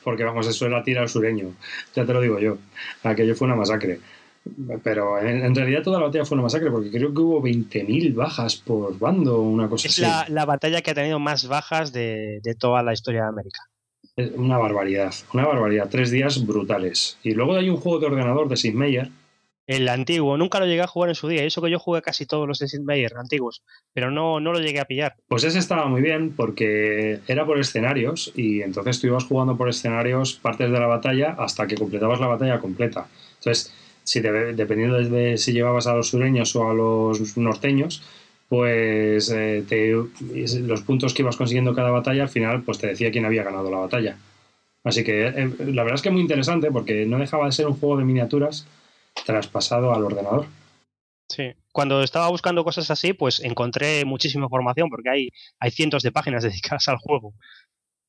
porque vamos, eso era tira al sureño, ya te lo digo yo. Aquello fue una masacre. Pero en, realidad toda la batalla fue una masacre porque creo que hubo 20.000 bajas por bando, una cosa es así. Es la, batalla que ha tenido más bajas de, de toda la historia de América. Es una barbaridad, una barbaridad. Tres días brutales. Y luego hay un juego de ordenador de Sid Meier el antiguo, nunca lo llegué a jugar en su día. Eso que yo jugué casi todos los Sid Meier antiguos, pero no, no lo llegué a pillar. Pues ese estaba muy bien porque era por escenarios y entonces tú ibas jugando por escenarios partes de la batalla hasta que completabas la batalla completa. Entonces, si dependiendo de si llevabas a los sureños o a los norteños, pues eh, los puntos que ibas consiguiendo cada batalla al final pues te decía quién había ganado la batalla. Así que eh, la verdad es que muy interesante porque no dejaba de ser un juego de miniaturas traspasado al ordenador. Sí, cuando estaba buscando cosas así, pues encontré muchísima información porque hay, hay cientos de páginas dedicadas al juego.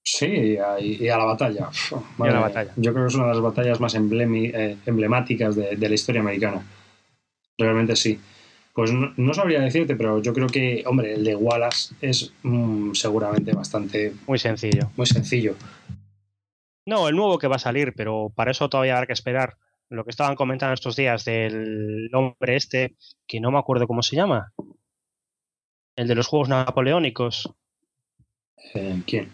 Sí, y a, la batalla. la batalla. Yo creo que es una de las batallas más eh, emblemáticas de, la historia americana. Realmente sí. Pues no, sabría decirte, pero yo creo que, hombre, el de Wallace es mm, seguramente bastante... Muy sencillo. Muy sencillo. No, el nuevo que va a salir, pero para eso todavía habrá que esperar lo que estaban comentando estos días del hombre este, que no me acuerdo cómo se llama. El de los Juegos Napoleónicos. Eh, ¿Quién?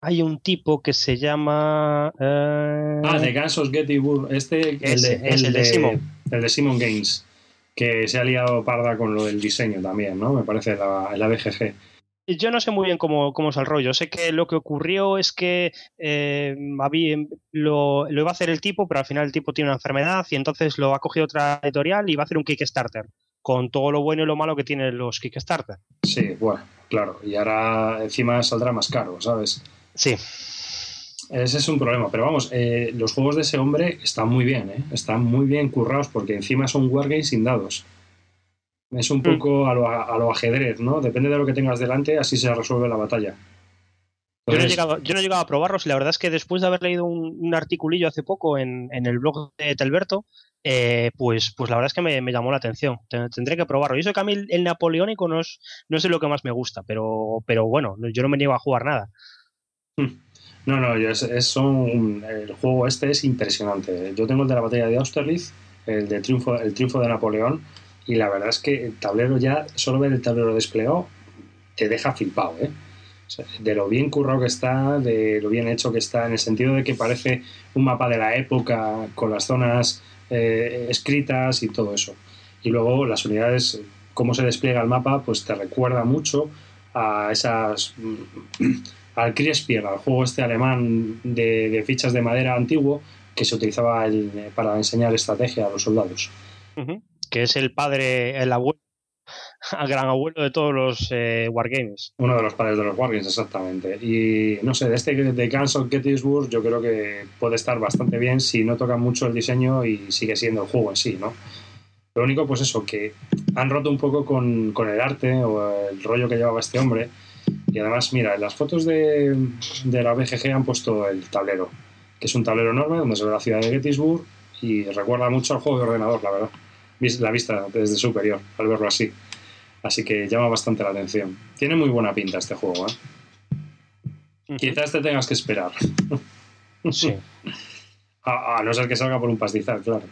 Hay un tipo que se llama. Eh, ah, de Gansos Getty Este, el, de, el, de, Simon. El de Simon Games. Que se ha liado parda con lo del diseño también, ¿no? Me parece la, la BGG. Yo no sé muy bien cómo, cómo, es el rollo. Sé que lo que ocurrió es que eh, lo, iba a hacer el tipo, pero al final el tipo tiene una enfermedad y entonces lo ha cogido otra editorial y va a hacer un Kickstarter con todo lo bueno y lo malo que tienen los Kickstarter. Sí, bueno, claro. Y ahora encima saldrá más caro, ¿sabes? Sí. Ese es un problema, pero vamos, eh, los juegos de ese hombre están muy bien, ¿eh? están muy bien currados porque encima son wargames sin dados. Es un mm. poco a lo, ajedrez, ¿no? Depende de lo que tengas delante, así se resuelve la batalla. yo, no he llegado, a probarlos y la verdad es que después de haber leído un, articulillo hace poco en, el blog de Telberto, eh, pues, pues la verdad es que me, llamó la atención. Tendré que probarlo. Y eso que a mí el, napoleónico no es, no es lo que más me gusta, pero, pero bueno, yo no me niego a jugar nada. No, no, es, el juego este es impresionante. Yo tengo el de la batalla de Austerlitz, el de triunfo, el triunfo de Napoleón, y la verdad es que el tablero ya, solo ver el tablero desplegado, te deja flipado, ¿eh? de lo bien currado que está, de lo bien hecho que está, en el sentido de que parece un mapa de la época con las zonas eh, escritas y todo eso. Y luego las unidades, cómo se despliega el mapa, pues te recuerda mucho a esas mm, al Kriegsspiel, al juego este alemán de, fichas de madera antiguo que se utilizaba para enseñar estrategia a los soldados que es el padre, el abuelo, el gran abuelo de todos los eh, Wargames. Uno de los padres de los Wargames, exactamente. Y no sé, de este de Guns of Gettysburg yo creo que puede estar bastante bien si no toca mucho el diseño y sigue siendo el juego en sí, ¿no? Lo único, pues eso, que han roto un poco con, con el arte o el rollo que llevaba este hombre. Y además, mira, en las fotos de, de la BGG han puesto el tablero, que es un tablero enorme donde se ve la ciudad de Gettysburg y recuerda mucho al juego de ordenador, la verdad. La vista desde superior, al verlo así. Así que llama bastante la atención. Tiene muy buena pinta este juego, ¿eh? Quizás te tengas que esperar. Sí. a, a no ser que salga por un pastizal, claro.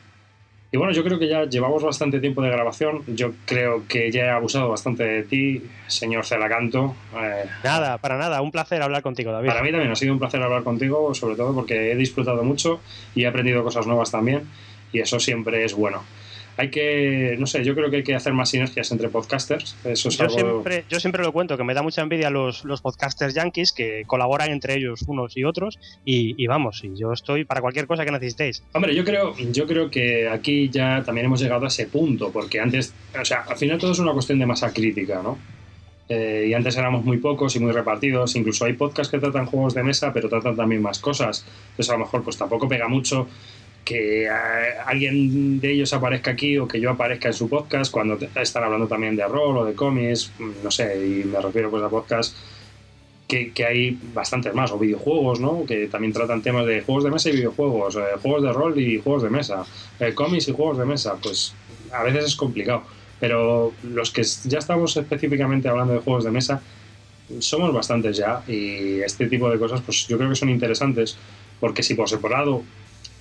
Y bueno, yo creo que ya llevamos bastante tiempo de grabación. Yo creo que ya he abusado bastante de ti, señor Celacanto. Eh, Nada, para nada. Un placer hablar contigo, David. para mí también ha sido un placer hablar contigo, sobre todo porque he disfrutado mucho y he aprendido cosas nuevas también. Y eso siempre es bueno. Hay que, no sé, yo creo que hay que hacer más sinergias entre podcasters. Eso es Yo algo. siempre, yo siempre lo cuento, que me da mucha envidia los, los podcasters yankees que colaboran entre ellos unos y otros. Y, y vamos, y yo estoy para cualquier cosa que necesitéis. Hombre, yo creo, yo creo que aquí ya también hemos llegado a ese punto, porque antes, o sea, al final todo es una cuestión de masa crítica, ¿no? Eh, y antes éramos muy pocos y muy repartidos. Incluso hay podcasts que tratan juegos de mesa, pero tratan también más cosas. Entonces, a lo mejor, pues tampoco pega mucho que eh, alguien de ellos aparezca aquí o que yo aparezca en su podcast cuando están hablando también de rol o de cómics, mm, no sé, y me refiero pues a podcasts que, que hay bastantes más, o videojuegos, ¿no? Que también tratan temas de juegos de mesa y videojuegos, eh, juegos de rol y juegos de mesa, eh, cómics y juegos de mesa, pues a veces es complicado. Pero los que ya estamos específicamente hablando de juegos de mesa, somos bastantes ya y este tipo de cosas pues yo creo que son interesantes porque si por separado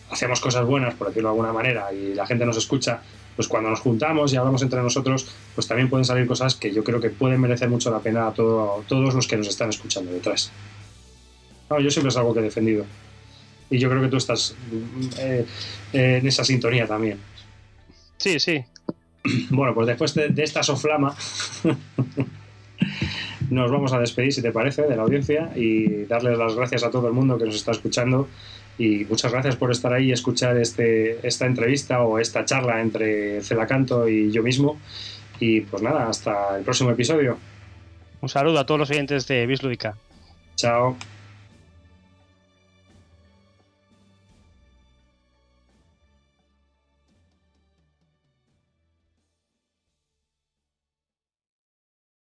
hacemos cosas buenas, por decirlo de alguna manera, y la gente nos escucha, pues cuando nos juntamos y hablamos entre nosotros, pues también pueden salir cosas que yo creo que pueden merecer mucho la pena a todo- todos los que nos están escuchando detrás. No, yo siempre es algo que he defendido. Y yo creo que tú estás eh, eh, en esa sintonía también. Sí, sí. Bueno, pues después de, de esta soflama, nos vamos a despedir, si te parece, de la audiencia y darles las gracias a todo el mundo que nos está escuchando. Y muchas gracias por estar ahí y escuchar este, esta entrevista o esta charla entre Celacanto y yo mismo. Y pues nada, hasta el próximo episodio. Un saludo a todos los oyentes de Bislúdica. Chao.